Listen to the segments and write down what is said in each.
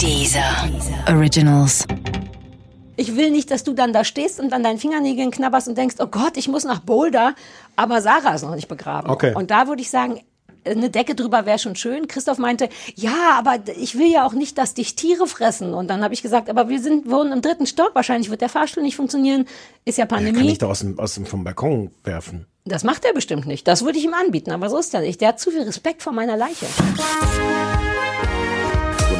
Dieser Originals. Ich will nicht, dass du dann da stehst und dann deinen Fingernägeln knabberst und denkst, oh Gott, ich muss nach Boulder, aber Sarah ist noch nicht begraben. Okay. Und da würde ich sagen, eine Decke drüber wäre schon schön. Christoph meinte, ja, aber ich will ja auch nicht, dass dich Tiere fressen. Und dann habe ich gesagt, aber wir sind wohnen im dritten Stock. Wahrscheinlich wird der Fahrstuhl nicht funktionieren. Ist ja Ja, kann Pandemie. ich doch aus dem, aus dem vom Balkon werfen. das macht er bestimmt nicht. Das würde ich ihm anbieten. Aber so ist er nicht. Der hat zu viel Respekt vor meiner Leiche.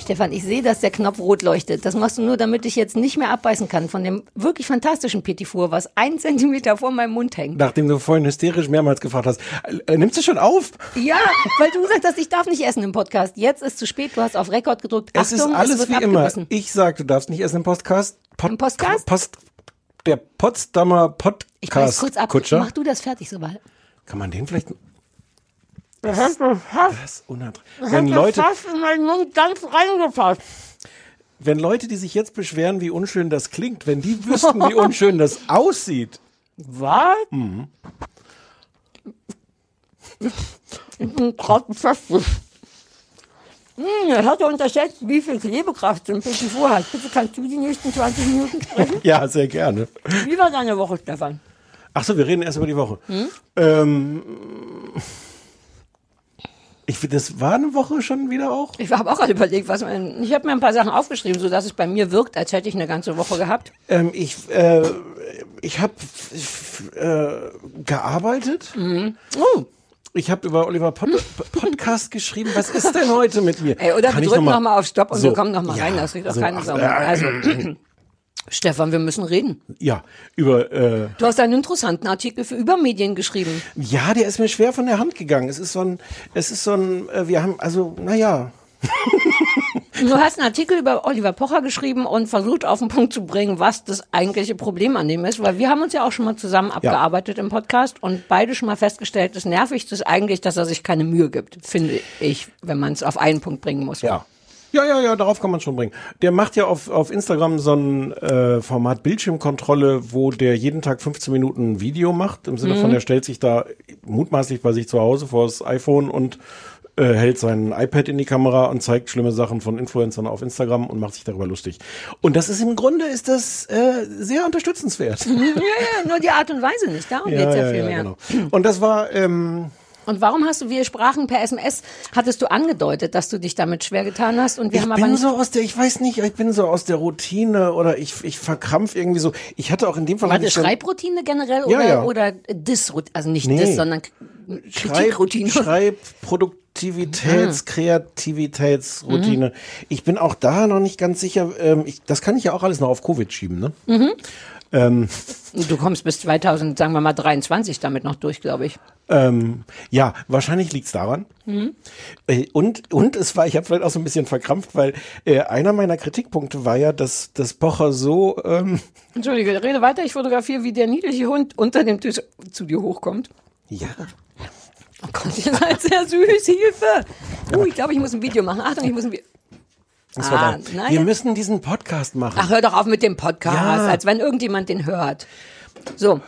Stefan, ich sehe, dass der Knopf rot leuchtet. Das machst du nur, damit ich jetzt nicht mehr abbeißen kann von dem wirklich fantastischen Petit Four, was ein Zentimeter vor meinem Mund hängt. Nachdem du vorhin hysterisch mehrmals gefragt hast, äh, nimmst du schon auf? Ja, weil du gesagt hast, ich darf nicht essen im Podcast. Jetzt ist zu spät, du hast auf Rekord gedrückt. Es ist Achtung, alles wird wie immer. abgebissen. Ich sag, du darfst nicht essen im Podcast. Pod Im Podcast? Post, der Potsdamer Ich beiß kurz ab. Podcast-Kutscher. Mach du das fertig, sobald. Kann man den vielleicht... Das du Das ist unerträglich. Wenn Leute, fast in meinen Mund ganz reingefasst. wenn Leute, die sich jetzt beschweren, wie unschön das klingt, wenn die wüssten, wie unschön das aussieht. Was? Ich bin gerade fest. Hm, das hat er unterschätzt, wie viel Klebekraft so ein Petit Four hat. Bitte kannst du die nächsten 20 Minuten sprechen? Ja, sehr gerne. Wie war deine Woche, Stefan? Ach so, wir reden erst über die Woche. Ähm, ich finde, das war eine Woche schon wieder auch. Ich habe auch gerade überlegt, was man. Ich habe mir ein paar Sachen aufgeschrieben, sodass es bei mir wirkt, als hätte ich eine ganze Woche gehabt. Ähm, ich äh, ich habe äh, gearbeitet. Oh, Ich habe über Oliver Pod Podcast geschrieben. Was ist denn heute mit mir? ey, oder Kann wir drücken noch nochmal auf Stopp und So, wir kommen nochmal ja, rein. Das kriegt doch so, keine Sau. Also, Stefan, wir müssen reden. Ja, über äh, Du hast einen interessanten Artikel für Übermedien geschrieben. ja, der ist mir schwer von der Hand gegangen. Es ist so ein, es ist so ein, äh, wir haben, also, naja, Du hast einen Artikel über Oliver Pocher geschrieben und versucht auf den Punkt zu bringen, was das eigentliche Problem an dem ist, weil wir haben uns ja auch schon mal zusammen abgearbeitet im Podcast und beide schon mal festgestellt, das Nervigste ist eigentlich, dass er sich keine Mühe gibt, finde ich, wenn man es auf einen Punkt bringen muss. Ja. Ja, ja, ja, darauf kann man schon bringen. Der macht ja auf, auf Instagram so ein äh, Format Bildschirmkontrolle, wo der jeden Tag 15 Minuten ein Video macht. Im Sinne von, der stellt sich da mutmaßlich bei sich zu Hause vor das iPhone und äh, hält sein iPad in die Kamera und zeigt schlimme Sachen von Influencern auf Instagram und macht sich darüber lustig. Und das ist im Grunde ist das äh, sehr unterstützenswert. Ja, ja, nur die Art und Weise nicht. Darum geht's ja, viel mehr. genau. Und das war ähm, Und warum hast du, wir sprachen per SMS, hattest du angedeutet, dass du dich damit schwer getan hast und wir ich haben aber bin nicht. so aus der, ich weiß nicht, ich bin so aus der Routine oder ich, ich verkrampf irgendwie so. Ich hatte auch in dem Fall War das ich Schreibroutine generell Ja, oder, ja. oder Dis-Routine? Also nicht Nee. Dis, sondern Schreib, Kritikroutine. Schreib, Produktivitäts, Kreativitätsroutine. Ich bin auch da noch nicht ganz sicher. Ähm, ich, das kann ich ja auch alles noch auf Covid schieben, ne? Du kommst bis 2000, sagen wir mal 23 damit noch durch, glaube ich. Ähm, ja, wahrscheinlich liegt's daran. Äh, und, und es war, ich habe vielleicht auch so ein bisschen verkrampft, weil äh, einer meiner Kritikpunkte war ja, dass, dass Pocher so, ähm, Entschuldige, rede weiter. Ich fotografiere, wie der niedliche Hund unter dem Tisch zu dir hochkommt. ja, Oh Gott, ihr seid sehr süß. Hilfe. Uh, ich glaube, ich muss ein Video machen. Achtung, ich muss ein Video. Ah, nein. Wir müssen diesen Podcast machen. Ach, hör doch auf mit dem Podcast, Ja. als wenn irgendjemand den hört. So.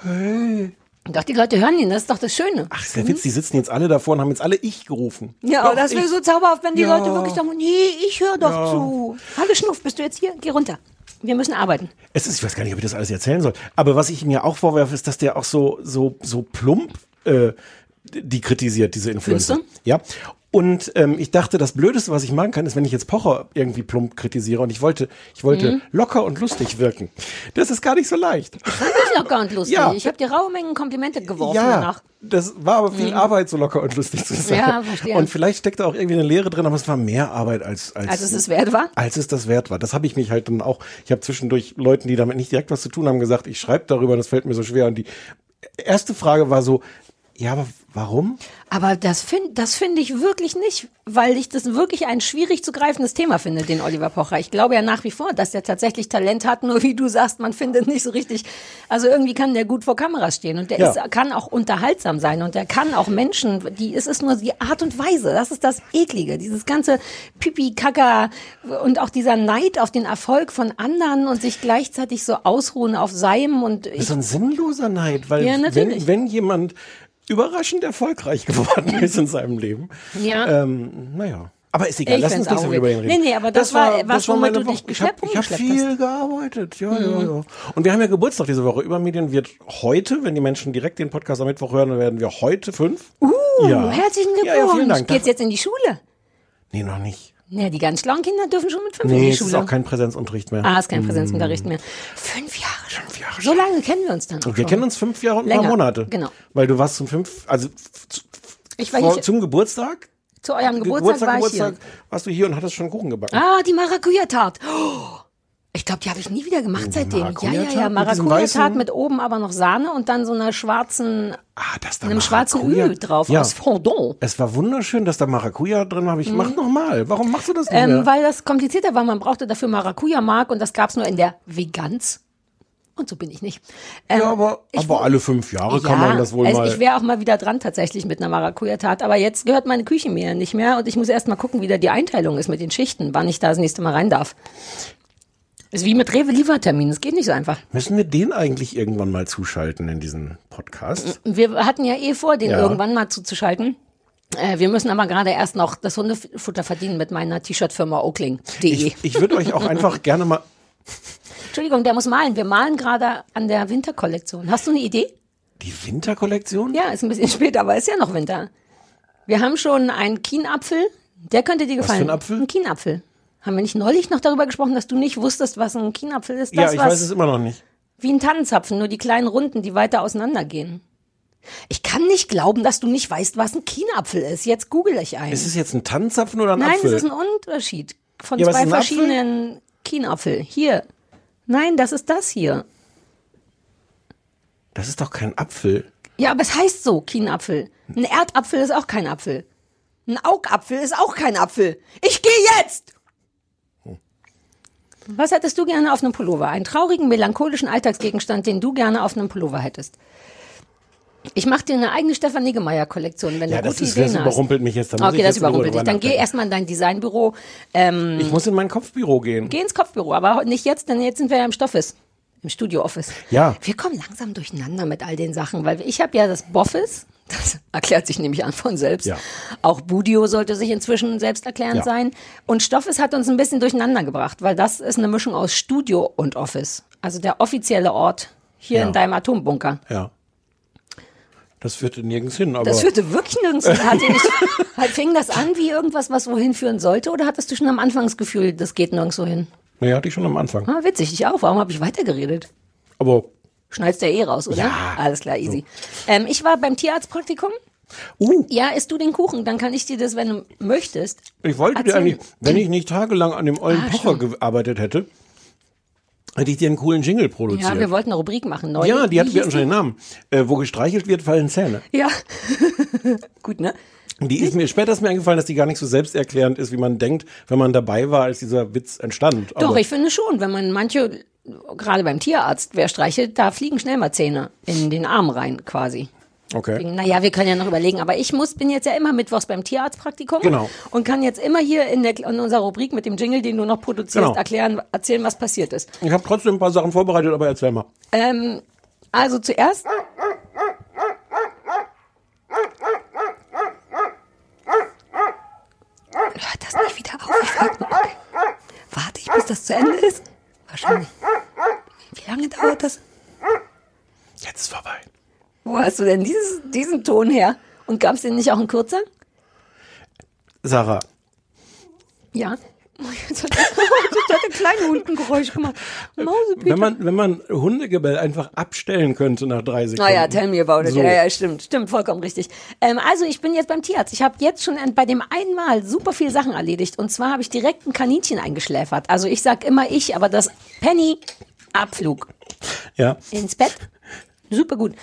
Doch, die Leute hören ihn, das ist doch das Schöne. Ach, ist der Witz, die sitzen jetzt alle davor und haben jetzt alle ich gerufen. Ja, aber das wäre so zauberhaft, wenn die Ja. Leute wirklich sagen, nee, ich höre doch zu. Hallo Schnuff, bist du jetzt hier? Geh runter. Wir müssen arbeiten. Es ist, ich weiß gar nicht, ob ich das alles erzählen soll. Aber was ich mir auch vorwerfe, ist, dass der auch so, so, so plump, äh, die kritisiert, diese Influencer. Ja. Und ähm, ich dachte, das Blödeste, was ich machen kann, ist, wenn ich jetzt Pocher irgendwie plump kritisiere und ich wollte, ich wollte Mhm. locker und lustig wirken. Das ist gar nicht so leicht. Nicht locker und lustig. Ja. Ich habe dir raue Mengen Komplimente geworfen Ja, danach. das war aber viel Arbeit, so locker und lustig zu sein. Mhm. Ja, verstehe. Und vielleicht steckt da auch irgendwie eine Lehre drin, aber es war mehr Arbeit als als, Als es es wert war? Als es das wert war. Das habe ich mich halt dann auch. Ich habe zwischendurch Leuten, die damit nicht direkt was zu tun haben, gesagt, ich schreibe darüber, das fällt mir so schwer. Und die erste Frage war so, Ja, aber warum? Aber das finde das finde ich wirklich nicht, weil ich das wirklich ein schwierig zu greifendes Thema finde, den Oliver Pocher. Ich glaube ja nach wie vor, dass der tatsächlich Talent hat, nur wie du sagst, man findet nicht so richtig. Also irgendwie kann der gut vor Kameras stehen und der Ja. ist, kann auch unterhaltsam sein und der kann auch Menschen, die, es ist nur die Art und Weise, das ist das Eklige, dieses ganze Pipi, Kaka und auch dieser Neid auf den Erfolg von anderen und sich gleichzeitig so ausruhen auf seinem und Das ich, ist so ein sinnloser Neid, weil Ja, wenn, wenn jemand überraschend erfolgreich geworden ist in seinem Leben, Ja. ähm, naja. Aber ist egal, Ich lass uns nicht so über weird. reden. Nee, nee, aber das war was, das war womit meine du dich Woche. Ich habe geschleppt- hab viel gearbeitet, ja, ja, ja. Und wir haben ja Geburtstag diese Woche. Übermedien wird heute, wenn die Menschen direkt den Podcast am Mittwoch hören, dann werden wir heute fünf. Uh, ja. Herzlichen Glückwunsch. Ja, ja, vielen Dank. Geht's jetzt in die Schule? Nee, noch nicht. Ja, die ganz schlauen Kinder dürfen schon mit fünf in Nee, die es Schule. ist auch kein Präsenzunterricht mehr. ah, ist kein Präsenzunterricht mehr. Fünf Jahre schon. Fünf Jahre So lange kennen wir uns dann auch wir schon. kennen uns fünf Jahre und ein paar Monate. genau. Weil du warst zum fünf, also Ich war vor, hier, zum Geburtstag, zu eurem Geburtstag, war ich hier. warst du hier und hattest schon Kuchen gebacken. Ah, die Maracuja-Tart. Oh, ich glaube, die habe ich nie wieder gemacht seitdem. Ja, ja, ja. Maracuja-Tart mit oben aber noch Sahne und dann so einer schwarzen, Ah, das da einem schwarzen Öl drauf Ja. aus Fondant. Es war wunderschön, dass da Maracuja drin war. Ich mach noch mal. Warum machst du das nicht Mhm. Ähm, mehr? weil das komplizierter war. Man brauchte dafür Maracuja-Mark und das gab's nur in der Veganz. Und so bin ich nicht. Ähm, Ja, aber, ich aber alle fünf Jahre kann man das wohl also mal. Ich wäre auch mal wieder dran tatsächlich mit einer Maracuja-Tat, aber jetzt gehört meine Küche mir nicht mehr und ich muss erst mal gucken, wie da die Einteilung ist mit den Schichten, wann ich da das nächste Mal rein darf. Ist wie mit Rewe-Liefertermin, es geht nicht so einfach. Müssen wir den eigentlich irgendwann mal zuschalten in diesen Podcast? Wir hatten ja eh vor, den Ja. irgendwann mal zuzuschalten. Äh, wir müssen aber gerade erst noch das Hundefutter verdienen mit meiner T-Shirt-Firma Oakling.de. Ich, ich würde euch auch einfach gerne mal. Entschuldigung, der muss malen. Wir malen gerade an der Winterkollektion. Hast du eine Idee? Die Winterkollektion? Ja, ist ein bisschen spät, aber ist ja noch Winter. Wir haben schon einen Kienapfel. Der könnte dir gefallen. für ein Apfel? Ein Kienapfel. Haben wir nicht neulich noch darüber gesprochen, dass du nicht wusstest, was ein Kienapfel ist? Ja, Das ich was weiß es immer noch nicht. wie ein Tannenzapfen, nur die kleinen Runden, die weiter auseinandergehen. Ich kann nicht glauben, dass du nicht weißt, was ein Kienapfel ist. Jetzt google ich einen. Ist es jetzt ein Tannenzapfen oder ein Nein, Apfel? es ist ein Unterschied von Ja, zwei verschiedenen Kienapfel. Hier. Nein, das ist das hier. das ist doch kein Apfel. Ja, aber es heißt so, Kienapfel. Ein Erdapfel ist auch kein Apfel. Ein Augapfel ist auch kein Apfel. Ich gehe jetzt! Was hättest du gerne auf einem Pullover? Einen traurigen, melancholischen Alltagsgegenstand, den du gerne auf einem Pullover hättest. Ich mache dir eine eigene Stefan Niggemeier-Kollektion, wenn Ja, du das gute ist, Ideen das hast. überrumpelt mich jetzt. Da muss Okay, ich das überrumpelt dich. Dann geh erstmal in dein Designbüro. Ähm, Ich muss in mein Kopfbüro gehen. Geh ins Kopfbüro, aber nicht jetzt, denn jetzt sind wir ja im Stoffes. Im Studio-Office. Ja. Wir kommen langsam durcheinander mit all den Sachen, weil ich habe ja das Boffis, das erklärt sich nämlich an von selbst. Ja. Auch Budio sollte sich inzwischen selbsterklärend Ja. sein. Und Stoffes hat uns ein bisschen durcheinander gebracht, weil das ist eine Mischung aus Studio und Office. Also der offizielle Ort hier Ja. in deinem Atombunker. Ja. Das führte nirgends hin, aber. Das führte wirklich nirgends hin. Hatte ich, halt, fing das an wie irgendwas, was wohin führen sollte? Oder hattest du schon am Anfang das Gefühl, das geht nirgendwo hin? naja, hatte ich schon am Anfang. Ah, witzig, ich auch. Warum habe ich weitergeredet? Aber. Schneidest du ja eh raus, oder? Ja. Alles klar, easy. Ähm, ich war beim Tierarztpraktikum. Uh, Ja, isst du den Kuchen, dann kann ich dir das, wenn du möchtest. ich wollte dir Erzähl. eigentlich, wenn ich nicht tagelang an dem ollen Ah, Pocher stimmt. gearbeitet hätte, hätte ich dir einen coolen Jingle produziert. Ja, wir wollten eine Rubrik machen. Neu. Ja, die hat Wie wir schon den Namen. Äh, wo gestreichelt wird, fallen Zähne. Ja. Gut, ne? Die ist mir, später ist mir eingefallen, dass die gar nicht so selbsterklärend ist, wie man denkt, wenn man dabei war, als dieser Witz entstand. Doch, Aber- ich finde schon, wenn man manche, gerade beim Tierarzt, wer streichelt, da fliegen schnell mal Zähne in den Arm rein, quasi. Okay. Naja, wir können ja noch überlegen, aber ich muss, bin jetzt ja immer mittwochs beim Tierarztpraktikum Genau. und kann jetzt immer hier in, der, in unserer Rubrik mit dem Jingle, den du noch produzierst, Genau. erklären, erzählen, was passiert ist. Ich habe trotzdem ein paar Sachen vorbereitet, aber erzähl mal. Ähm, also zuerst. Hört das nicht wieder auf? Ich frag mal. Warte ich, bis das zu Ende ist? Wahrscheinlich. Wie lange dauert das? Jetzt ist vorbei. Wo hast du denn dieses, diesen Ton her? Und gab es den nicht auch in kurzer? Sarah, Ja. Jetzt hat, jetzt hat ein kleines Hundengeräusch gemacht. Mausepeter. wenn man, wenn man Hundegebell einfach abstellen könnte nach drei Sekunden. Naja, tell me about it. So. Ja, ja, stimmt, stimmt, vollkommen richtig. Ähm, also ich bin jetzt beim Tierarzt. Ich habe jetzt schon bei dem einmal super viel Sachen erledigt. Und zwar habe ich direkt ein Kaninchen eingeschläfert. Also ich sag immer ich, aber das Penny Abflug Ja. ins Bett. Super gut.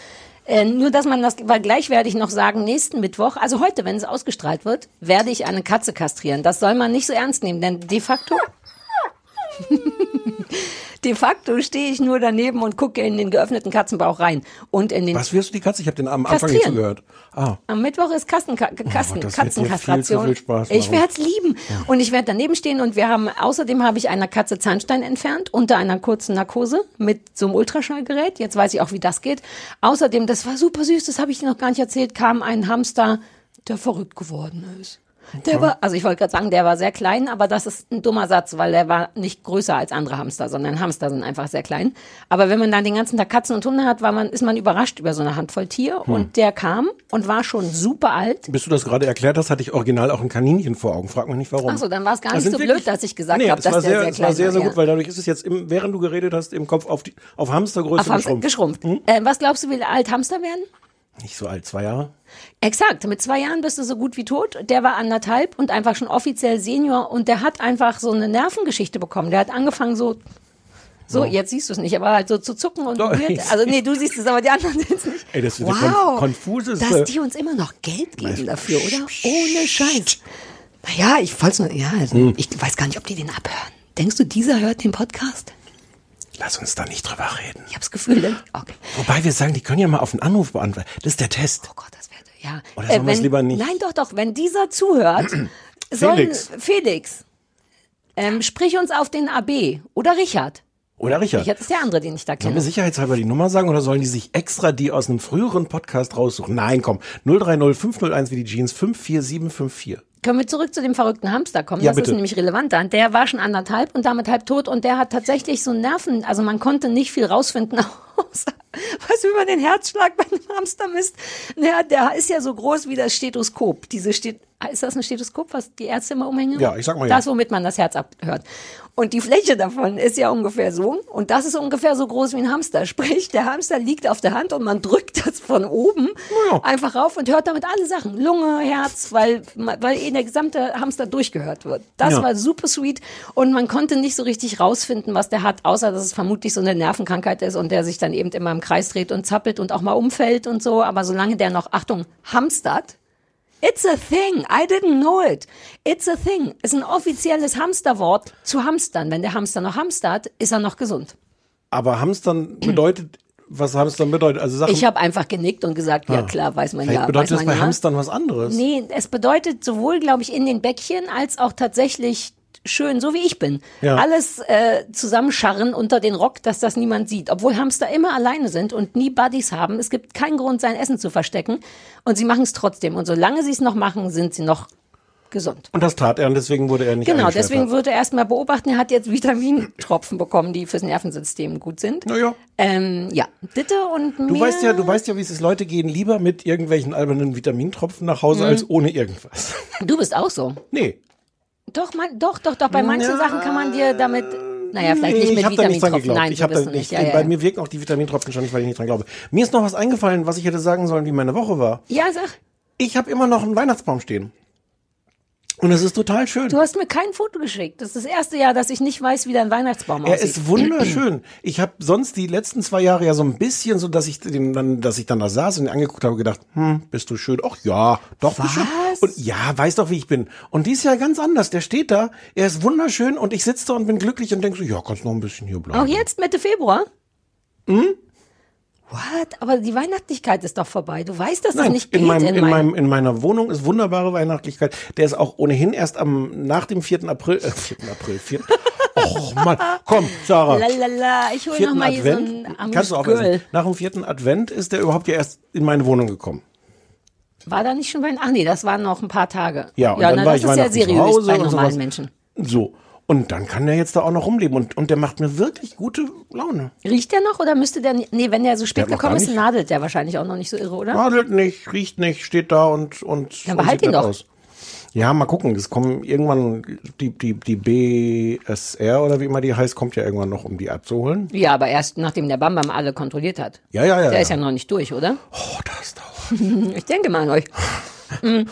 Äh, nur, dass man das, weil gleich werde ich noch sagen, nächsten Mittwoch, also heute, wenn es ausgestrahlt wird, werde ich eine Katze kastrieren. Das soll man nicht so ernst nehmen, denn de facto De facto stehe ich nur daneben und gucke in den geöffneten Katzenbauch rein. Und in den Was wirst du die Katze? Ich habe den am Anfang nicht zugehört. Ah, Am Mittwoch ist Kasten, Kasten, Oh, wird dir Katzenkastration. viel viel ich werde es lieben. Und ich werde daneben stehen und wir haben, außerdem habe ich einer Katze Zahnstein entfernt, unter einer kurzen Narkose mit so einem Ultraschallgerät. Jetzt weiß ich auch, wie das geht. Außerdem, das war super süß, das habe ich dir noch gar nicht erzählt, kam ein Hamster, der verrückt geworden ist. Der war, also ich wollte gerade sagen, der war sehr klein, aber das ist ein dummer Satz, weil der war nicht größer als andere Hamster, sondern Hamster sind einfach sehr klein. Aber wenn man dann den ganzen Tag Katzen und Hunde hat, war man, ist man überrascht über so eine Handvoll Tier. Hm. Und der kam und war schon super alt. bis du das gerade erklärt hast, hatte ich original auch ein Kaninchen vor Augen. Frag mich nicht warum. Ach so, dann war es gar Das nicht so wirklich- blöd, dass ich gesagt nee, habe, das dass war der sehr, sehr es klein war sehr, sehr ja. gut, weil dadurch ist es jetzt, im, während du geredet hast, im Kopf auf, die, auf Hamstergröße auf Hamster, geschrumpft. geschrumpft. Äh, was glaubst du, wie alt Hamster werden? Nicht so alt, zwei Jahre. Exakt, mit zwei Jahren bist du so gut wie tot. Der war anderthalb und einfach schon offiziell Senior und der hat einfach so eine Nervengeschichte bekommen. Der hat angefangen so, so, jetzt siehst du es nicht, aber halt so zu zucken und Doch, Also nee, du siehst es, aber die anderen sehen es nicht. Ey, das ist wow, konf- konfuseste- dass die uns immer noch Geld geben dafür, oder? Ohne Scheiß. Naja, ich wollte nur, ja, also, Hm. ich weiß gar nicht, ob die den abhören. Denkst du, dieser hört den Podcast? Lass uns da nicht drüber reden. Ich habe das Gefühl, denn, okay. Wobei wir sagen, die können ja mal auf einen Anruf beantworten. Das ist der Test. Oh Gott, das wäre ja. Oder sollen wir's wenn, lieber nicht? Nein, doch, doch. Wenn dieser zuhört, sollen, Felix. Felix, ähm, sprich uns auf den AB oder Richard. Oder Richard? Richard ist der andere, den ich da Sollen wir kenne. sicherheitshalber die Nummer sagen oder sollen die sich extra die aus einem früheren Podcast raussuchen? Nein, komm. 030 501 wie die Jeans 54754. Können wir zurück zu dem verrückten Hamster kommen? Ja, das bitte. ist nämlich relevanter. Der war schon anderthalb und damit halb tot und der hat tatsächlich so Nerven. Also man konnte nicht viel rausfinden, außer, du, wie man den Herzschlag bei einem Hamster misst? Der, der ist ja so groß wie das Stethoskop. Diese Stet ist das ein Stethoskop, was die Ärzte immer umhängen? Ja, ich sag mal ja. Das, womit man das Herz abhört. Und die Fläche davon ist ja ungefähr so. Und das ist ungefähr so groß wie ein Hamster. Sprich, der Hamster liegt auf der Hand und man drückt das von oben Ja. einfach rauf und hört damit alle Sachen. Lunge, Herz, weil, weil eh der gesamte Hamster durchgehört wird. Das Ja. war super sweet. Und man konnte nicht so richtig rausfinden, was der hat, außer dass es vermutlich so eine Nervenkrankheit ist und der sich dann eben immer im Kreis dreht und zappelt und auch mal umfällt und so. Aber solange der noch, Achtung, hamstert, It's a thing. I didn't know it. It's a thing. Ist ein offizielles Hamsterwort zu hamstern. Wenn der Hamster noch hamstert, ist er noch gesund. Aber Hamstern bedeutet, was Hamstern bedeutet? Also Sachen, Ich habe einfach genickt und gesagt, ja klar, weiß man ja. bedeutet weiß das bei ja. Hamstern was anderes. Nee, es bedeutet sowohl, glaube ich, in den Bäckchen als auch tatsächlich schön, so wie ich bin. Ja. Alles äh, zusammenscharren unter den Rock, dass das niemand sieht. Obwohl Hamster immer alleine sind und nie Buddies haben. Es gibt keinen Grund, sein Essen zu verstecken. Und sie machen es trotzdem. Und solange sie es noch machen, sind sie noch gesund. Und das tat er und deswegen wurde er nicht Genau, deswegen wird er erstmal beobachten. Er hat jetzt Vitamintropfen bekommen, die fürs Nervensystem gut sind. Naja. Ähm, ja, bitte und Du weißt ja, du weißt ja, wie es ist. Leute gehen lieber mit irgendwelchen albernen Vitamintropfen nach Hause Mhm. als ohne irgendwas. du bist auch so. Nee. Doch, man, doch, doch, doch. Bei manchen Ja, Sachen kann man dir damit, naja, vielleicht nee, nicht mit ich hab da nicht dran Vitamintropfen. geglaubt. Nein, ich habe da nicht. nicht. Ja, ja, Bei ja. mir wirken auch die Vitamintropfen schon nicht, weil ich nicht dran glaube. Mir ist noch was eingefallen, was ich hätte sagen sollen, wie meine Woche war. ja, sag. Ich habe immer noch einen Weihnachtsbaum stehen. Und es ist total schön. Du hast mir kein Foto geschickt. Das ist das erste Jahr, dass ich nicht weiß, wie dein Weihnachtsbaum Er aussieht. ist wunderschön. Ich habe sonst die letzten zwei Jahre ja so ein bisschen so, dass ich den dann, dass ich dann da saß und ihn angeguckt habe, und gedacht, hm, bist du schön? Ach ja, doch bist schön. Was? Und ja, weiß doch, wie ich bin. Und dies Jahr ganz anders. Der steht da, er ist wunderschön und ich sitze da und bin glücklich und denke so, ja, kannst noch ein bisschen hier bleiben. Auch jetzt, Mitte Februar? Hm? What? Aber die Weihnachtlichkeit ist doch vorbei. Du weißt, dass das Nein, nicht geht in, meinem, in, meinem- meinem, in meiner Wohnung ist wunderbare Weihnachtlichkeit. Der ist auch ohnehin erst am nach dem 4. April, äh, 4. April, 4. Oh Mann, komm, Sarah. Lalala, ich hole noch Vierten mal hier so Advent, ein kannst du auch essen. Nach dem vierten Advent ist der überhaupt ja erst in meine Wohnung gekommen. War da nicht schon Weihnachten? Ach nee, das waren noch ein paar Tage. Ja, und ja dann na, war das ich ist ja seriös Hause bei normalen. Menschen. So. Und dann kann der jetzt da auch noch rumleben und, und der macht mir wirklich gute Laune. Riecht der noch oder müsste der, nee, wenn der so spät Der gekommen ist, nadelt der wahrscheinlich auch noch nicht so irre, oder? Nadelt nicht, riecht nicht, steht da und, und, Dann behalt ihn doch. aus. Ja, mal gucken. Es kommen irgendwann die, die, die BSR oder wie immer die heißt, kommt ja irgendwann noch, um die abzuholen. Ja, aber erst nachdem der Bambam alle kontrolliert hat. Ja, ja, ja. Der ja. ist ja noch nicht durch, oder? oh, das dauert. Ich denke mal an euch.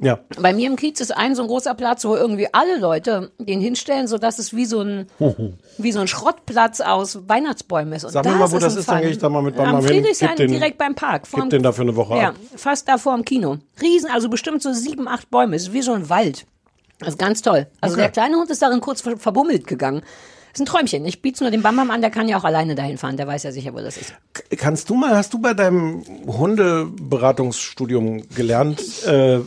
Ja. Bei mir im Kiez ist ein so ein großer Platz, wo irgendwie alle Leute den hinstellen, sodass es wie so ein, wie so ein Schrottplatz aus Weihnachtsbäumen ist. Und Sag mir mal, wo das ist, dann gehe ich da mal mit Am Mama hin. Friedrichshain, Gib den- direkt beim Park. Gib Vorm- den dafür eine Woche Ja, ab. fast da vor dem Kino. Riesen, also bestimmt so sieben, acht Bäume. Es ist wie so ein Wald. Das ist ganz toll. Also Okay. der kleine Hund ist darin kurz ver verbummelt gegangen. ist ein Träumchen. Ich biete nur dem Bambam an, der kann ja auch alleine dahin fahren. Der weiß ja sicher, wo das ist. Kannst du mal, hast du bei deinem Hundeberatungsstudium gelernt, äh,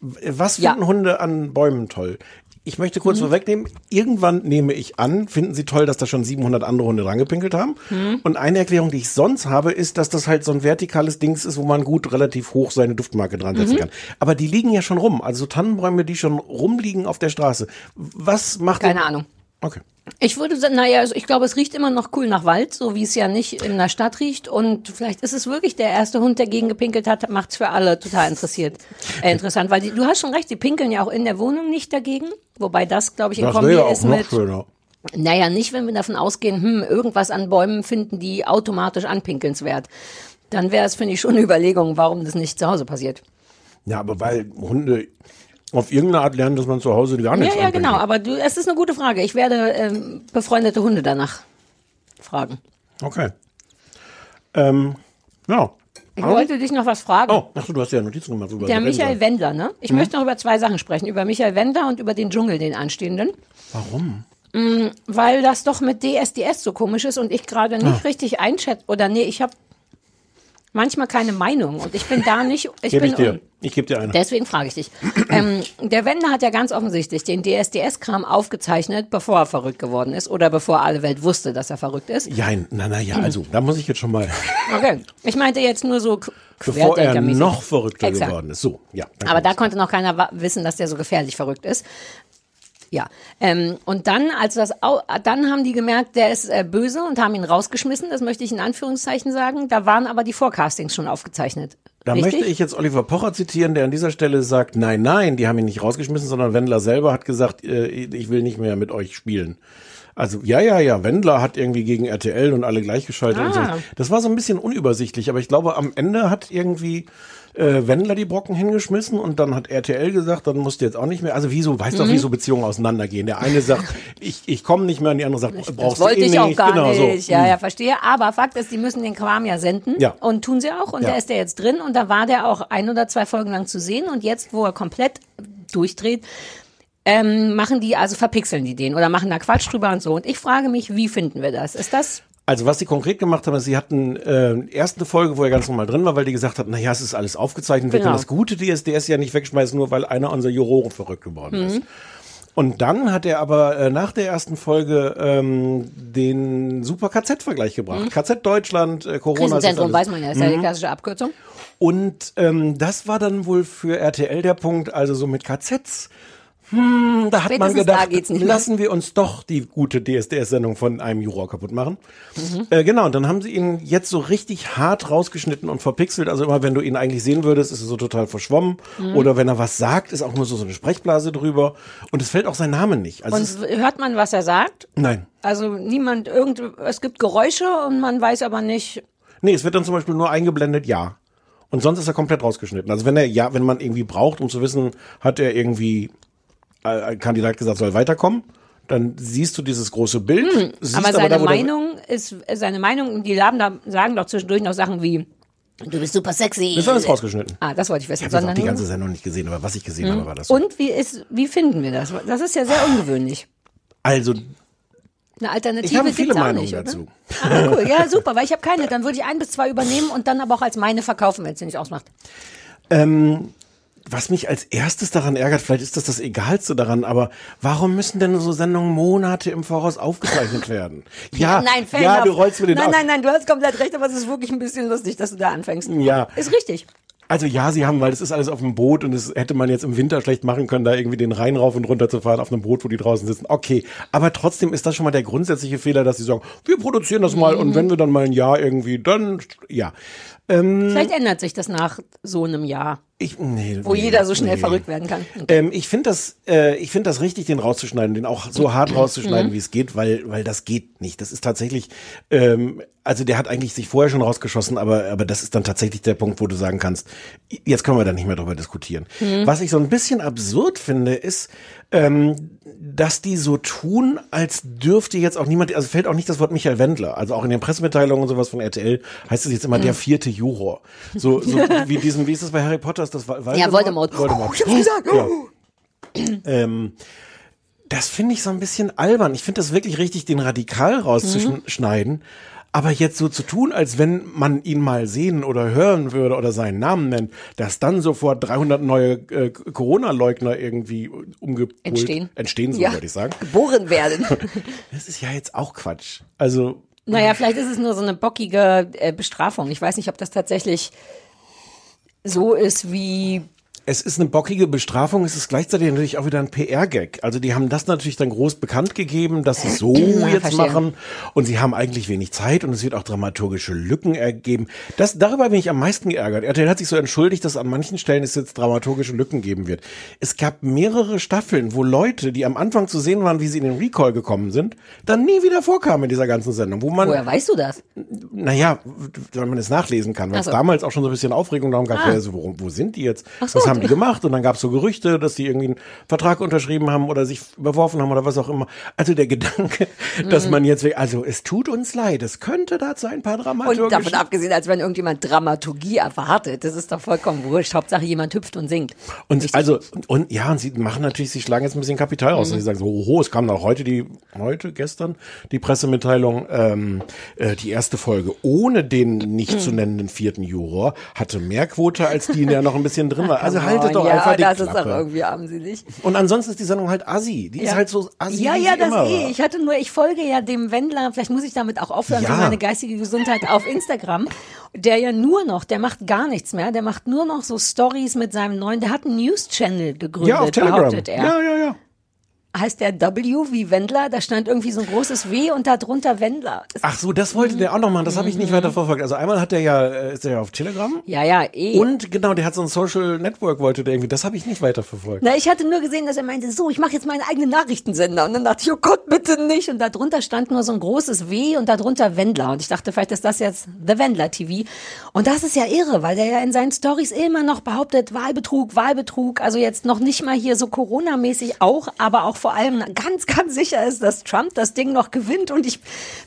was Ja. Mhm. finden Hunde an Bäumen toll? Ich möchte kurz vorwegnehmen, irgendwann nehme ich an, finden sie toll, dass da schon 700 andere Hunde drangepinkelt haben. Mhm. Und eine Erklärung, die ich sonst habe, ist, dass das halt so ein vertikales Dings ist, wo man gut relativ hoch seine Duftmarke dran setzen Mhm. kann. Aber die liegen ja schon rum. Also Tannenbäume, die schon rumliegen auf der Straße. Was macht Keine Ahnung. Okay. Ich würde sagen, naja, also ich glaube, es riecht immer noch cool nach Wald, so wie es ja nicht in der Stadt riecht. Und vielleicht ist es wirklich der erste Hund, der gegen gepinkelt hat, macht's für alle total interessiert, äh, interessant. Weil die, du hast schon recht, die pinkeln ja auch in der Wohnung nicht dagegen. Wobei das, glaube ich, in Das Kombi ja ist auch noch mit. schöner. Naja, nicht, wenn wir davon ausgehen, hm, irgendwas an Bäumen finden die automatisch anpinkelnswert. Dann wäre es, finde ich, schon eine Überlegung, warum das nicht zu Hause passiert. Ja, aber weil Hunde auf irgendeine Art lernen, dass man zu Hause gar nichts ja, ja, genau. Aber du, es ist eine gute Frage. Ich werde ähm, befreundete Hunde danach fragen. Okay. Ähm, ja. Ich wollte dich noch was fragen. Oh, achso, du hast ja Notizen gemacht. Über Der Michael. Wendler, ne? Ich möchte noch über zwei Sachen sprechen. Über Michael Wendler und über den Dschungel, den anstehenden. Warum? Weil das doch mit DSDS so komisch ist und ich gerade Ah. nicht richtig einschätze. Oder nee, ich habe manchmal keine Meinung und ich bin da nicht. Ich Gebe bin ich dir. Ich gebe dir eine. Deswegen frage ich dich. ähm, der Wendler hat ja ganz offensichtlich den DSDS-Kram aufgezeichnet, bevor er verrückt geworden ist oder bevor alle Welt wusste, dass er verrückt ist. Jein, na, na, Hm. ja, also, da muss ich jetzt schon mal, Okay. Ich meinte jetzt nur so bevor er noch verrückter Exakt. geworden ist. So, ja. Aber da konnte noch keiner wissen, dass der so gefährlich verrückt ist. Ja, ähm, und dann, als das, dann haben die gemerkt, der ist äh, böse und haben ihn rausgeschmissen. Das möchte ich in Anführungszeichen sagen. Da waren aber die Vorcastings schon aufgezeichnet. Da Richtig? möchte ich jetzt Oliver Pocher zitieren, der an dieser Stelle sagt, nein, nein, die haben ihn nicht rausgeschmissen, sondern Wendler selber hat gesagt, äh, ich will nicht mehr mit euch spielen. Also ja, ja, ja, Wendler hat irgendwie gegen RTL und alle gleichgeschaltet und so. Ah. Das war so ein bisschen unübersichtlich, aber ich glaube, am Ende hat irgendwie äh, Wendler die Brocken hingeschmissen und dann hat RTL gesagt, dann musst du jetzt auch nicht mehr. Also wieso, weißt Mhm. doch, wie so Beziehungen auseinandergehen. Der eine sagt, ich, ich komme nicht mehr und die andere sagt, Das brauchst wollte du eh ich nicht. auch gar genau, nicht. So. Ja, ja, verstehe. Aber Fakt ist, die müssen den Kram ja senden. Ja. Und tun sie auch. Und Ja. da ist der jetzt drin. Und da war der auch ein oder zwei Folgen lang zu sehen. Und jetzt, wo er komplett durchdreht, ähm, machen die, also verpixeln die den oder machen da Quatsch drüber und so. Und ich frage mich, wie finden wir das? Ist das Also was sie konkret gemacht haben, ist, sie hatten äh, erst eine Folge, wo er ganz normal drin war, weil die gesagt hat, naja, es ist alles aufgezeichnet, wir Genau. können das gute DSDS ja nicht wegschmeißen, nur weil einer unserer Juroren verrückt geworden ist. Und dann hat er aber äh, nach der ersten Folge ähm, den super KZ-Vergleich gebracht. KZ Deutschland, äh, Corona. ist Krisenzentrum, weiß man ja, ist ja die klassische Abkürzung. Und ähm, das war dann wohl für RTL der Punkt, also so mit KZs. Hm, da hat man Spätestens da gedacht, lassen wir uns doch die gute DSDS-Sendung von einem Juror kaputt machen. Mhm. Äh, genau, und dann haben sie ihn jetzt so richtig hart rausgeschnitten und verpixelt. Also immer, wenn du ihn eigentlich sehen würdest, ist er so total verschwommen. Mhm. Oder wenn er was sagt, ist auch nur so, so eine Sprechblase drüber. Und es fällt auch sein Name nicht. Also Und hört man, was er sagt? nein. Also niemand, irgend, es gibt Geräusche und man weiß aber nicht, Nee, es wird dann zum Beispiel nur eingeblendet, ja. Und sonst ist er komplett rausgeschnitten. Also wenn er, ja, wenn man irgendwie braucht, um zu wissen, hat er irgendwie ein Kandidat gesagt, soll weiterkommen, dann siehst du dieses große Bild. Hm, aber seine da, wo der- Meinung ist, seine Meinung, die Laben da, sagen doch zwischendurch noch Sachen wie, du bist super sexy. Das ist alles rausgeschnitten. Ah, das wollte ich wissen. Ich habe die ganze Sendung nicht gesehen, aber was ich gesehen habe, war das so. und wie ist, wie finden wir das? Das ist ja sehr ungewöhnlich. Also, Eine Alternative ich habe viele Meinungen nicht, dazu. Ah, cool. Ja, super, weil ich habe keine. Dann würde ich ein bis zwei übernehmen und dann aber auch als meine verkaufen, wenn es dir nicht ausmacht. Was mich als erstes daran ärgert, vielleicht ist das das Egalste daran, aber warum müssen denn so Sendungen Monate im Voraus aufgezeichnet werden? Ja, nein, fair ja, du rollst mir den Nein, Augen. nein, nein, du hast komplett recht, aber es ist wirklich ein bisschen lustig, dass du da anfängst. Ja. Ist richtig. Also ja, sie haben, weil es ist alles auf dem Boot und das hätte man jetzt im Winter schlecht machen können, da irgendwie den Rhein rauf und runter zu fahren auf einem Boot, wo die draußen sitzen. Okay, aber trotzdem ist das schon mal der grundsätzliche Fehler, dass sie sagen, wir produzieren das mal Mhm. und wenn wir dann mal ein Jahr irgendwie, dann ja. Ähm, Vielleicht ändert sich das nach so einem Jahr. Ich, nee, wo nee, jeder so schnell nee. verrückt werden kann. Ähm, ich finde das, äh, ich finde das richtig, den rauszuschneiden, den auch so hart rauszuschneiden, Mhm. wie es geht, weil, weil das geht nicht. Das ist tatsächlich, ähm, also der hat eigentlich sich vorher schon rausgeschossen, aber, aber das ist dann tatsächlich der Punkt, wo du sagen kannst, jetzt können wir da nicht mehr drüber diskutieren. Mhm. Was ich so ein bisschen absurd finde, ist, ähm, dass die so tun, als dürfte jetzt auch niemand, also fällt auch nicht das Wort Michael Wendler, also auch in den Pressemitteilungen und sowas von RTL heißt es jetzt immer Mhm. der vierte Juror. So, so wie diesen, wie ist das bei Harry Potter? Ist das Voldemort? Ja, Voldemort. Voldemort. Oh, ich hab's gesagt. Ja. Ähm, das finde ich so ein bisschen albern. Ich finde das wirklich richtig, den radikal rauszuschneiden. Aber jetzt so zu tun, als wenn man ihn mal sehen oder hören würde oder seinen Namen nennt, dass dann sofort 300 neue äh, Corona-Leugner irgendwie umgepolt Entstehen. entstehen, so Ja. würde ich sagen. Geboren werden. Das ist ja jetzt auch Quatsch. Also Naja, vielleicht ist es nur so eine bockige äh, Bestrafung. Ich weiß nicht, ob das tatsächlich so ist wie. Es ist eine bockige Bestrafung, es ist gleichzeitig natürlich auch wieder ein PR-Gag. Also die haben das natürlich dann groß bekannt gegeben, dass sie so jetzt verstehe. machen und sie haben eigentlich wenig Zeit und es wird auch dramaturgische Lücken ergeben. Das, darüber bin ich am meisten geärgert. RTL hat sich so entschuldigt, dass an manchen Stellen es jetzt dramaturgische Lücken geben wird. Es gab mehrere Staffeln, wo Leute, die am Anfang zu sehen waren, wie sie in den Recall gekommen sind, dann nie wieder vorkamen in dieser ganzen Sendung, wo man Woher weißt du das? naja, weil man es nachlesen kann, weil Ach es so. damals auch schon so ein bisschen Aufregung darum gab, Ah. wer so, wo, wo sind die jetzt? Ach so. Was haben die gemacht? Und dann gab es so Gerüchte, dass die irgendwie einen Vertrag unterschrieben haben oder sich überworfen haben oder was auch immer. Also der Gedanke, dass Mhm. man jetzt, also es tut uns leid, es könnte dazu ein paar Und dramaturgische... davon abgesehen, als wenn irgendjemand Dramaturgie erwartet. Das ist doch vollkommen wurscht. Hauptsache jemand hüpft und singt. Und also, und, und ja, und sie machen natürlich, sie schlagen jetzt ein bisschen Kapital raus. Und sie sagen so, oho, es kam auch heute die, heute, gestern, die Pressemitteilung, ähm, äh, die erste Folge ohne den nicht zu nennenden vierten Juror hatte mehr Quote als die, in der noch ein bisschen drin war. Also haltet doch ja, einfach die das ist doch irgendwie armselig. und ansonsten ist die Sendung halt assi. Die ist Ja. halt so assi, Ja, ja, das eh. Ich hatte nur, ich folge ja dem Wendler, vielleicht muss ich damit auch aufhören Ja. für meine geistige Gesundheit auf Instagram, der ja nur noch, der macht gar nichts mehr, der macht nur noch so Stories mit seinem neuen, der hat einen News-Channel gegründet, Ja, auf Telegram. behauptet er. Ja, ja, ja. Heißt der W wie Wendler, da stand irgendwie so ein großes W und da drunter Wendler. Ach so, das wollte der auch noch machen. Das habe ich Mhm. nicht weiter verfolgt. Also einmal hat er ja, äh, ist er ja auf Telegram. Ja, ja, eh. Und genau, der hat so ein Social Network, wollte der irgendwie. Das habe ich nicht weiter verfolgt. Na, ich hatte nur gesehen, dass er meinte, so, ich mache jetzt meinen eigenen Nachrichtensender. Und dann dachte ich, oh Gott, bitte nicht. Und da drunter stand nur so ein großes W und da drunter Wendler. Und ich dachte, vielleicht ist das jetzt The Wendler TV. Und das ist ja irre, weil der ja in seinen Stories immer noch behauptet, Wahlbetrug, Wahlbetrug. Also jetzt noch nicht mal hier so Corona-mäßig auch, aber auch vor allem ganz, ganz sicher ist, dass Trump das Ding noch gewinnt. Und ich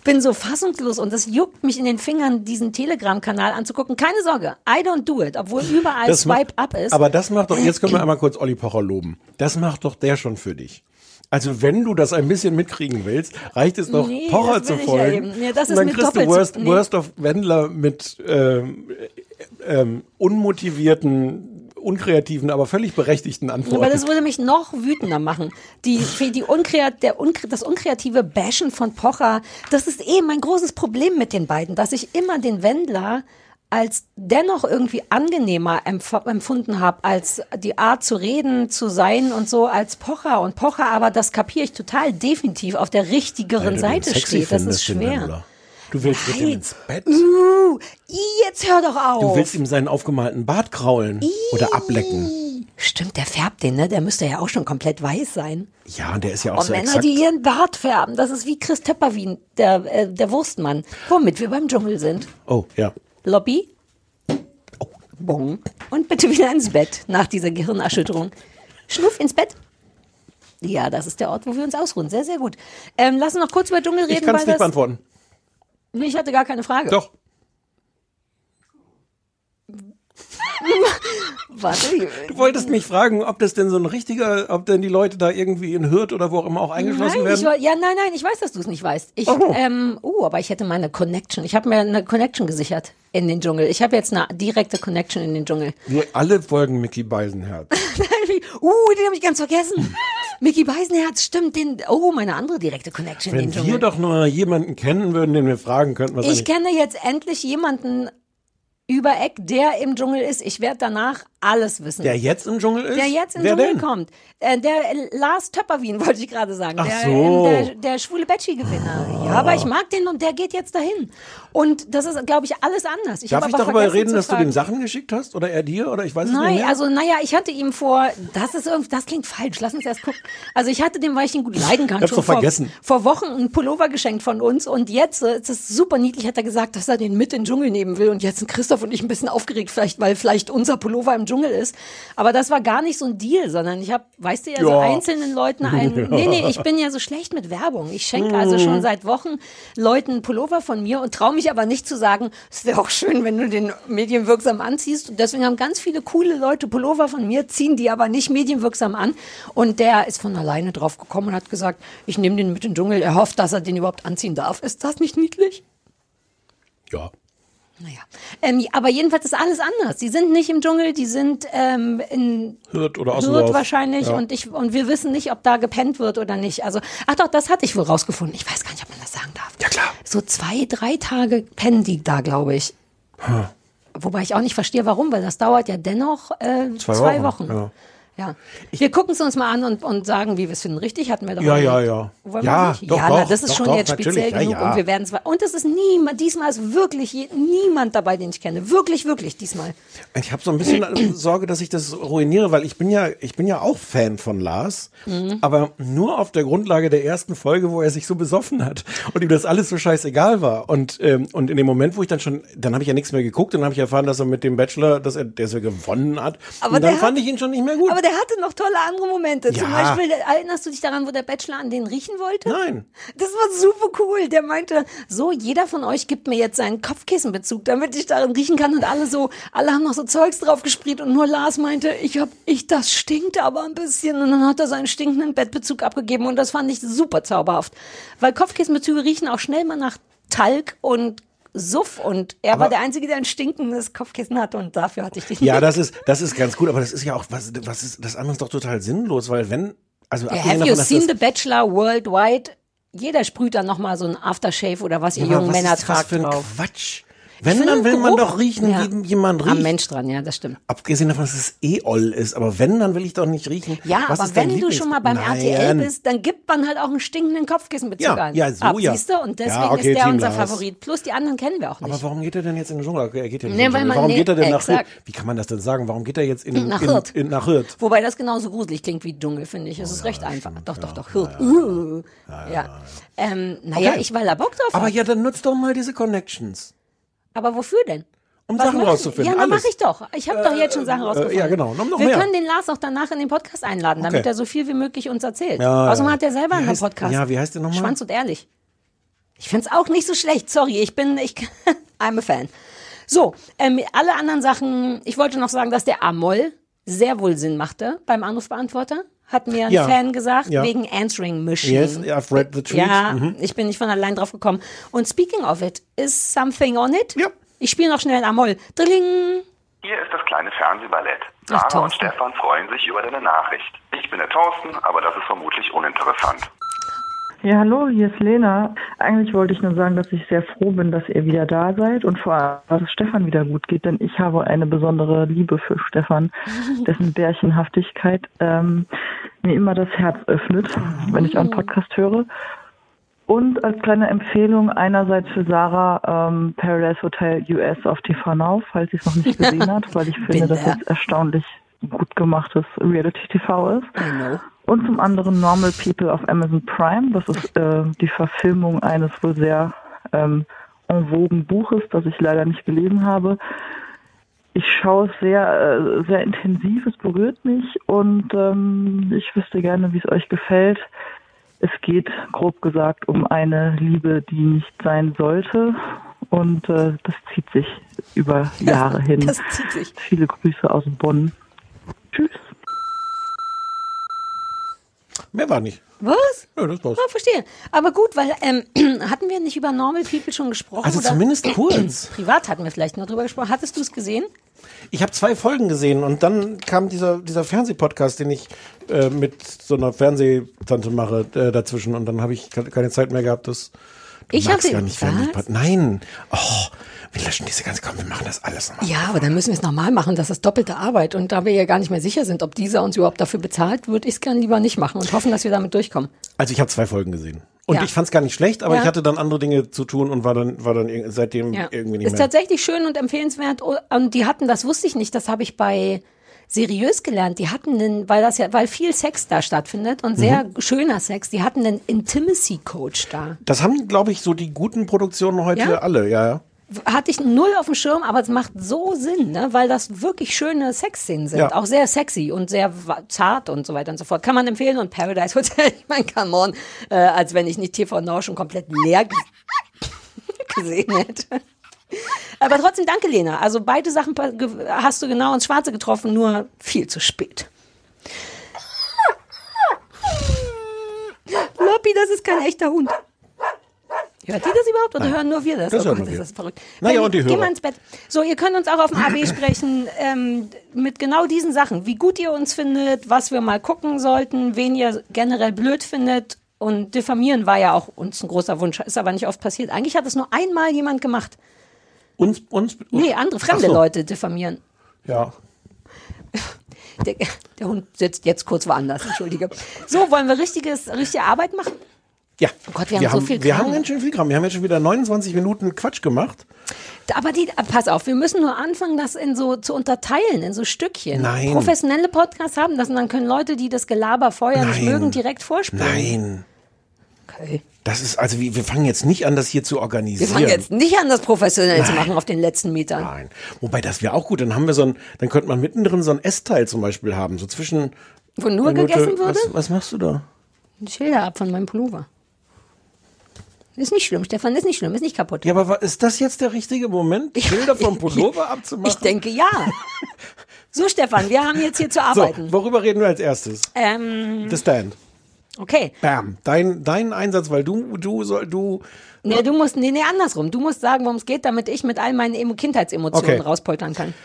bin so fassungslos und das juckt mich in den Fingern, diesen Telegram-Kanal anzugucken. Keine Sorge, I don't do it, obwohl überall Das macht- Swipe Up ist. Aber das macht doch, jetzt können wir einmal kurz Olli Pocher loben. Das macht doch der schon für dich. Also wenn du das ein bisschen mitkriegen willst, reicht es doch, Nee, Pocher zu ja folgen. eben. Ja, das ist und dann kriegst du Worst, nee. Worst of Wendler mit ähm, äh, ähm, unmotivierten, unkreativen, aber völlig berechtigten Antworten. Aber das würde mich noch wütender machen. Die, die Unkreat, der Unkre, das unkreative Bashen von Pocher, das ist eh mein großes Problem mit den beiden, dass ich immer den Wendler als dennoch irgendwie angenehmer empf empfunden habe, als die Art zu reden, zu sein und so als Pocher. Und Pocher aber, das kapiere ich total definitiv, auf der richtigeren Weil Seite steht. Das ist schwer. Du willst mit ihm Nein. ins Bett. Uh, jetzt hör doch auf. Du willst ihm seinen aufgemalten Bart kraulen oder ablecken. Stimmt, der färbt den, ne? Der müsste ja auch schon komplett weiß sein. Ja, und der ist ja auch Und so Männer, exakt. die ihren Bart färben, das ist wie Chris Töpperwien, der, äh, der Wurstmann. Womit wir beim Dschungel sind. Oh, ja. Lobby. Bong. Und bitte wieder ins Bett nach dieser Gehirnerschütterung. Schnuff ins Bett. Ja, das ist der Ort, wo wir uns ausruhen. Sehr, sehr gut. Ähm, lass uns noch kurz über Dschungel reden. Ich kann es nicht beantworten. Nee, Ich hatte gar keine Frage. Doch. Warte. Du wolltest mich fragen, ob das denn so ein richtiger, ob denn die Leute da irgendwie in Hürth oder wo auch immer auch eingeschlossen Nein, ich, werden? wa- ja, nein, nein, ich weiß, dass du es nicht weißt. Ich, Oh. ähm, oh, aber ich hätte meine Connection. Ich habe mir eine Connection gesichert in den Dschungel. Ich habe jetzt eine direkte Connection in den Dschungel. Wir alle folgen Mickey Beisenherz. uh, den habe ich ganz vergessen. Mickey Beisenherz, stimmt, den, oh, meine andere direkte Connection Wenn wir doch nur jemanden kennen würden, den wir fragen könnten, was ich kenne jetzt endlich jemanden, über Eck, der im Dschungel ist. Ich werde danach alles wissen. Der jetzt im Dschungel ist? Der jetzt im Wer Dschungel denn? kommt. Äh, der Lars Töpperwien, wollte ich gerade sagen. Ach der, so. ähm, der, der schwule Betschi-Gewinner. Ja, aber ich mag den und der geht jetzt dahin. Und das ist, glaube ich, alles anders. Ich Darf ich darüber reden, dass du dem Sachen geschickt hast? Oder er dir? Oder ich weiß es nicht Nein, mehr? also naja, ich hatte ihm vor, das ist irgendwie, das klingt falsch, lass uns erst gucken. Also ich hatte dem, weil ich ihn gut leiden kann, Ich schon vor, vergessen. vor Wochen einen Pullover geschenkt von uns und jetzt, äh, es ist super niedlich, hat er gesagt, dass er den mit in den Dschungel nehmen will und jetzt sind Christoph und ich ein bisschen aufgeregt, vielleicht, weil vielleicht unser Pullover im Dschungel ist. Aber das war gar nicht so ein Deal, sondern ich habe, weißt du ja, so Ja. einzelnen Leuten ein, nee, nee, ich bin ja so schlecht mit Werbung. Ich schenke also schon seit Wochen Leuten Pullover von mir und traue mich aber nicht zu sagen, es wäre auch schön, wenn du den medienwirksam anziehst. Und deswegen haben ganz viele coole Leute Pullover von mir, ziehen die aber nicht medienwirksam an. Und der ist von alleine drauf gekommen und hat gesagt, ich nehme den mit in den Dschungel. Er hofft, dass er den überhaupt anziehen darf. Ist das nicht niedlich? ja. Naja. Ähm, aber jedenfalls ist alles anders. Die sind nicht im Dschungel, die sind ähm, in Hürth oder Hürth wahrscheinlich Ja. und ich und wir wissen nicht, ob da gepennt wird oder nicht. Also ach doch, das hatte ich wohl rausgefunden. Ich weiß gar nicht, ob man das sagen darf. Ja, klar. So zwei, drei Tage pennen die da, glaube ich. Wobei ich auch nicht verstehe, warum, weil das dauert ja dennoch äh, Zwei zwei, Wochen, Wochen. ja. Ja. Wir gucken es uns mal an und, und sagen, wie wir es finden. Richtig hatten wir doch Ja, ja, ja. Wollen Ja, nicht? doch, ja, na, doch, das ist doch, schon doch, jetzt speziell ja, genug ja. und wir werden zwar und es ist niemand. Diesmal ist wirklich niemand dabei, den ich kenne. Wirklich, wirklich diesmal. Ich habe so ein bisschen Sorge, dass ich das ruiniere, weil ich bin ja, ich bin ja auch Fan von Lars, Mhm. aber nur auf der Grundlage der ersten Folge, wo er sich so besoffen hat und ihm das alles so scheißegal war. Und ähm, und in dem Moment, wo ich dann schon, dann habe ich ja nichts mehr geguckt, dann habe ich erfahren, dass er mit dem Bachelor, dass er, dass er gewonnen hat. Aber und dann der fand hat- ich ihn schon nicht mehr gut. Der hatte noch tolle andere Momente. Zum Ja. Beispiel, erinnerst du dich daran, wo der Bachelor an den riechen wollte? Nein. Das war super cool. Der meinte, so, jeder von euch gibt mir jetzt seinen Kopfkissenbezug, damit ich darin riechen kann. Und alle so, alle haben noch so Zeugs drauf gesprüht. Und nur Lars meinte, ich hab, ich, das stinkt aber ein bisschen. Und dann hat er seinen stinkenden Bettbezug abgegeben. Und das fand ich super zauberhaft. Weil Kopfkissenbezüge riechen auch schnell mal nach Talg und Suff. Und er war der Einzige, der ein stinkendes Kopfkissen hatte. Und dafür hatte ich den Ja, das ist, das ist ganz gut, aber das ist ja auch, was, was ist, das andere ist doch total sinnlos, weil wenn, also Ja, have you davon, dass seen The Bachelor worldwide? Jeder sprüht dann nochmal so ein Aftershave oder was ihr aber jungen was Männer ist das tragt für ein drauf. Quatsch. Wenn, dann will man Geruch- doch riechen, Ja. wie jemand riecht. Am Mensch dran, ja, das stimmt. Abgesehen davon, dass es eh oll ist, aber wenn, dann will ich doch nicht riechen. Ja, Was aber wenn du Lieblings- schon mal beim Nein. RTL bist, dann gibt man halt auch einen stinkenden Kopfkissenbezug Ja, an. ja, so, Ab, ja. Siehst du? Und deswegen Ja, okay, ist der Team unser Lars. Favorit. Plus die anderen kennen wir auch nicht. Aber warum geht er denn jetzt in den Dschungel? Er geht ja nicht Nee, in den Dschungel. man- Warum nee, geht er denn nach exakt. Hürth? Wie kann man das denn sagen? Warum geht er jetzt in, Nach in, Hürth. in, nach Hürth? Wobei das genauso gruselig klingt wie Dschungel, finde ich. Es ist recht einfach. Doch, doch, doch. Uh. Ja. Ähm, naja, Okay. ich weil da Bock drauf Aber ja, dann nutzt doch mal diese Connections. Aber wofür denn? Um Was Sachen ich? rauszufinden. Ja, dann mache ich doch. Ich habe doch jetzt schon Sachen äh, rausgefunden. ja, genau. Noch- noch Wir mehr. können den Lars auch danach in den Podcast einladen, damit Okay. er so viel wie möglich uns erzählt. Ja, Außerdem hat er selber einen heißt- Podcast. ja, wie heißt der nochmal? Schwanz und ehrlich. Ich find's auch nicht so schlecht. Sorry, ich bin, ich, I'm a fan. So, ähm, alle anderen Sachen. Ich wollte noch sagen, dass der Amol sehr wohl Sinn machte beim Anrufbeantworter. Hat mir ein Ja. Fan gesagt, Ja. wegen Answering Machine. Yes, I've read the tweet. Ja, Mhm. ich bin nicht von allein drauf gekommen. Und speaking of it, is something on it? Ja. Ich spiele noch schnell ein Amol. Drilling. Hier ist das kleine Fernsehballett. Ach, Sarah und Thorsten. Stefan freuen sich über deine Nachricht. Ich bin der Thorsten, aber das ist vermutlich uninteressant. Ja, hallo, hier ist Lena. Eigentlich wollte ich nur sagen, dass ich sehr froh bin, dass ihr wieder da seid und vor allem, dass es Stefan wieder gut geht, denn ich habe eine besondere Liebe für Stefan, dessen Bärchenhaftigkeit ähm, mir immer das Herz öffnet, wenn ich einen Podcast höre. Und als kleine Empfehlung einerseits für Sarah ähm, Paradise Hotel US auf TV Now, falls sie es noch nicht gesehen hat, weil ich finde, dass es erstaunlich gut gemachtes Reality-TV ist. I know. Und zum anderen Normal People auf Amazon Prime. Das ist äh, die Verfilmung eines wohl sehr ähm, en vogue Buches, das ich leider nicht gelesen habe. Ich schaue es sehr, äh, sehr intensiv, es berührt mich und ähm, ich wüsste gerne, wie es euch gefällt. Es geht, grob gesagt, um eine Liebe, die nicht sein sollte. Und äh, das zieht sich über Jahre hin. Das zieht sich. Viele Grüße aus Bonn. Tschüss. Mehr war nicht. Was? Ja, das war's. Ja, verstehe. Aber gut, weil ähm, hatten wir nicht über Normal People schon gesprochen? Also oder? zumindest kurz. Privat hatten wir vielleicht noch drüber gesprochen. Hattest du es gesehen? Ich habe zwei Folgen gesehen und dann kam dieser, dieser Fernsehpodcast, den ich äh, mit so einer Fernsehtante mache, äh, dazwischen und dann habe ich ke- keine Zeit mehr gehabt, das du Ich hatte- gar nicht Was? Fernsehpod- Nein. Oh, Wir löschen diese ganze, komm, wir machen das alles nochmal. Ja, aber dann müssen wir es nochmal machen. Das ist doppelte Arbeit. Und da wir ja gar nicht mehr sicher sind, ob dieser uns überhaupt dafür bezahlt, würde ich es gern lieber nicht machen und hoffen, dass wir damit durchkommen. Also ich habe zwei Folgen gesehen. Und Ja. ich fand es gar nicht schlecht, aber Ja. ich hatte dann andere Dinge zu tun und war dann, war dann seitdem Ja. irgendwie nicht ist mehr. tatsächlich schön und empfehlenswert. Und die hatten, das wusste ich nicht, das habe ich bei seriös gelernt. Die hatten einen, weil das ja, weil viel Sex da stattfindet und sehr Mhm. schöner Sex, die hatten einen Intimacy Coach da. Das haben, glaube ich, so die guten Produktionen heute Ja? alle, ja, ja. Hatte ich null auf dem Schirm, aber es macht so Sinn, ne? weil das wirklich schöne Sexszenen sind. Ja. Auch sehr sexy und sehr zart und so weiter und so fort. Kann man empfehlen. Und Paradise Hotel, ich meine, come on, äh, als wenn ich nicht TV Now schon komplett leer ge- gesehen hätte. Aber trotzdem danke, Lena. Also beide Sachen hast du genau ins Schwarze getroffen, nur viel zu spät. Loppi, das ist kein echter Hund. Hört ihr das überhaupt oder hören nur wir das? Das oh hören Gott, wir. ist das verrückt. Naja, und die Geh Hörer. mal ins Bett. So, ihr könnt uns auch auf dem AB sprechen ähm, mit genau diesen Sachen. Wie gut ihr uns findet, was wir mal gucken sollten, wen ihr generell blöd findet. Und diffamieren war ja auch uns ein großer Wunsch, ist aber nicht oft passiert. Eigentlich hat es nur einmal jemand gemacht. Uns, uns, Nee, andere fremde so. Leute diffamieren. Ja. Der, der Hund sitzt jetzt kurz woanders, entschuldige. So, wollen wir richtiges, richtige Arbeit machen? Ja. Oh Gott, wir haben so viel Wir Kram. haben ganz schön viel Kram. Wir haben jetzt schon wieder 29 Minuten Quatsch gemacht. Aber die, pass auf, wir müssen nur anfangen, das in so zu unterteilen, in so Stückchen. Nein. Professionelle Podcasts haben das und dann können Leute, die das Gelaber vorher nicht Nein. mögen, direkt vorspielen. Nein. Okay. Das ist, also wir, wir fangen jetzt nicht an, das hier zu Wir organisieren. fangen jetzt nicht an, das professionell zu machen auf den letzten Metern. Nein. Wobei, das wäre auch gut. Dann haben wir so ein, dann könnte man mittendrin so ein Essteil zum Beispiel haben. So zwischen. Wo nur Minute- gegessen würde? Was, was machst du da? Die Schilder ab von meinem Pullover. Ist nicht schlimm, Stefan, ist nicht schlimm, ist nicht kaputt. Ja, aber ist das jetzt der richtige Moment, Schilder vom Pullover abzumachen? Ich denke ja. So, Stefan, wir haben jetzt hier zu So, arbeiten. worüber reden wir als erstes? Ähm, The Stand. okay. Bam. Dein, dein Einsatz, weil du, du soll, du. Nee, du musst, nee, nee, andersrum. Du musst sagen, worum es geht, damit ich mit all meinen Emo Kindheitsemotionen Okay. rauspoltern kann.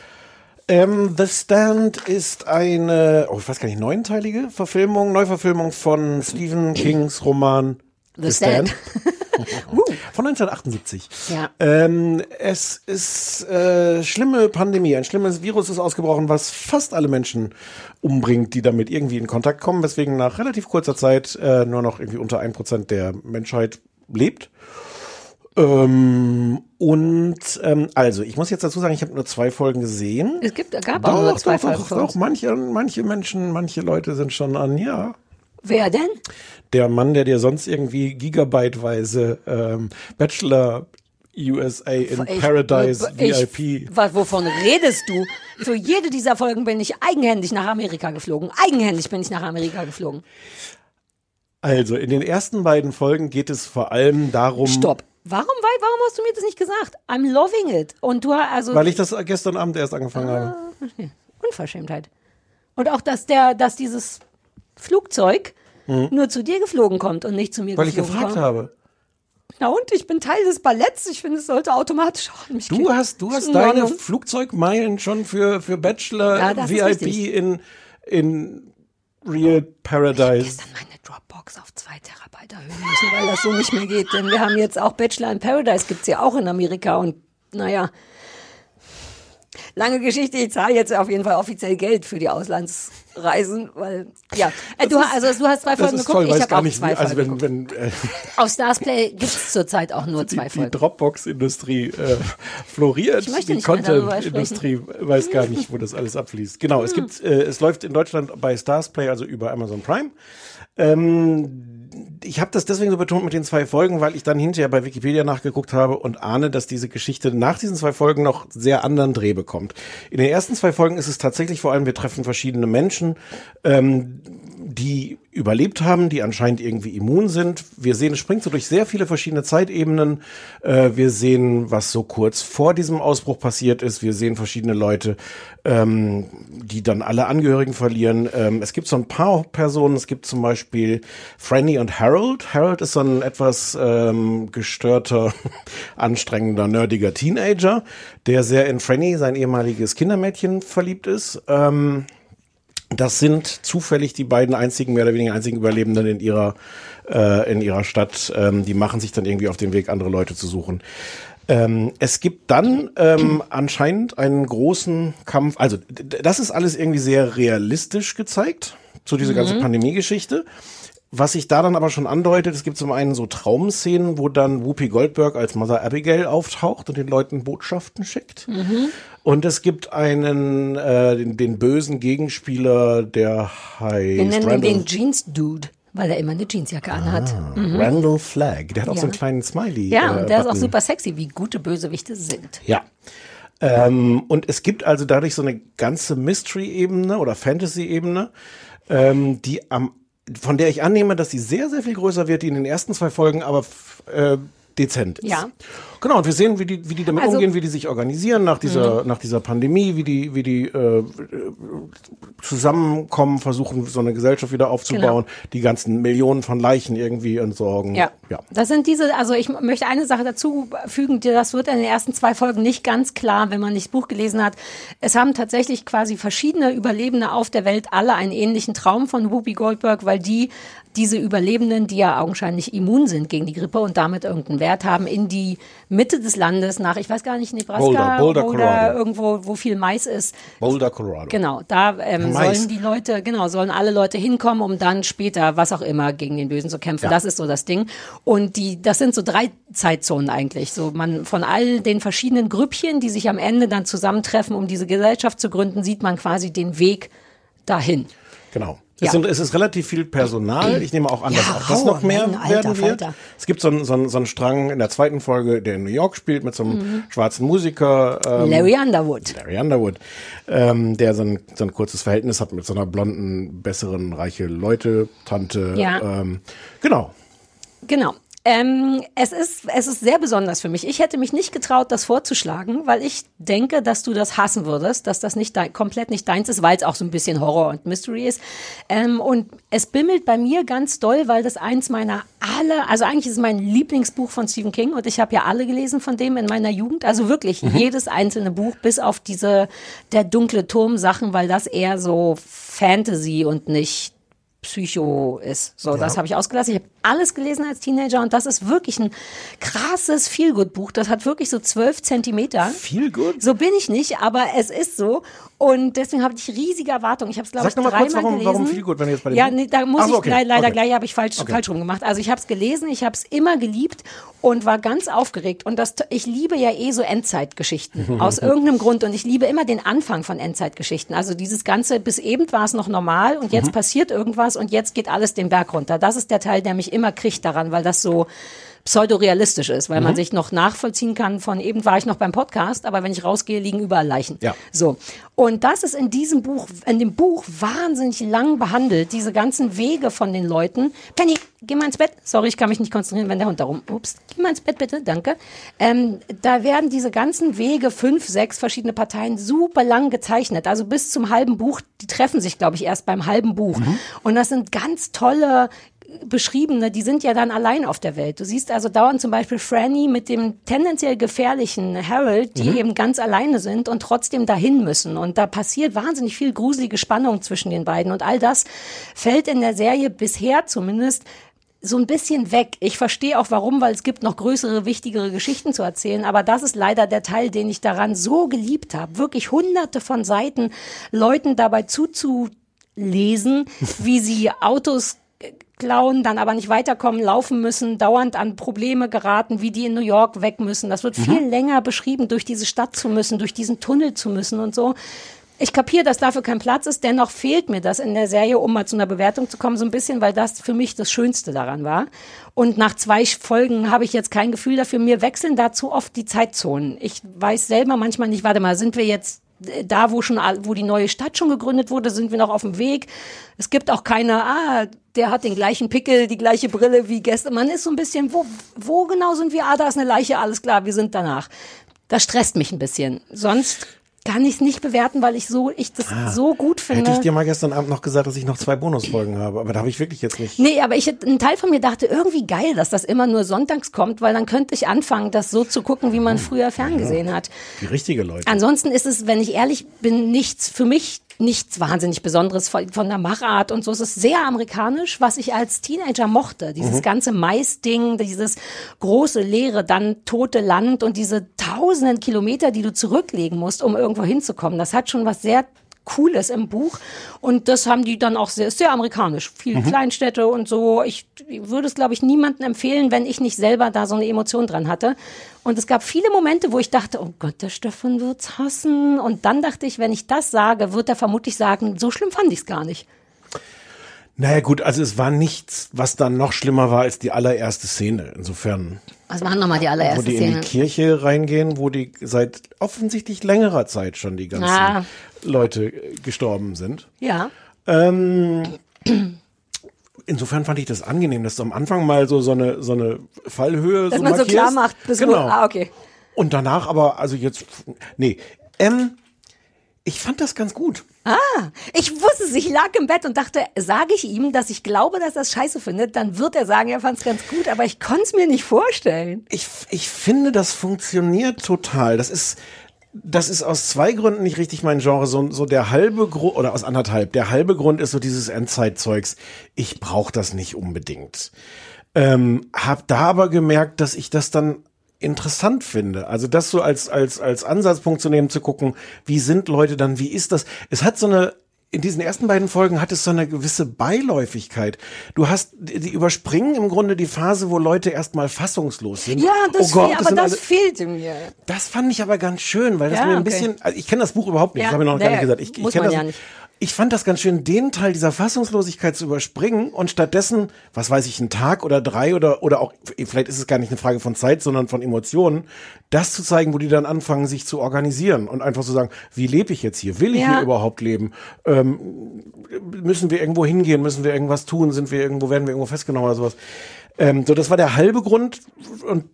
Ähm, The Stand ist eine, oh, ich weiß gar nicht, neunteilige Verfilmung, Neuverfilmung von Stephen Kings Roman The Stand. von 1978. Ja. Ähm, es ist äh, schlimme Pandemie, ein schlimmes Virus ist ausgebrochen, was fast alle Menschen umbringt, die damit irgendwie in Kontakt kommen, weswegen nach relativ kurzer Zeit äh, nur noch irgendwie unter 1% der Menschheit lebt. Ähm, und ähm, also, ich muss jetzt dazu sagen, ich habe nur zwei Folgen gesehen. Es gibt, gab auch nur zwei Folgen doch, von uns. doch, manche, manche Menschen, manche Leute sind schon an, ja. Wer denn? Der Mann, der dir sonst irgendwie gigabyteweise ähm, Bachelor USA in Ich- Paradise ich, VIP. Was, wovon redest du? Für jede dieser Folgen bin ich eigenhändig nach Amerika geflogen. Eigenhändig bin ich nach Amerika geflogen. Also, in den ersten beiden Folgen geht es vor allem darum, Stopp. Warum, warum hast du mir das nicht gesagt? I'm loving it. Und du hast also weil ich das gestern Abend erst angefangen habe. Unverschämtheit. Und auch, dass der, dass dieses Flugzeug nur zu dir geflogen kommt und nicht zu mir Mhm. Weil ich gefragt kommt. habe. Na und ich bin Teil des Balletts. Ich finde, es sollte automatisch auch mich Du gehen. hast, du hast in deine Ordnung. Flugzeugmeilen schon für, für Bachelor Ja, VIP in, in Real Paradise. gestern meine Dropbox auf zwei Terabyte erhöhen müssen, weil das so nicht mehr geht. Denn wir haben jetzt auch Bachelor in Paradise, gibt's ja auch in Amerika. Und naja, lange Geschichte, ich zahle jetzt auf jeden Fall offiziell Geld für die Auslandsreisen, weil, ja. Äh, du, hast- also, du hast zwei Das Folgen ist geguckt, toll, ich habe auch nicht, zwei also Folgen wenn, geguckt. wenn äh, Auf Starsplay gibt's zurzeit auch nur die, zwei die Folgen. Dropbox-Industrie äh, floriert, die Content-Industrie weiß gar nicht, wo das alles abfließt. Genau, es gibt, äh, es läuft in Deutschland bei Starsplay, also über Amazon Prime. Ähm, ich habe das deswegen so betont mit den zwei Folgen, weil ich dann hinterher bei Wikipedia nachgeguckt habe und ahne, dass diese Geschichte nach diesen zwei Folgen noch sehr anderen Dreh bekommt. In den ersten zwei Folgen ist es tatsächlich vor allem, wir treffen verschiedene Menschen, ähm, die überlebt haben, die anscheinend irgendwie immun sind. Wir sehen, es springt so durch sehr viele verschiedene Zeitebenen. Äh, wir sehen, was so kurz vor diesem Ausbruch passiert ist. Wir sehen verschiedene Leute, ähm, die dann alle Angehörigen verlieren. Ähm, es gibt so ein paar Personen. Es gibt zum Beispiel Franny und Harold. Harold ist so ein etwas ähm, gestörter, anstrengender, nerdiger Teenager, der sehr in Franny, sein ehemaliges Kindermädchen, verliebt ist. Ähm, das sind zufällig die beiden einzigen, mehr oder weniger einzigen Überlebenden in ihrer, äh, in ihrer Stadt. Ähm, die machen sich dann irgendwie auf den Weg, andere Leute zu suchen. Ähm, es gibt dann ähm, anscheinend einen großen Kampf. Also das ist alles irgendwie sehr realistisch gezeigt, so diese ganze Pandemie-Geschichte. Was sich da dann aber schon andeutet, es gibt zum einen so Traumszenen, wo dann Whoopi Goldberg als Mother Abigail auftaucht und den Leuten Botschaften schickt. Und es gibt einen, äh, den, den bösen Gegenspieler, der heißt Wir nennen ihn Randall, den Jeans-Dude, weil er immer eine Jeansjacke anhat. Randall Flagg. Der hat auch so einen Ja. kleinen Smiley. Ja, äh, und der ist auch Button. super sexy, wie gute Bösewichte sind. Ja. Ähm, und es gibt also dadurch so eine ganze Mystery-Ebene oder Fantasy-Ebene, ähm, die am, von der ich annehme, dass sie sehr, sehr viel größer wird, die in den ersten zwei Folgen aber äh, dezent ist. Ja. Genau, und wir sehen, wie die, wie die damit Also- umgehen, wie die sich organisieren nach dieser, nach dieser Pandemie, wie die, wie die äh, zusammenkommen, versuchen, so eine Gesellschaft wieder aufzubauen, die ganzen Millionen von Leichen irgendwie entsorgen. Ja. ja. Das sind diese, also ich möchte eine Sache dazu fügen, das wird in den ersten zwei Folgen nicht ganz klar, wenn man nicht das Buch gelesen hat. Es haben tatsächlich quasi verschiedene Überlebende auf der Welt alle einen ähnlichen Traum von Whoopi Goldberg, weil die diese Überlebenden, die ja augenscheinlich immun sind gegen die Grippe und damit irgendeinen Wert haben, in die Mitte des Landes nach, ich weiß gar nicht, Nebraska Boulder, Boulder, Colorado. irgendwo, wo viel Mais ist, Boulder, Colorado. Genau, da ähm, sollen die Leute, genau, sollen alle Leute hinkommen, um dann später, was auch immer, gegen den Bösen zu kämpfen. Ja. Das ist so das Ding. Und die, das sind so drei Zeitzonen eigentlich. So man von all den verschiedenen Grüppchen, die sich am Ende dann zusammentreffen, um diese Gesellschaft zu gründen, sieht man quasi den Weg dahin. Genau. Ja. Es, sind, es ist relativ viel Personal. Ich nehme auch an, dass Ja, auch das noch mehr Mann, Alter, werden wird. Falter. Es gibt so einen, so, einen, so einen Strang in der zweiten Folge, der in New York spielt, mit so einem schwarzen Musiker. Ähm, Larry Underwood. Larry Underwood, ähm, der so ein, so ein kurzes Verhältnis hat mit so einer blonden, besseren, reiche Leute-Tante. Ja. Ähm, genau. Genau. Ähm, es, ist, es ist sehr besonders für mich. Ich hätte mich nicht getraut, das vorzuschlagen, weil ich denke, dass du das hassen würdest, dass das nicht dein, komplett nicht deins ist, weil es auch so ein bisschen Horror und Mystery ist. Ähm, und es bimmelt bei mir ganz doll, weil das eins meiner alle, also eigentlich ist es mein Lieblingsbuch von Stephen King und ich habe ja alle gelesen von dem in meiner Jugend. Also wirklich jedes einzelne Buch, bis auf diese der dunkle Turm Sachen, weil das eher so Fantasy und nicht Psycho ist. So, das habe ich ausgelassen. Ich habe alles gelesen als Teenager und das ist wirklich ein krasses Feelgood-Buch. Das hat wirklich so zwölf Zentimeter. Gut. So bin ich nicht, aber es ist so. Und deswegen habe ich riesige Erwartungen. Ich habe es, glaube ich, dreimal kurz, warum- gelesen. warum Feelgood, wenn du jetzt bei dem Ja, nee, da muss so, ich okay, le- leider okay. gleich, habe ich falsch, Okay. falsch rum gemacht. Also ich habe es gelesen, ich habe es immer geliebt und war ganz aufgeregt. Und das, ich liebe ja eh so Endzeitgeschichten aus irgendeinem Grund. Und ich liebe immer den Anfang von Endzeitgeschichten. Also dieses Ganze, bis eben war es noch normal und Mhm. jetzt passiert irgendwas und jetzt geht alles den Berg runter. Das ist der Teil, der mich immer kriegt daran, weil das so pseudorealistisch ist, weil man Mhm. sich noch nachvollziehen kann von eben war ich noch beim Podcast, aber wenn ich rausgehe, liegen überall Leichen. Ja. So. Und das ist in diesem Buch, in dem Buch wahnsinnig lang behandelt, diese ganzen Wege von den Leuten. Penny, geh mal ins Bett. Sorry, ich kann mich nicht konzentrieren, wenn der Hund da rum. Ups, geh mal ins Bett bitte, danke. Ähm, da werden diese ganzen Wege, fünf, sechs verschiedene Parteien, super lang gezeichnet. Also bis zum halben Buch. Die treffen sich, glaube ich, erst beim halben Buch. Und das sind ganz tolle beschriebene, die sind ja dann allein auf der Welt. Du siehst also dauernd zum Beispiel Franny mit dem tendenziell gefährlichen Harold, die eben ganz alleine sind und trotzdem dahin müssen. Und da passiert wahnsinnig viel gruselige Spannung zwischen den beiden. Und all das fällt in der Serie bisher zumindest so ein bisschen weg. Ich verstehe auch warum, weil es gibt noch größere, wichtigere Geschichten zu erzählen. Aber das ist leider der Teil, den ich daran so geliebt habe. Wirklich hunderte von Seiten Leuten dabei zuzulesen, wie sie Autos klauen, dann aber nicht weiterkommen, laufen müssen, dauernd an Probleme geraten, wie die in New York weg müssen. Das wird viel länger beschrieben, durch diese Stadt zu müssen, durch diesen Tunnel zu müssen und so. Ich kapiere, dass dafür kein Platz ist, dennoch fehlt mir das in der Serie, um mal zu einer Bewertung zu kommen, so ein bisschen, weil das für mich das Schönste daran war. Und nach zwei Folgen habe ich jetzt kein Gefühl dafür. Mir wechseln da zu oft die Zeitzonen. Ich weiß selber manchmal nicht, warte mal, sind wir jetzt da, wo schon, wo die neue Stadt schon gegründet wurde, sind wir noch auf dem Weg. Es gibt auch keine, ah, der hat den gleichen Pickel, die gleiche Brille wie gestern. Man ist so ein bisschen, wo, wo genau sind wir? Ah, da ist eine Leiche, alles klar, wir sind danach. Das stresst mich ein bisschen. Sonst kann ich es nicht bewerten, weil ich so, ich das so gut finde. Hätte ich dir mal gestern Abend noch gesagt, dass ich noch zwei Bonusfolgen habe, aber da habe ich wirklich jetzt nicht. Nee, aber ich, ein Teil von mir dachte, irgendwie geil, dass das immer nur sonntags kommt, weil dann könnte ich anfangen, das so zu gucken, wie man früher ferngesehen hat. Die richtige Leute. Ansonsten ist es, wenn ich ehrlich bin, nichts für mich nichts wahnsinnig Besonderes von, von der Machart und so. Es ist sehr amerikanisch, was ich als Teenager mochte. Dieses ganze Mais-Ding, dieses große, leere, dann tote Land und diese tausenden Kilometer, die du zurücklegen musst, um irgendwo hinzukommen. Das hat schon was sehr Cooles im Buch. Und das haben die dann auch sehr, sehr amerikanisch. Viel Kleinstädte und so. Ich würde es, glaube ich, niemandem empfehlen, wenn ich nicht selber da so eine Emotion dran hatte. Und es gab viele Momente, wo ich dachte, oh Gott, der Stefan wird's hassen. Und dann dachte ich, wenn ich das sage, wird er vermutlich sagen, so schlimm fand ich's gar nicht. Naja gut, also es war nichts, was dann noch schlimmer war als die allererste Szene. Insofern, Was war nochmal die wo allererste die in Szene? die Kirche reingehen, wo die seit offensichtlich längerer Zeit schon die ganzen Ah. Leute äh, gestorben sind. Ja. Ähm, insofern fand ich das angenehm, dass du am Anfang mal so, so eine, so eine Fallhöhe Dass so man so markierst. klar macht, bis genau. wo, ah, okay. Und danach aber, also jetzt, nee, ähm, ich fand das ganz gut. Ich wusste es, ich lag im Bett und dachte, sage ich ihm, dass ich glaube, dass er es scheiße findet, dann wird er sagen, er fand es ganz gut, aber ich konnte es mir nicht vorstellen. Ich, ich finde, das funktioniert total. Das ist, das ist aus zwei Gründen nicht richtig mein Genre. So, so der halbe Grund, oder aus anderthalb, der halbe Grund ist so dieses Endzeitzeugs. Ich brauche das nicht unbedingt. Ähm, hab da aber gemerkt, dass ich das dann interessant finde. Also das so als, als, als Ansatzpunkt zu nehmen, zu gucken, wie sind Leute dann, wie ist das? Es hat so eine, in diesen ersten beiden Folgen hat es so eine gewisse Beiläufigkeit. Du hast, die überspringen im Grunde die Phase, wo Leute erstmal fassungslos sind. Ja, das oh Gott, fehl, aber das alle- fehlte mir. das fand ich aber ganz schön, weil das Ja, mir ein okay. bisschen, also ich kenne das Buch überhaupt nicht, Ja, das habe ich noch gar naja, nicht gesagt. Ich, ich muss kenn man das, ja nicht. Ich fand das ganz schön, den Teil dieser Fassungslosigkeit zu überspringen und stattdessen, was weiß ich, einen Tag oder drei oder, oder auch, vielleicht ist es gar nicht eine Frage von Zeit, sondern von Emotionen, das zu zeigen, wo die dann anfangen, sich zu organisieren und einfach zu sagen, wie lebe ich jetzt hier? Will ich Ja. hier überhaupt leben? Ähm, müssen wir irgendwo hingehen? Müssen wir irgendwas tun? Sind wir irgendwo, werden wir irgendwo festgenommen oder sowas? Ähm, so, das war der halbe Grund und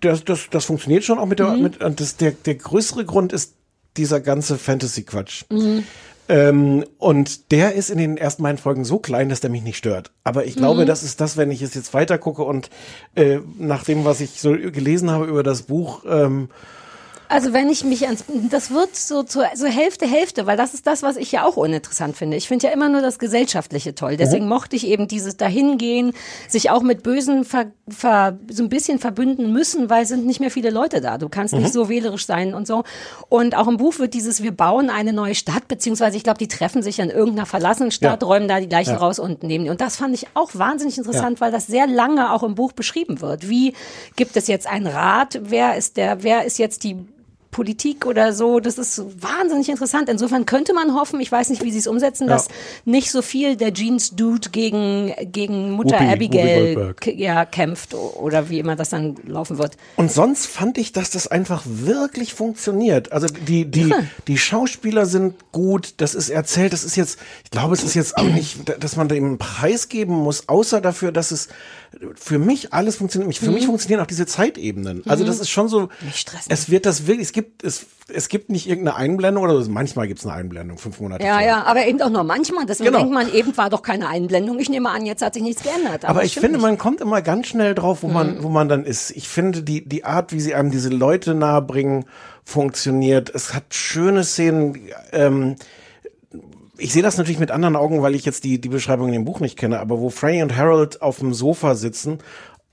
das, das, das funktioniert schon auch mit der, mit, und das, der, der größere Grund ist dieser ganze Fantasy-Quatsch. Ähm, und der ist in den ersten beiden Folgen so klein, dass der mich nicht stört. Aber ich glaube, das ist das, wenn ich es jetzt weiter gucke und äh, nach dem, was ich so gelesen habe über das Buch, ähm, Also wenn ich mich ans, das wird so zur so Hälfte Hälfte, weil das ist das, was ich ja auch uninteressant finde. Ich finde ja immer nur das Gesellschaftliche toll. Deswegen mochte ich eben dieses Dahingehen, sich auch mit Bösen ver, ver, so ein bisschen verbünden müssen, weil es sind nicht mehr viele Leute da. Du kannst nicht so wählerisch sein und so. Und auch im Buch wird dieses, wir bauen eine neue Stadt, beziehungsweise ich glaube, die treffen sich an irgendeiner verlassenen Stadt, Ja. räumen da die Leichen Ja. raus und nehmen die. Und das fand ich auch wahnsinnig interessant, weil das sehr lange auch im Buch beschrieben wird. Wie gibt es jetzt einen Rat? Wer ist der, wer ist jetzt die Politik oder so, das ist wahnsinnig interessant. Insofern könnte man hoffen, ich weiß nicht, wie sie es umsetzen, dass nicht so viel der Jeans Dude gegen, gegen Mutter Whoopi- Whoopi Abigail k- ja, kämpft oder wie immer das dann laufen wird. Und sonst fand ich, dass das einfach wirklich funktioniert. Also die, die, die Schauspieler sind gut, das ist erzählt, das ist jetzt, ich glaube, es ist jetzt auch nicht, dass man dem einen Preis geben muss, außer dafür, dass es für mich alles funktioniert. Für mich funktionieren auch diese Zeitebenen. Also das ist schon so, es wird das wirklich, es gibt, es, es gibt nicht irgendeine Einblendung oder so. manchmal gibt es eine Einblendung, fünf Monate Ja, vorher. ja, aber eben auch nur manchmal. Deswegen Genau. denkt man, eben war doch keine Einblendung. Ich nehme an, jetzt hat sich nichts geändert. Aber das ich finde, nicht. Mhm. man kommt immer ganz schnell drauf, wo man, wo man dann ist. Ich finde, die, die Art, wie sie einem diese Leute nahebringen, funktioniert. Es hat schöne Szenen. Ähm, ich sehe das natürlich mit anderen Augen, weil ich jetzt die, die Beschreibung in dem Buch nicht kenne, aber wo Franny und Harold auf dem Sofa sitzen,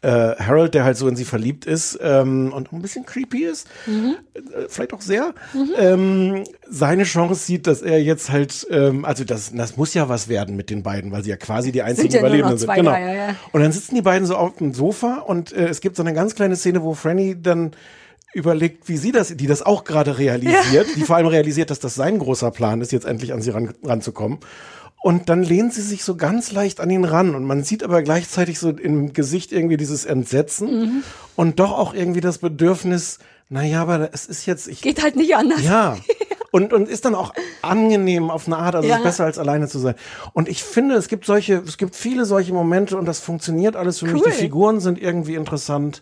äh, Harold, der halt so in sie verliebt ist ähm, und ein bisschen creepy ist, äh, vielleicht auch sehr, ähm, seine Chance sieht, dass er jetzt halt, ähm, also das, das muss ja was werden mit den beiden, weil sie ja quasi die einzigen ja nur noch Überlebenden sind. Genau. ja, ja. Und dann sitzen die beiden so auf dem Sofa und äh, es gibt so eine ganz kleine Szene, wo Franny dann überlegt, wie sie das, die das auch gerade realisiert, die vor allem realisiert, dass das sein großer Plan ist, jetzt endlich an sie ran, ranzukommen. Und dann lehnt sie sich so ganz leicht an ihn ran und man sieht aber gleichzeitig so im Gesicht irgendwie dieses Entsetzen Mhm. und doch auch irgendwie das Bedürfnis, naja, aber es ist jetzt, ich, Geht halt nicht anders. ja. Und, und ist dann auch angenehm auf eine Art, also Ja. ist besser als alleine zu sein. Und ich finde, es gibt solche, es gibt viele solche Momente und das funktioniert alles für mich. Cool. Die Figuren sind irgendwie interessant.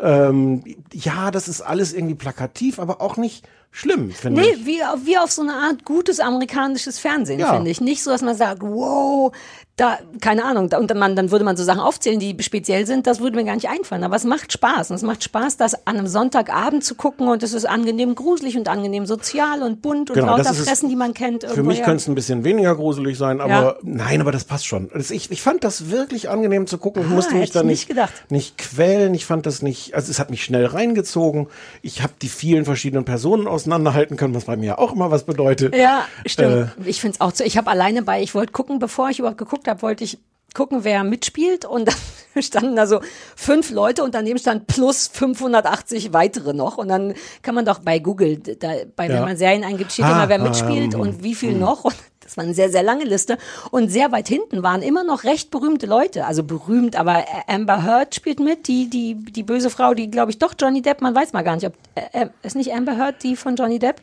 Ähm, ja, das ist alles irgendwie plakativ, aber auch nicht schlimm, finde Nee, ich. wie, auf- wie auf so eine Art gutes amerikanisches Fernsehen, Ja. finde ich. Nicht so, dass man sagt, wow, da, keine Ahnung, da, und man, dann würde man so Sachen aufzählen, die speziell sind, das würde mir gar nicht einfallen. Aber es macht Spaß. Und es macht Spaß, das an einem Sonntagabend zu gucken und es ist angenehm gruselig und angenehm sozial und bunt und Genau, lauter. Fressen, die man kennt. Für mich könnte es ein bisschen weniger gruselig sein, aber Ja. nein, aber das passt schon. Ich, ich fand das wirklich angenehm zu gucken. Ich Ah, musste mich da ich nicht, nicht nicht quälen. Ich fand das nicht, also es hat mich schnell reingezogen. Ich habe die vielen verschiedenen Personen auseinanderhalten können, was bei mir auch immer was bedeutet. Ja, stimmt. Äh, ich finde es auch so. Ich habe alleine bei, ich wollte gucken, bevor ich überhaupt geguckt habe, wollte ich gucken, wer mitspielt. Und dann standen da so fünf Leute und daneben stand plus 580 weitere noch. Und dann kann man doch bei Google, da, bei, wenn Ja. man Serien eingibt, steht Ah, immer, wer ah, mitspielt hm, und wie viel noch. Und das war eine sehr, sehr lange Liste. Und sehr weit hinten waren immer noch recht berühmte Leute. Also berühmt, aber Amber Heard spielt mit, die, die, die böse Frau, die, glaube ich, doch Johnny Depp, man weiß mal gar nicht, ob, äh, äh, ist nicht Amber Heard die von Johnny Depp?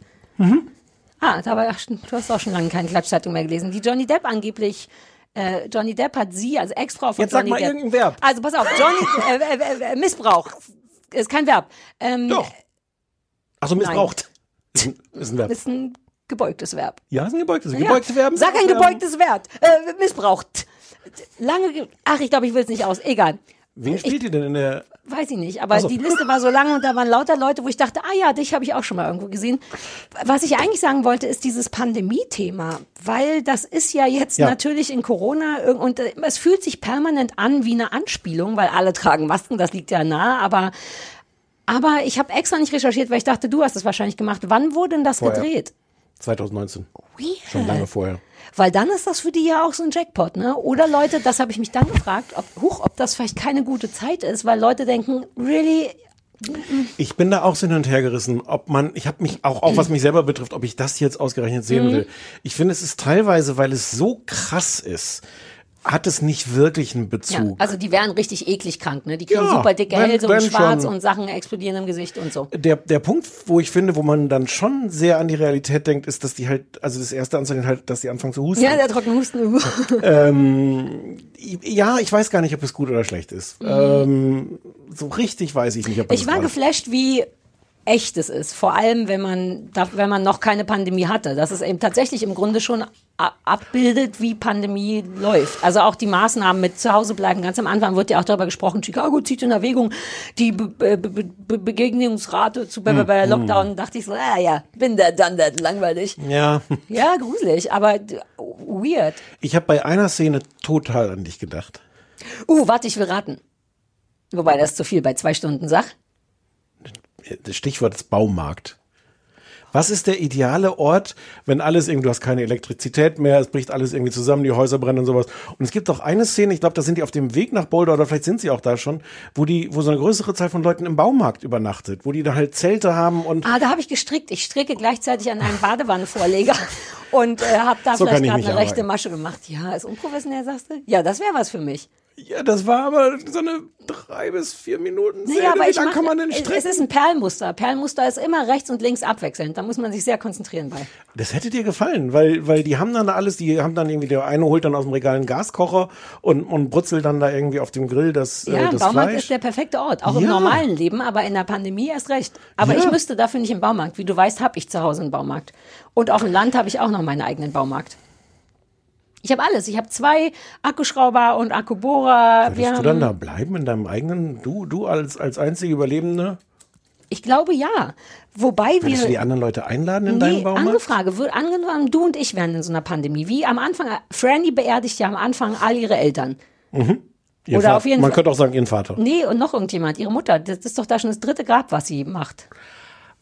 Ah, da war, ach, du hast auch schon lange keine Klatschzeitung mehr gelesen. Die Johnny Depp angeblich, äh, Johnny Depp hat sie als Ex-Frau von Jetzt sag Johnny mal Depp. irgendein Verb. Also pass auf, Johnny, äh, äh, äh, Missbrauch. Ist kein Verb. Ähm, Doch. Achso, missbraucht. Ist ein, ist ein Verb. Ist ein gebeugtes Verb. Ja, ist ein gebeugtes. Ja. Gebeugte Verben. Sag ein gebeugtes Verb. Äh, missbraucht. Lange, ge ach, ich glaube, ich will es nicht aus. Egal. Wen spielt ihr denn in der? Weiß ich nicht, aber so. die Liste war so lang und da waren lauter Leute, wo ich dachte, ah ja, dich habe ich auch schon mal irgendwo gesehen. Was ich eigentlich sagen wollte, ist dieses Pandemie-Thema, weil das ist ja jetzt Ja. natürlich in Corona und äh, es fühlt sich permanent an wie eine Anspielung, weil alle tragen Masken, das liegt ja nahe, aber aber ich habe extra nicht recherchiert, weil ich dachte, du hast es wahrscheinlich gemacht. Wann wurde denn das Vorher. gedreht? 2019. Weird. Schon lange vorher. Weil dann ist das für die ja auch so ein Jackpot, ne? Oder Leute, das habe ich mich dann gefragt, ob, huch, ob das vielleicht keine gute Zeit ist, weil Leute denken, really, Ich bin da auch so hin und her gerissen, ob man, ich habe mich auch, auch was mich selber betrifft, ob ich das jetzt ausgerechnet Mhm. sehen will. Ich finde, es ist teilweise, weil es so krass ist, hat es nicht wirklich einen Ja, Bezug. also die wären richtig eklig krank, ne? Die kriegen Ja, super dicke wenn- Hälse und schwarz schon. und Sachen explodieren im Gesicht und so. der, der Punkt, wo ich finde, wo man dann schon sehr an die Realität denkt, ist, dass die halt, also das erste Anzeichen halt, dass die anfangen zu husten. Ja, der trockene Husten. ähm, ja, ich weiß gar nicht, ob es gut oder schlecht ist. Ähm, so richtig weiß ich nicht, ob das Ich war geflasht, wie echt es ist. Vor allem, wenn man, wenn man noch keine Pandemie hatte. Dass es eben tatsächlich im Grunde schon abbildet, wie Pandemie läuft. Also auch die Maßnahmen mit zu Hause bleiben. Ganz am Anfang wird ja auch darüber gesprochen, Chicago zieht in Erwägung die Be Be Be Be Begegnungsrate zu Hm, Be Be Lockdown. dachte ich so, ah ja, bin der done that, langweilig. Ja, Ja, gruselig, aber weird. ich habe bei einer Szene total an dich gedacht. Uh, warte, ich will raten. Wobei, das zu viel bei zwei Stunden Sach. Das Stichwort ist Baumarkt. Was ist der ideale Ort, wenn alles irgendwie, du hast keine Elektrizität mehr, es bricht alles irgendwie zusammen, die Häuser brennen und sowas. Und es gibt auch eine Szene, ich glaube, da sind die auf dem Weg nach Boulder oder vielleicht sind sie auch da schon, wo die, wo so eine größere Zahl von Leuten im Baumarkt übernachtet, wo die da halt Zelte haben und Ah, da habe ich gestrickt. Ich stricke gleichzeitig an einem Badewannenvorleger und äh, habe da So vielleicht ich gerade eine rechte arbeiten. Masche gemacht. Ja, ist unprofessionell, sagst du? Ja, das wäre was für mich. Ja, das war aber so eine drei bis vier Minuten Szene. Naja, aber Wie ich lang mach, kann man denn es- stricken? es ist ein Perlmuster. Perlmuster ist immer rechts und links abwechselnd. Da muss man sich sehr konzentrieren bei. Das hätte dir gefallen, weil, weil die haben dann alles, die haben dann irgendwie, der eine holt dann aus dem Regal einen Gaskocher und, und brutzelt dann da irgendwie auf dem Grill das, Ja, äh, das Baumarkt Fleisch. ist der perfekte Ort, auch im Ja. normalen Leben, aber in der Pandemie erst recht. Aber Ja. ich müsste dafür nicht im Baumarkt. Wie du weißt, habe ich zu Hause einen Baumarkt. Und auf dem Land habe ich auch noch meinen eigenen Baumarkt. Ich habe alles. Ich habe zwei Akkuschrauber und Akkubohrer. Wir Würdest du dann da bleiben in deinem eigenen, du, du als, als einzige Überlebende? Ich glaube ja. Wobei Würdest du die wir. anderen Leute einladen in deinen Nee, Baumarkt? andere Frage. Wür- Angenommen, du und ich wären in so einer Pandemie. Wie am Anfang, Franny beerdigt ja am Anfang all ihre Eltern. Ihr oder Vater. auf jeden Man Fall- könnte auch sagen, ihren Vater. Nee, und noch irgendjemand, ihre Mutter. Das ist doch da schon das dritte Grab, was sie macht.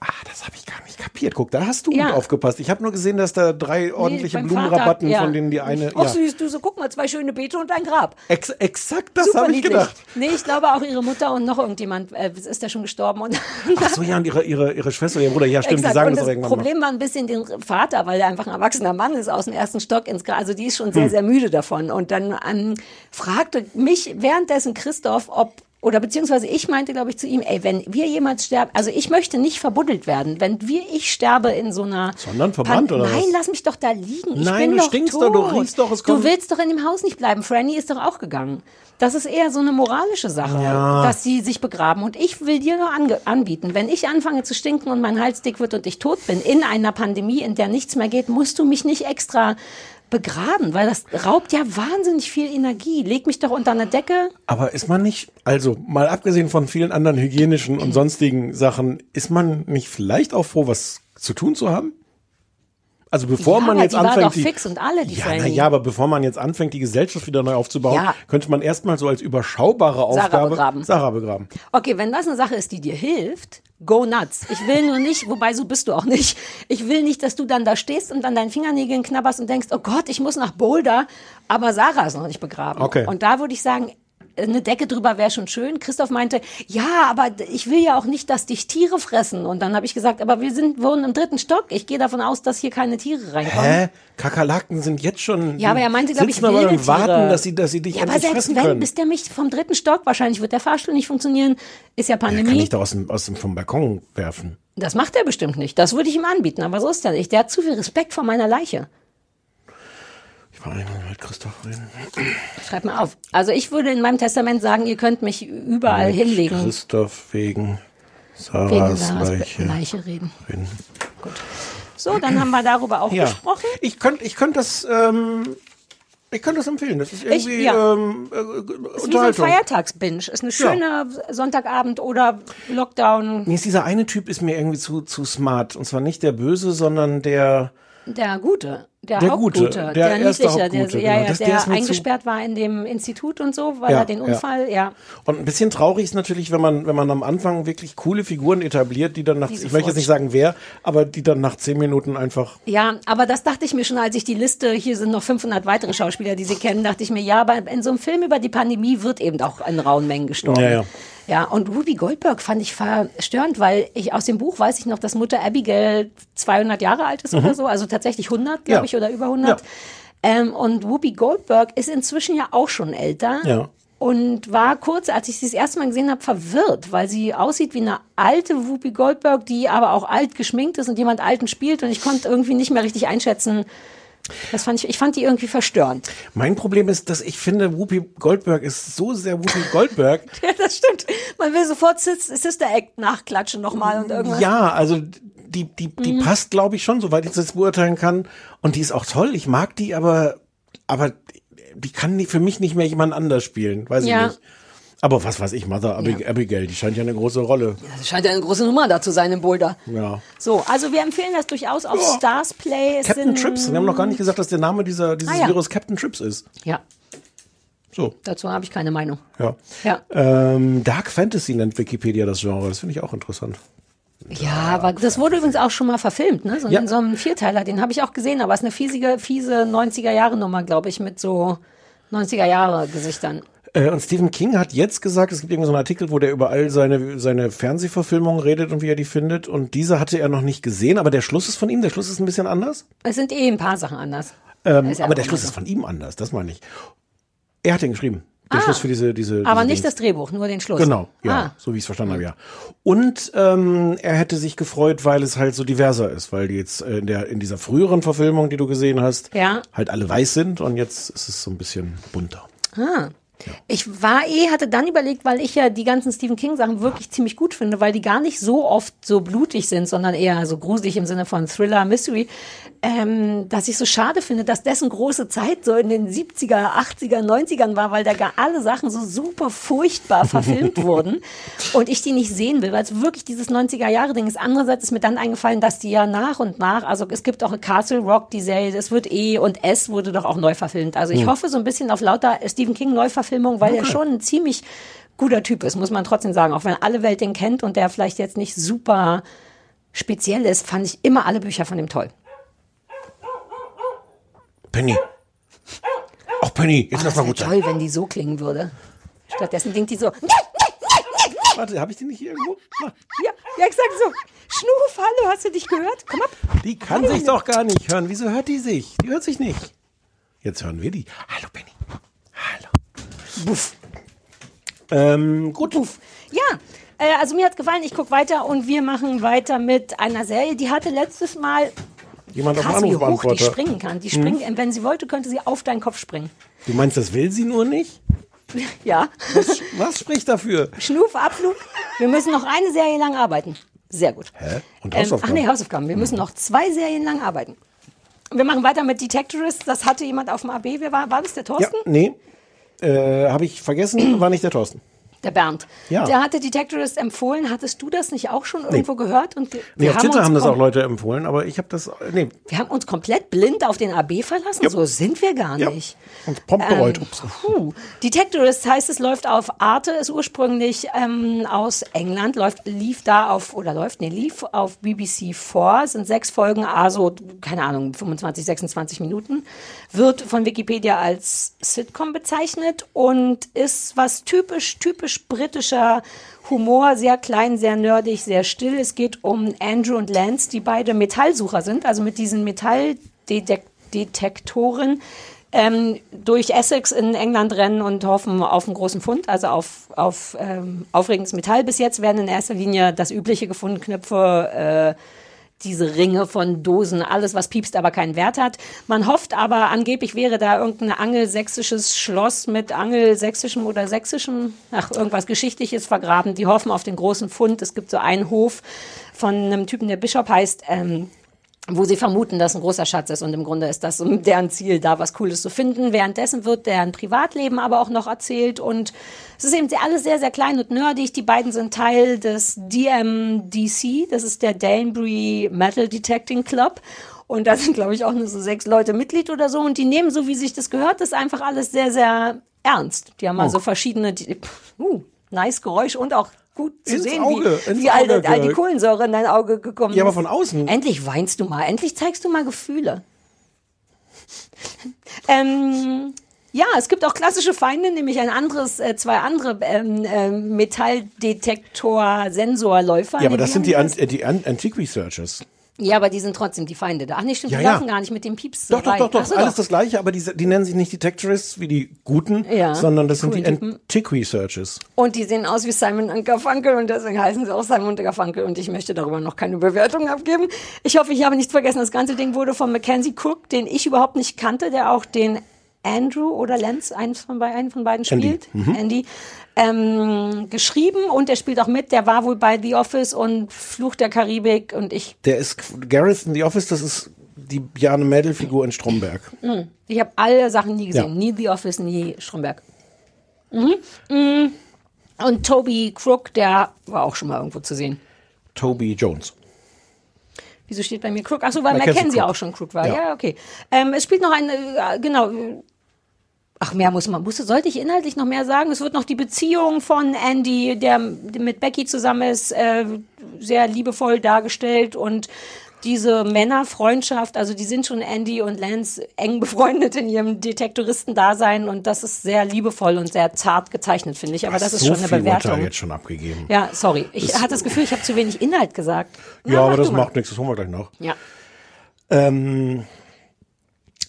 Ah, das habe ich gar nicht kapiert. Guck, da hast du Ja. gut aufgepasst. Ich habe nur gesehen, dass da drei ordentliche beim Blumenrabatten, ja. von denen die eine. Ach, Ja. siehst du, so guck mal, zwei schöne Beete und ein Grab. Ex exakt das habe ich gedacht. Nee, ich glaube auch ihre Mutter und noch irgendjemand äh, ist ja schon gestorben. Und Ach so, ja, und ihre, ihre, ihre Schwester, ihr Bruder, ja, stimmt, die Exakt. sagen und das das irgendwann mal. Problem war ein bisschen den Vater, weil er einfach ein erwachsener Mann ist, aus dem ersten Stock ins Grab. Also die ist schon Hm. sehr, sehr müde davon. Und dann ähm, fragte mich währenddessen Christoph, ob oder beziehungsweise ich meinte, glaube ich, zu ihm, ey, wenn wir jemals sterben, also ich möchte nicht verbuddelt werden. Wenn wir, ich sterbe in so einer... Sondern verbrannt, oder Nein, was? lass mich doch da liegen. Ich Nein, bin du doch stinkst tot. doch, du riechst doch, es Du kommt- willst doch in dem Haus nicht bleiben. Franny ist doch auch gegangen. Das ist eher so eine moralische Sache, dass sie sich begraben. Und ich will dir nur anbieten, wenn ich anfange zu stinken und mein Hals dick wird und ich tot bin in einer Pandemie, in der nichts mehr geht, musst du mich nicht extra begraben, weil das raubt ja wahnsinnig viel Energie. Leg mich doch unter eine Decke. Aber ist man nicht, also mal abgesehen von vielen anderen hygienischen und sonstigen Sachen, ist man nicht vielleicht auch froh, was zu tun zu haben? Also bevor Ja, man jetzt die war anfängt, doch fix und alle, die ja, na ja, aber bevor man jetzt anfängt, die Gesellschaft wieder neu aufzubauen, Ja. könnte man erstmal so als überschaubare Sarah Aufgabe begraben. Sarah begraben. Okay, wenn das eine Sache ist, die dir hilft, go nuts. Ich will nur nicht, wobei so bist du auch nicht. Ich will nicht, dass du dann da stehst und an deinen Fingernägeln knabberst und denkst, oh Gott, ich muss nach Boulder, aber Sarah ist noch nicht begraben. Okay. Und da würde ich sagen, eine Decke drüber wäre schon schön. Christoph meinte, ja, aber ich will ja auch nicht, dass dich Tiere fressen. Und dann habe ich gesagt, aber wir sind wohnen im dritten Stock. Ich gehe davon aus, dass hier keine Tiere reinkommen. Hä? Kakerlaken sind jetzt schon. Ja, aber er meinte, glaube ich, sitzen aber wilde und warten, dass sie, dass sie dich Ja, aber selbst wenn, können. bis der mich vom dritten Stock, wahrscheinlich wird der Fahrstuhl nicht funktionieren, ist ja Ja, kann Pandemie. ich da aus dem, aus dem vom Balkon werfen. Das macht er bestimmt nicht. Das würde ich ihm anbieten, aber so ist er nicht. Der hat zu viel Respekt vor meiner Leiche. Ich mal mit Christoph reden. Schreib mal auf. Also ich würde in meinem Testament sagen, ihr könnt mich überall hinlegen. Christoph wegen Wegen Sarahs Sarahs Leiche. Leiche reden. reden. So, dann haben wir darüber auch Ja. gesprochen. Ich könnte ich könnt das, ähm, ich könnte das empfehlen. Das ist irgendwie ja. ähm, äh, Ist wie so ein. Feiertagsbinge. Ist eine schöne Sonntagabend oder Lockdown. Mir ist dieser eine Typ ist mir irgendwie zu, zu smart. Und zwar nicht der Böse, sondern der, Der Gute. Der, Der Hauptgute. Gute, der, der erste Niedliche, der, Hauptgute, ja, genau. ja, Das- der, der mir zu- eingesperrt war in dem Institut und so, weil Ja, er den ja. Unfall, ja. Und ein bisschen traurig ist natürlich, wenn man, wenn man am Anfang wirklich coole Figuren etabliert, die dann nach, Die ich möchte jetzt nicht sagen wer, aber die dann nach zehn Minuten einfach, Ja, aber das dachte ich mir schon, als ich die Liste, hier sind noch 500 weitere Schauspieler, die Sie kennen, dachte ich mir, ja, aber in so einem Film über die Pandemie wird eben auch in rauen Mengen gestorben. Ja, ja. Ja, und Ruby Goldberg fand ich verstörend, weil ich aus dem Buch weiß ich noch, dass Mutter Abigail 200 Jahre alt ist oder so, also tatsächlich 100, glaube Mhm. Ja. ich, oder über 100. Ja. Ähm, und Ruby Goldberg ist inzwischen ja auch schon älter. Ja. Und war kurz, als ich sie das erste Mal gesehen habe, verwirrt, weil sie aussieht wie eine alte Whoopi Goldberg, die aber auch alt geschminkt ist und jemand Alten spielt. Und ich konnte irgendwie nicht mehr richtig einschätzen. Das fand ich, ich fand die irgendwie verstörend. Mein Problem ist, dass ich finde, Whoopi Goldberg ist so sehr Whoopi Goldberg. Ja, das stimmt. Man will sofort Sis- Sister Act nachklatschen nochmal und irgendwas. ja, also die, die, die Mhm. passt, glaube ich, schon, soweit ich das beurteilen kann. Und die ist auch toll. Ich mag die, aber, aber die kann die für mich nicht mehr jemand anders spielen. Weiß Ja. ich nicht. Aber was weiß ich, Mother Abig Abigail, die scheint ja eine große Rolle. Das scheint ja eine große Nummer da zu sein in Boulder. Ja. So, also wir empfehlen das durchaus auf Ja. Stars Play. Es Captain Trips. Wir haben noch gar nicht gesagt, dass der Name dieser, dieses Ah, ja. Virus Captain Trips ist. Ja, So, dazu habe ich keine Meinung. ja. Ja. Ähm, Dark Fantasy nennt Wikipedia das Genre. Das finde ich auch interessant. Ja, aber das wurde übrigens auch schon mal verfilmt, ne? So Ja. so einem Vierteiler, den habe ich auch gesehen, aber es ist eine fiesige, fiese 90er-Jahre-Nummer, glaube ich, mit so 90er-Jahre-Gesichtern. Äh, und Stephen King hat jetzt gesagt, es gibt irgendwie so einen Artikel, wo der über all seine, seine Fernsehverfilmungen redet und wie er die findet. Und diese hatte er noch nicht gesehen, aber der Schluss ist von ihm. Der Schluss ist ein bisschen anders. Es sind eh ein paar Sachen anders. Ähm, ja aber der Schluss so. ist von ihm anders, das meine ich. Er hat den geschrieben. Der Schluss für diese, diese. Ah. Aber diese nicht Dings. das Drehbuch, nur den Schluss. Genau, ja, Ah. so wie ich es verstanden habe, ja. Und ähm, er hätte sich gefreut, weil es halt so diverser ist, weil die jetzt äh, in der in dieser früheren Verfilmung, die du gesehen hast, Ja. halt alle weiß sind und jetzt ist es so ein bisschen bunter. Ah. Ich war eh, hatte dann überlegt, weil ich ja die ganzen Stephen King Sachen wirklich ziemlich gut finde, weil die gar nicht so oft so blutig sind, sondern eher so gruselig im Sinne von Thriller, Mystery, ähm, dass ich so schade finde, dass dessen große Zeit so in den 70er, 80er, 90ern war, weil da gar alle Sachen so super furchtbar verfilmt wurden und ich die nicht sehen will, weil es wirklich dieses 90er Jahre Ding ist. Andererseits ist mir dann eingefallen, dass die ja nach und nach, also es gibt auch Castle Rock, die Serie, es wird eh und S wurde doch auch neu verfilmt. Also ich hoffe so ein bisschen auf lauter Stephen King Neuverfilmung, weil er schon ein ziemlich guter Typ ist, muss man trotzdem sagen. Auch wenn alle Welt den kennt und der vielleicht jetzt nicht super speziell ist, fand ich immer alle Bücher von ihm toll. Penny. Ach Penny, jetzt Oh, lass das mal gut sein. toll, wenn die so klingen würde. Stattdessen klingt die so. Warte, habe ich die nicht hier irgendwo? Ah, Ja, ja, exakt so. Schnuf, hallo, hast du dich gehört? Komm ab. Die kann sich doch gar nicht hören. Wieso hört die sich? Die hört sich nicht. Jetzt hören wir die. Hallo Penny. Hallo. Buff. Ähm, gut. Puff. Ja, äh, also mir hat's gefallen. Ich guck weiter und wir machen weiter mit einer Serie, die hatte letztes Mal Jemand auf krass, wie hoch die springen kann. Die springen, wenn sie wollte, könnte sie auf deinen Kopf springen. Du meinst, das will sie nur nicht? Ja. Was, was spricht dafür? Schnuf, Abflug. Wir müssen noch eine Serie lang arbeiten. Sehr gut. Hä? Und Ähm, ach Hausaufgaben? nee, Hausaufgaben. Wir müssen noch zwei Serien lang arbeiten. Wir machen weiter mit Detectorist. Das hatte jemand auf dem AB. Wer war, war das der Ja, Thorsten? nee. Äh, Habe ich vergessen, war nicht der Thorsten. Der Bernd. Ja. Der hatte Detectorist empfohlen. Hattest du das nicht auch schon irgendwo gehört? Und wir, Nee, auf Twitter uns haben das auch Leute empfohlen, aber ich habe das. Nee, Wir haben uns komplett blind auf den AB verlassen. Ja. So sind wir gar ja. nicht. Und prompt bereut. Puh. Detectorist heißt, es läuft auf Arte, ist ursprünglich ähm, aus England, läuft, lief da auf, oder läuft, nee, lief auf BBC 4, sind sechs Folgen, also, keine Ahnung, 25, 26 Minuten, wird von Wikipedia als Sitcom bezeichnet und ist was typisch, typisch britischer Humor, sehr klein, sehr nerdig, sehr still. Es geht um Andrew und Lance, die beide Metallsucher sind, also mit diesen Metalldetektoren ähm, durch Essex in England rennen und hoffen auf einen großen Fund, also auf, auf ähm, aufregendes Metall. Bis jetzt werden in erster Linie das Übliche gefunden, Knöpfe, äh, diese Ringe von Dosen, alles, was piepst, aber keinen Wert hat. Man hofft aber, angeblich wäre da irgendein angelsächsisches Schloss mit angelsächsischem oder sächsischem, ach, irgendwas Geschichtliches vergraben. Die hoffen auf den großen Fund. Es gibt so einen Hof von einem Typen, der Bischof heißt, ähm, wo sie vermuten, dass ein großer Schatz ist und im Grunde ist das deren Ziel, da was Cooles zu finden. Währenddessen wird deren Privatleben aber auch noch erzählt und es ist eben alles sehr, sehr klein und nerdig. Die beiden sind Teil des DMDC, das ist der Danbury Metal Detecting Club. Und da sind, glaube ich, auch nur so sechs Leute Mitglied oder so. Und die nehmen, so wie sich das gehört, das einfach alles sehr, sehr ernst. Die haben also verschiedene, die, uh, nice Geräusch und auch gut zu Ins sehen, Auge, wie, wie all, all die Kohlensäure in dein Auge gekommen Ja, aber ist. von außen. Endlich weinst du mal, endlich zeigst du mal Gefühle. ähm, ja, es gibt auch klassische Feinde, nämlich ein anderes, äh, zwei andere ähm, ähm, Metalldetektor-Sensorläufer. Ja, aber das sind die, An äh, die An Antiqui Searchers. Ja, aber die sind trotzdem die Feinde da. Ach nee, stimmt, Ja, die ja. laufen gar nicht mit dem Pieps. Doch, doch, doch, doch. So, Alles das Gleiche, aber die, die nennen sich nicht Detectorists wie die Guten, Ja, sondern das sind die coolen Typen. Antiqui Searches. Und die sehen aus wie Simon und Garfunkel und deswegen heißen sie auch Simon und Garfunkel und ich möchte darüber noch keine Bewertung abgeben. Ich hoffe, ich habe nichts vergessen. Das ganze Ding wurde von Mackenzie Cook, den ich überhaupt nicht kannte, der auch den Andrew oder Lance, einen von, einen von beiden Andy. spielt, Andy, ähm, geschrieben und der spielt auch mit. Der war wohl bei The Office und Fluch der Karibik und ich, Der ist Gareth in The Office, das ist die Bjarne Mädel-Figur in Stromberg. ich habe alle Sachen nie gesehen. Ja. Nie The Office, nie Stromberg. Mhm. Mhm. Und Toby Crook, der war auch schon mal irgendwo zu sehen. Toby Jones. Wieso steht bei mir Crook? Ach so, weil Crook. auch schon Crook war. Ja. Ja, okay. Ähm, es spielt noch ein, äh, genau. Ach, mehr muss man. Musste, sollte ich inhaltlich noch mehr sagen? Es wird noch die Beziehung von Andy, der mit Becky zusammen ist, äh, sehr liebevoll dargestellt und diese Männerfreundschaft, also die sind schon Andy und Lance eng befreundet in ihrem Detektoristen-Dasein und das ist sehr liebevoll und sehr zart gezeichnet, finde ich. Aber das ist so schon eine viel Urteil Bewertung. jetzt schon abgegeben. Ja, sorry. Ich hatte das Gefühl, ich habe zu wenig Inhalt gesagt. Ja, Na, aber mach das macht nichts, das holen wir gleich noch. Ja. Ähm,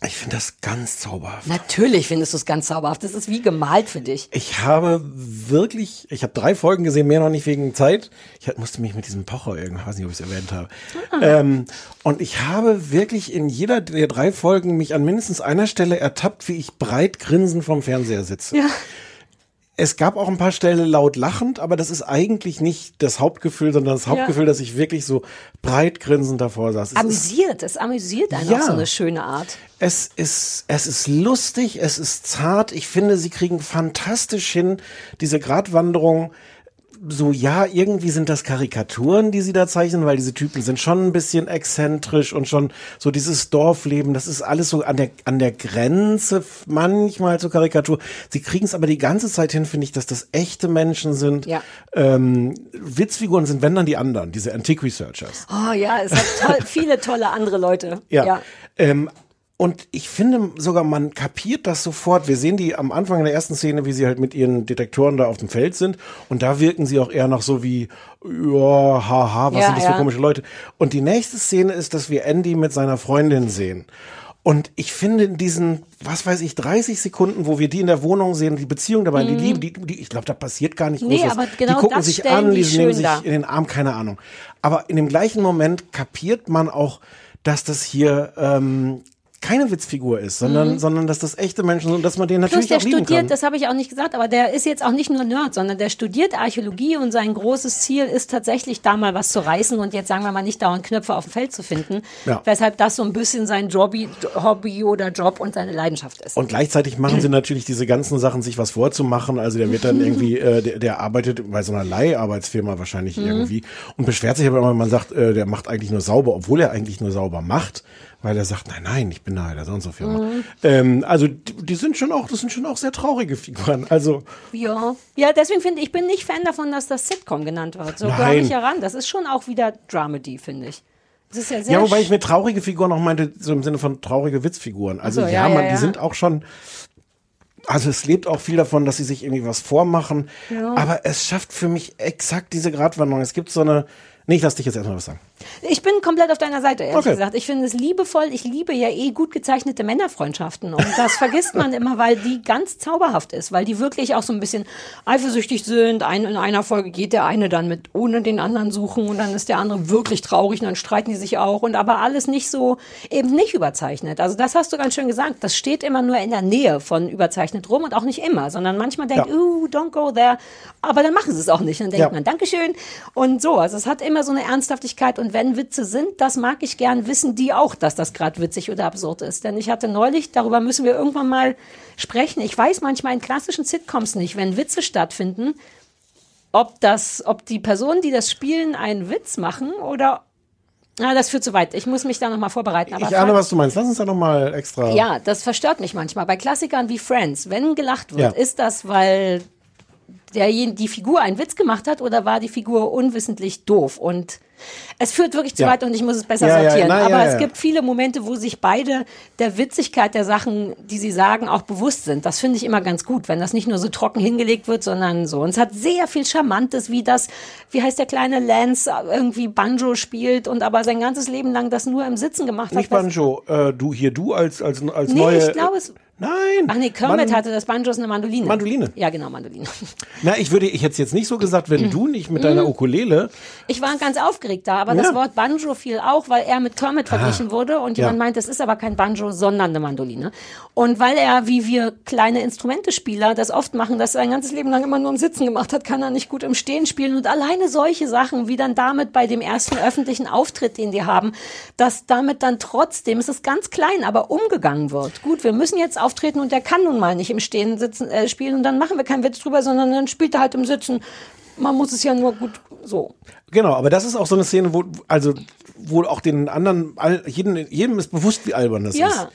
ich finde das ganz zauberhaft. Natürlich findest du es ganz zauberhaft. Das ist wie gemalt für dich. Ich habe wirklich, ich habe drei Folgen gesehen, mehr noch nicht wegen Zeit. Ich musste mich mit diesem Pocher irgendwie, weiß nicht, ob ich es erwähnt habe. Ah. Ähm, und ich habe wirklich in jeder der drei Folgen mich an mindestens einer Stelle ertappt, wie ich breit grinsend vom Fernseher sitze. Ja. Es gab auch ein paar Stellen laut lachend, aber das ist eigentlich nicht das Hauptgefühl, sondern das Hauptgefühl, dass ich wirklich so breit grinsend davor saß. Es ist Amüsiert. Es amüsiert einen Ja. auf so eine schöne Art. es ist, es ist lustig, es ist zart. Ich finde, sie kriegen fantastisch hin, diese Gratwanderung. So, ja, irgendwie sind das Karikaturen, die sie da zeichnen, weil diese Typen sind schon ein bisschen exzentrisch und schon so dieses Dorfleben, das ist alles so an der, an der Grenze manchmal zur Karikatur. Sie kriegen es aber die ganze Zeit hin, finde ich, dass das echte Menschen sind. Ja. Ähm, Witzfiguren sind, wenn dann die anderen, diese Antique Researchers. Oh ja, es hat toll, viele tolle andere Leute. Ja. Ähm, und ich finde sogar, man kapiert das sofort. Wir sehen die am Anfang in der ersten Szene, wie sie halt mit ihren Detektoren da auf dem Feld sind. Und da wirken sie auch eher noch so wie, ja, haha, was Ja, sind das für ja. komische Leute. Und die nächste Szene ist, dass wir Andy mit seiner Freundin sehen. Und ich finde in diesen, was weiß ich, 30 Sekunden, wo wir die in der Wohnung sehen, die Beziehung dabei, die Liebe, die, die, ich glaube, da passiert gar nicht Mhm. Nee, groß was. aber genau die gucken sich an, die die nehmen sich dar. in den Arm, keine Ahnung. Aber in dem gleichen Moment kapiert man auch, dass das hier ähm, keine Witzfigur ist, sondern, sondern dass das echte Menschen sind und dass man den Mhm. Plus natürlich der auch lieben studiert, kann. das habe ich auch nicht gesagt, aber der ist jetzt auch nicht nur Nerd, sondern der studiert Archäologie und sein großes Ziel ist tatsächlich da mal was zu reißen und jetzt sagen wir mal nicht dauernd Knöpfe auf dem Feld zu finden, Ja. weshalb das so ein bisschen sein Jobby, Hobby oder Job und seine Leidenschaft ist. Und gleichzeitig machen sie natürlich diese ganzen Sachen, sich was vorzumachen. Also der wird dann irgendwie, äh, der, der arbeitet bei so einer Leiharbeitsfirma wahrscheinlich Mhm. irgendwie und beschwert sich aber immer, wenn man sagt, äh, der macht eigentlich nur sauber, obwohl er eigentlich nur sauber macht, weil er sagt, nein, nein, ich bin da der so und so Firma. Mhm. Ähm, also die, die sind schon auch, das sind schon auch sehr traurige Figuren. Also Ja, ja, deswegen finde ich, ich bin nicht Fan davon, dass das Sitcom genannt wird. So glaube ich ja ran. Das ist schon auch wieder Dramedy, finde ich. Das ist ja sehr ja, wobei ich mit traurige Figuren auch meinte, so im Sinne von traurige Witzfiguren. Also Ach so, ja, ja, ja, man, ja. die sind auch schon. Also es lebt auch viel davon, dass sie sich irgendwie was vormachen. Aber es schafft für mich exakt diese Gratwanderung. Es gibt so eine. Nee, ich lass dich jetzt erstmal was sagen. Ich bin komplett auf deiner Seite, ehrlich Okay. gesagt. Ich finde es liebevoll. Ich liebe ja eh gut gezeichnete Männerfreundschaften. Und das vergisst man immer, weil die ganz zauberhaft ist, weil die wirklich auch so ein bisschen eifersüchtig sind. Ein, in einer Folge geht der eine dann mit ohne den anderen suchen und dann ist der andere wirklich traurig und dann streiten die sich auch. Und aber alles nicht so, eben nicht überzeichnet. Also das hast du ganz schön gesagt. Das steht immer nur in der Nähe von überzeichnet rum und auch nicht immer, sondern manchmal denkt, Ja. uh, don't go there. Aber dann machen sie es auch nicht. Dann denkt Ja. man, Dankeschön. Und so, also es hat immer so eine Ernsthaftigkeit und wenn Witze sind, das mag ich gern, wissen die auch, dass das gerade witzig oder absurd ist. Denn ich hatte neulich, darüber müssen wir irgendwann mal sprechen. Ich weiß manchmal in klassischen Sitcoms nicht, wenn Witze stattfinden, ob das, ob die Personen, die das spielen, einen Witz machen oder na, das führt zu weit. Ich muss mich da nochmal vorbereiten. Aber ich ahne, was du meinst. Lass uns da nochmal extra. ja, das verstört mich manchmal. Bei Klassikern wie Friends, wenn gelacht wird, Ja. ist das, weil derjen- die Figur einen Witz gemacht hat oder war die Figur unwissentlich doof? Und es führt wirklich zu Ja. weit und ich muss es besser Ja, ja, sortieren. na, ja, Aber ja. es gibt viele Momente, wo sich beide der Witzigkeit der Sachen, die sie sagen, auch bewusst sind. Das finde ich immer ganz gut, wenn das nicht nur so trocken hingelegt wird, sondern so. Und es hat sehr viel Charmantes, wie das, wie heißt der kleine Lance, irgendwie Banjo spielt und aber sein ganzes Leben lang das nur im Sitzen gemacht Nicht hat. Banjo, äh, du hier, du als, als, als Nee, neue. ich glaube es. Nein. Ach nee, Kermit hatte das Banjo ist eine Mandoline. Mandoline. Ja, genau, Mandoline. Na, ich würde, ich hätte es jetzt nicht so gesagt, wenn du nicht mit deiner Ukulele. Ich war ganz aufgeregt da, aber Ja. das Wort Banjo fiel auch, weil er mit Kermit verglichen wurde und jemand Ja. meint, es ist aber kein Banjo, sondern eine Mandoline. Und weil er, wie wir kleine Instrumentespieler, das oft machen, dass er sein ganzes Leben lang immer nur im Sitzen gemacht hat, kann er nicht gut im Stehen spielen und alleine solche Sachen, wie dann damit bei dem ersten öffentlichen Auftritt, den die haben, dass damit dann trotzdem, es ist ganz klein, aber umgegangen wird. Gut, wir müssen jetzt auftreten und der kann nun mal nicht im Stehen sitzen, äh, spielen und dann machen wir keinen Witz drüber, sondern dann spielt er halt im Sitzen. Man muss es ja nur gut so. Genau, aber das ist auch so eine Szene, wo, also, wo auch den anderen, jedem, jedem ist bewusst, wie albern das Ja. ist.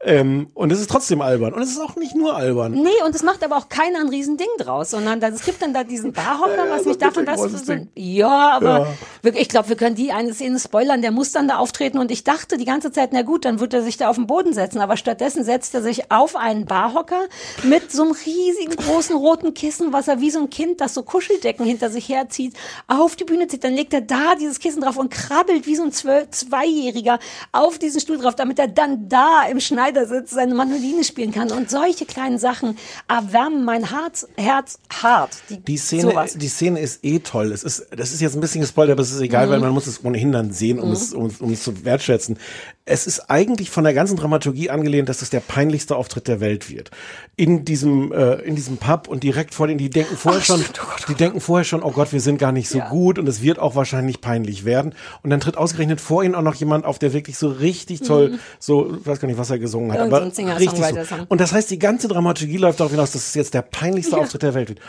Ähm, und es ist trotzdem albern. Und es ist auch nicht nur albern. Nee, und es macht aber auch keiner ein Riesending draus, sondern es gibt dann da diesen Barhocker, was mich davon, das so, ja, aber Ja. ich glaube, wir können die eine Szene spoilern, der muss dann da auftreten und ich dachte die ganze Zeit, na gut, dann wird er sich da auf den Boden setzen, aber stattdessen setzt er sich auf einen Barhocker mit so einem riesigen großen roten Kissen, was er wie so ein Kind, das so Kuscheldecken hinter sich herzieht, auf die Bühne zieht, dann legt er da dieses Kissen drauf und krabbelt wie so ein Zwölf Zweijähriger auf diesen Stuhl drauf, damit er dann da im Schneidersitz seine Mandoline spielen kann und solche kleinen Sachen erwärmen mein Herz, Herz hart. Die Szene, sowas. die Szene ist eh toll. Es ist, das ist jetzt ein bisschen gespoilert, aber es ist egal, Mhm. weil man muss es ohnehin dann sehen, um, es, um, um es zu wertschätzen. Es ist eigentlich von der ganzen Dramaturgie angelehnt, dass es der peinlichste Auftritt der Welt wird. In diesem, äh, in diesem Pub und direkt vor denen, die denken vorher Ach, schon, stimmt. Oh Gott, die denken vorher schon, oh Gott, wir sind gar nicht so Ja. gut und es wird auch wahrscheinlich peinlich werden. Und dann tritt ausgerechnet vor ihnen auch noch jemand auf, der wirklich so richtig toll, so, ich weiß gar nicht, was er gesungen hat, Mhm. Irgend so aber Singer- richtig so. Und das heißt, die ganze Dramaturgie läuft darauf hinaus, dass es jetzt der peinlichste Ja. Auftritt der Welt wird.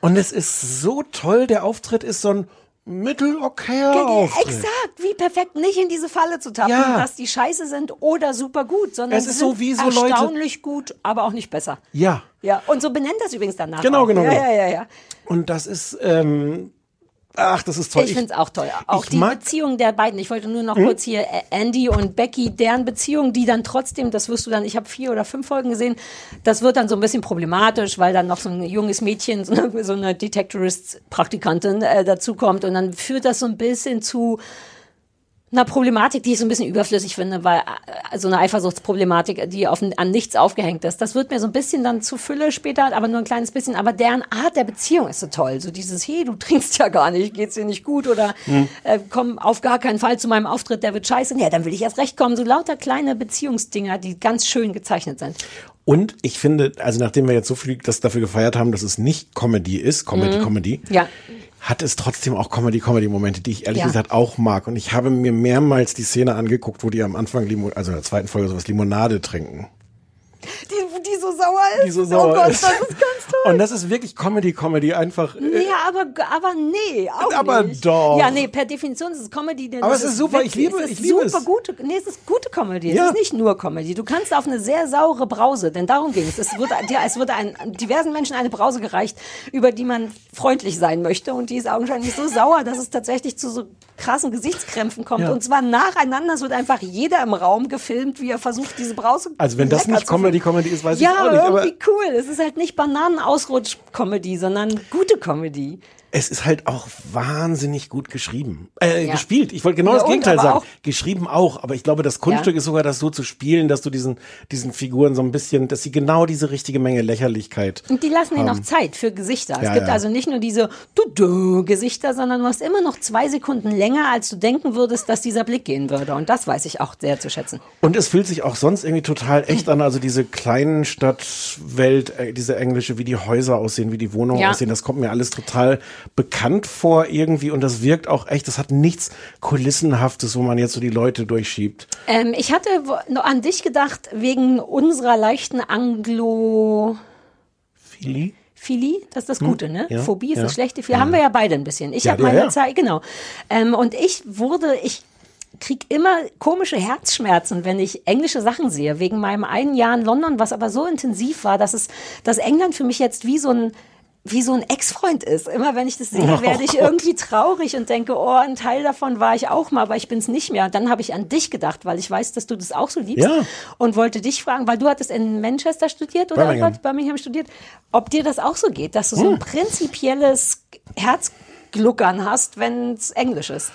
Und es ist so toll, der Auftritt ist so ein mittelokayer Auftritt. Exakt, wie perfekt nicht in diese Falle zu tappen, Ja. dass die scheiße sind oder super gut, sondern Es ist so wie so Leute- erstaunlich gut, aber auch nicht besser. Ja. Ja, und so benennt das übrigens danach. Genau, auch. genau, Ja, genau. ja, ja, ja. Und das ist, ähm, ach, das ist toll. Ich finde es auch toll. Auch ich die Hm? Beziehung der beiden. Ich wollte nur noch kurz hier äh, Andy und Becky, deren Beziehung, die dann trotzdem, das wirst du dann, ich habe vier oder fünf Folgen gesehen, das wird dann so ein bisschen problematisch, weil dann noch so ein junges Mädchen, so eine, so eine Detectorist-Praktikantin äh, dazukommt und dann führt das so ein bisschen zu einer Problematik, die ich so ein bisschen überflüssig finde, weil äh, so eine Eifersuchtsproblematik, die auf, an nichts aufgehängt ist, das wird mir so ein bisschen dann zu Fülle später, aber nur ein kleines bisschen. Aber deren Art der Beziehung ist so toll. So dieses, hey, du trinkst ja gar nicht, geht's dir nicht gut oder äh, komm auf gar keinen Fall zu meinem Auftritt, der wird scheiße. Ja, dann will ich erst recht kommen. So lauter kleine Beziehungsdinger, die ganz schön gezeichnet sind. Und ich finde, also nachdem wir jetzt so viel das dafür gefeiert haben, dass es nicht Comedy ist, Comedy, Comedy, Ja. Hat es trotzdem auch Comedy-Comedy-Momente, die ich ehrlich Ja. gesagt auch mag. Und ich habe mir mehrmals die Szene angeguckt, wo die am Anfang, Limo also in der zweiten Folge sowas Limonade trinken. Die, die so sauer ist. Die so sauer oh Gott, ist. das ist ganz toll. Und das ist wirklich Comedy-Comedy, einfach. äh, Nee, aber, aber nee, auch Aber nicht. doch. Ja, nee, per Definition ist es Comedy. Denn Aber es ist super, ich witzig. liebe- es. Ist ich liebe super es. Gute, nee, es ist gute Comedy. Ja. Es ist nicht nur Comedy. Du kannst auf eine sehr saure Brause, denn darum ging es. Es wurde, ja, es wurde ein, diversen Menschen eine Brause gereicht, über die man freundlich sein möchte. Und die ist augenscheinlich so sauer, dass es tatsächlich zu so krassen Gesichtskrämpfen kommt. Ja. Und zwar nacheinander. Es wird einfach jeder im Raum gefilmt, wie er versucht, diese Brause Also wenn das nicht zu finden. Comedy-Comedy ist, weiß ja, ich auch nicht. Aber irgendwie cool. Es ist halt nicht Bananenausrutsch-Comedy, sondern gute Comedy. Es ist halt auch wahnsinnig gut geschrieben. Äh, Ja. gespielt. Ich wollte genau Ja, das Gegenteil sagen. auch- Geschrieben auch. Aber ich glaube, das Kunststück Ja. ist sogar das so zu spielen, dass du diesen, diesen Figuren so ein bisschen, dass sie genau diese richtige Menge Lächerlichkeit. Und die lassen ihnen noch Zeit für Gesichter. Es gibt also nicht nur diese Du-Du-Gesichter, sondern du hast immer noch zwei Sekunden länger, als du denken würdest, dass dieser Blick gehen würde. Und das weiß ich auch sehr zu schätzen. Und es fühlt sich auch sonst irgendwie total echt an. Also diese kleinen Stadtwelt, äh, diese englische, wie die Häuser aussehen, wie die Wohnungen aussehen, das kommt mir alles total bekannt vor irgendwie. Und das wirkt auch echt, das hat nichts Kulissenhaftes, wo man jetzt so die Leute durchschiebt. Ähm, ich hatte noch an dich gedacht, wegen unserer leichten Anglo... Philly? Philie, das ist das Gute, ne? Hm? ja, Phobie ist ja. das Schlechte. Wir haben wir ja beide ein bisschen. Ich Ja, habe ja, meine ja. Zeit, genau. Ähm, und ich wurde, ich krieg immer komische Herzschmerzen, wenn ich englische Sachen sehe, wegen meinem einen Jahr in London, was aber so intensiv war, dass es, dass England für mich jetzt wie so ein wie so ein Ex-Freund ist. Immer wenn ich das sehe, Oh werde ich Gott. irgendwie traurig und denke, oh, ein Teil davon war ich auch mal, aber ich bin es nicht mehr. Dann habe ich an dich gedacht, weil ich weiß, dass du das auch so liebst. Ja. Und wollte dich fragen, weil du hattest in Manchester studiert oder Birmingham. Birmingham studiert, ob dir das auch so geht, dass du so ein prinzipielles Herzgluckern hast, wenn es Englisch ist.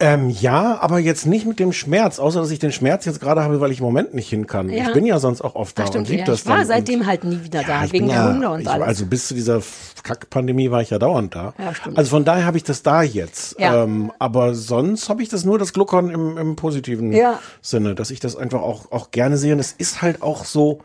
Ähm, ja, aber jetzt nicht mit dem Schmerz, außer dass ich den Schmerz jetzt gerade habe, weil ich im Moment nicht hin kann. Ja. Ich bin ja sonst auch oft da Ach, und stimmt, lieb ja. das Ich war dann. seitdem und, halt nie wieder da, ich wegen der Hunde und ich, alles. Also bis zu dieser Kack-Pandemie war ich ja dauernd da. Ja, stimmt. Also von daher habe ich das da jetzt. Ja. Ähm, aber sonst habe ich das nur das Gluckern im, im positiven. Sinne, dass ich das einfach auch, auch gerne sehe. Und es ist halt auch so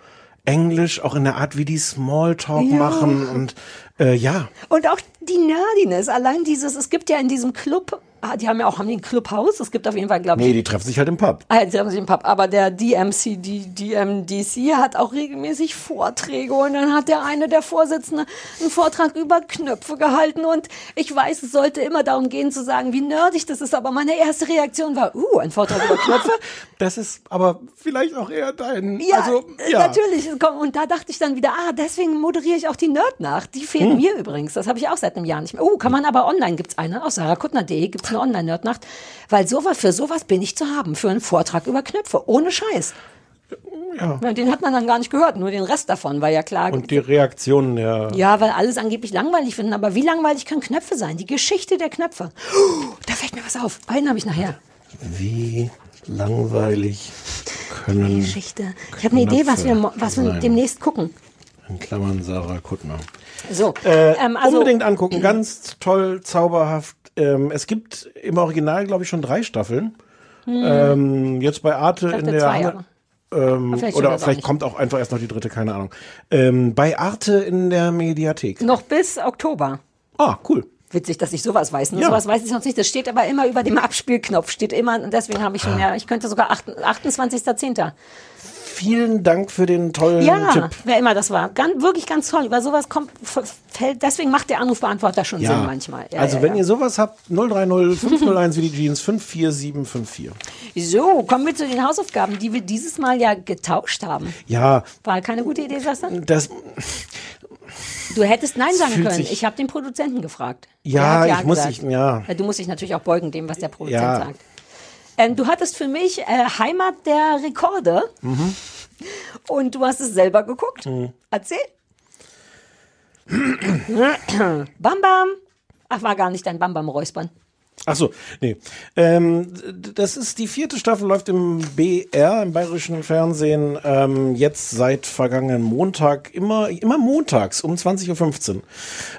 englisch, auch in der Art, wie die Smalltalk Ja. machen und äh, ja. Und auch die Nerdiness, allein dieses, es gibt ja in diesem Club, ah, die haben ja auch, haben die ein Clubhaus? Es gibt auf jeden Fall, glaube ich, Nee, die treffen sich halt im Pub. Ah, jetzt haben sie im Pub. Aber der DMC, die DMDC hat auch regelmäßig Vorträge und dann hat der eine der Vorsitzende einen Vortrag über Knöpfe gehalten und ich weiß, es sollte immer darum gehen zu sagen, wie nerdig das ist, aber meine erste Reaktion war, uh, ein Vortrag über Knöpfe. Das ist aber vielleicht auch eher dein. Ja, also, äh, ja. natürlich. Und da dachte ich dann wieder, ah, deswegen moderiere ich auch die Nerd-Nacht. Die fehlt Hm. mir übrigens. Das habe ich auch seit einem Jahr nicht mehr. Oh, kann man aber online, gibt's eine. Auf sarakuttner.de gibt's eine Online-Nerd-Nacht. Weil sowas, für sowas bin ich zu haben. Für einen Vortrag über Knöpfe. Ohne Scheiß. Ja. Ja, Den hat man dann gar nicht gehört, nur den Rest davon war ja klar. Und die Reaktionen der. ja, weil alles angeblich langweilig finden. Aber wie langweilig können Knöpfe sein? Die Geschichte der Knöpfe. Oh, da fällt mir was auf. Einen habe ich nachher. Wie langweilig können. Geschichte. Ich habe eine Idee, was wir, was wir demnächst gucken. In Klammern Sarah Kuttner. So, Äh, ähm, also unbedingt angucken, ganz toll, zauberhaft. Ähm, es gibt im Original, glaube ich, schon drei Staffeln. Ähm, jetzt bei Arte Hm. in der zwei, Hand- ähm, vielleicht oder auch vielleicht nicht. kommt auch einfach erst noch die dritte, keine Ahnung. Ähm, bei Arte in der Mediathek. noch bis Oktober. Ah, cool. Witzig, dass ich sowas weiß. Ne? Ja. Sowas weiß ich sonst nicht. Das steht aber immer über dem Abspielknopf. Steht immer, und deswegen habe ich Ah. schon, ja, ich könnte sogar acht- 28.10. Vielen Dank für den tollen Ja, Tipp. wer immer das war. Ganz, wirklich ganz toll. Über sowas kommt, fällt, deswegen macht der Anrufbeantworter schon Sinn manchmal. Ja, also ja, wenn ja. ihr sowas habt, 030 501 wie die Jeans 54754. So, kommen wir zu den Hausaufgaben, die wir dieses Mal ja getauscht haben. Ja, War keine gute Idee, sagst du? das, Du hättest Nein sagen fühlt können. Ich habe den Produzenten gefragt. Ja, hat ich muss sich- ja. Du musst dich natürlich auch beugen dem, was der Produzent Ja. sagt. Ähm, du hattest für mich äh, Heimat der Rekorde. Mhm. Und du hast es selber geguckt. Erzähl. Bam Bam. Ach, war gar nicht dein Bam Bam Räuspern. Ach so, nee. Ähm, das ist die vierte Staffel, läuft im BR, im bayerischen Fernsehen, ähm, jetzt seit vergangenen Montag, immer, immer montags um 20.15 Uhr.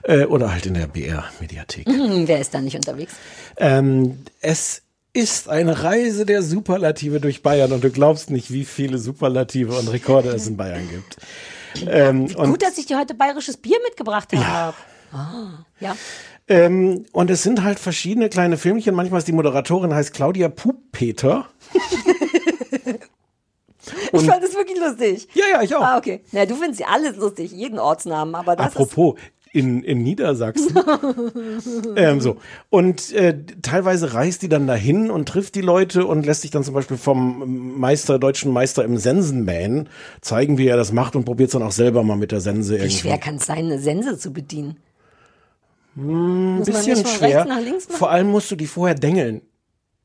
Äh, oder halt in der BR-Mediathek. Hm, wer ist da nicht unterwegs? Ähm, es ist eine Reise der Superlative durch Bayern und du glaubst nicht, wie viele Superlative und Rekorde es in Bayern gibt. Ähm, und, Gut, dass ich dir heute bayerisches Bier mitgebracht habe. Ah, ja. ähm, und es sind halt verschiedene kleine Filmchen. Manchmal ist die Moderatorin heißt Claudia Pupeter. Ich fand das wirklich lustig. Ja, ja, ich auch. Ah, okay. Na, du findest ja alles lustig, jeden Ortsnamen, aber das Apropos, in, in Niedersachsen. ähm, so. Und äh, teilweise reist die dann dahin und trifft die Leute und lässt sich dann zum Beispiel vom Meister, deutschen Meister im Sensenmähen zeigen, wie er das macht und probiert es dann auch selber mal mit der Sense ist, wie irgendwie. schwer kann es sein, eine Sense zu bedienen? Muss Ein man bisschen schwer. Vor allem musst du die vorher dengeln.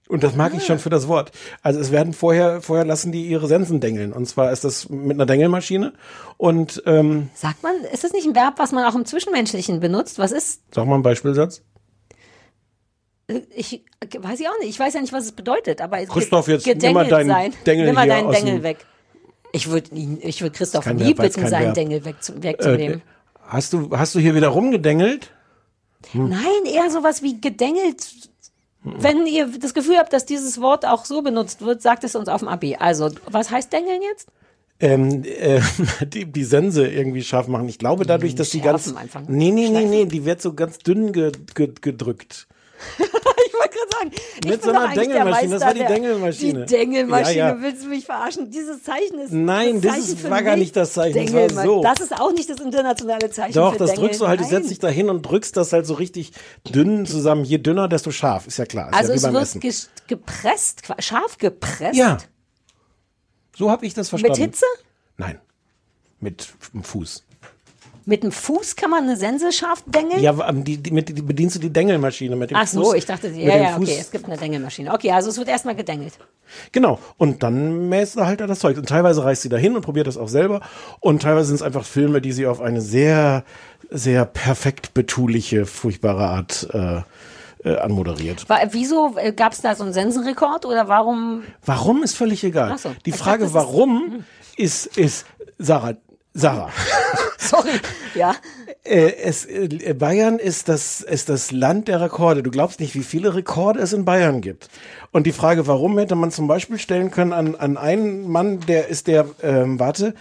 Und das mag ich Ah. schon für das Wort. Also es werden vorher, vorher lassen die ihre Sensen dengeln. Und zwar ist das mit einer Dengelmaschine. Und ähm, Sagt man, ist das nicht ein Verb, was man auch im Zwischenmenschlichen benutzt? Was ist, sag mal einen Beispielsatz. äh, ich äh, weiß ich auch nicht, ich weiß ja nicht, was es bedeutet, aber Christoph, jetzt nimm mal deinen sein. Dengel nimm mal deinen Dengel weg. Ich würde ich würde Christoph nie Verb, bitten, seinen Verb. Dengel wegzu, Äh, wegzunehmen. hast du, hast du hier wieder rumgedengelt? Nein, eher sowas wie gedengelt. Wenn ihr das Gefühl habt, dass dieses Wort auch so benutzt wird, sagt es uns auf dem Abi. Also, was heißt dengeln jetzt? ähm, äh, die, die Sense irgendwie scharf machen. Ich glaube dadurch, dass die ganz. Einfach. Nee, nee, nee, nee, die wird so ganz dünn ge, ge, gedrückt. Gerade sagen, ich Mit so einer Dengelmaschine, das war die Dengelmaschine. Die Dengelmaschine, Ja, ja. willst du mich verarschen? Dieses Zeichen ist Nein, das Zeichen ist- für war gar nicht das Zeichen, das war so. Das ist auch nicht das internationale Zeichen Doch, das Dengeln. drückst du halt, du Nein. setzt dich da hin und drückst das halt so richtig dünn zusammen. Je dünner, desto scharf, ist ja klar. Ist Also ja es wird Essen. gepresst, scharf gepresst. Ja. So habe ich das verstanden. Mit Hitze? Nein. Mit dem Fuß. Mit dem Fuß kann man eine Sense scharf dengeln? Ja, aber die, die, mit, die bedienst du die Dengelmaschine mit dem Ach Fuß. so, ich dachte, ja, ja, Fuß. okay, es gibt eine Dengelmaschine. Okay, also es wird erstmal gedengelt. Genau. Und dann mäst du halt da das Zeug. Und teilweise reist sie dahin und probiert das auch selber. Und teilweise sind es einfach Filme, die sie auf eine sehr, sehr perfekt betuliche, furchtbare Art äh, äh, anmoderiert. Wa- Wieso gab es da so einen Sensenrekord oder warum? Warum ist völlig egal. So. Die Frage, dachte, warum, ist, ist, Sarah, Sarah. Sorry. Ja. Äh, es, äh, Bayern ist das, ist das Land der Rekorde. Du glaubst nicht, wie viele Rekorde es in Bayern gibt. Und die Frage, warum, hätte man zum Beispiel stellen können an, an einen Mann, der ist der, ähm, warte,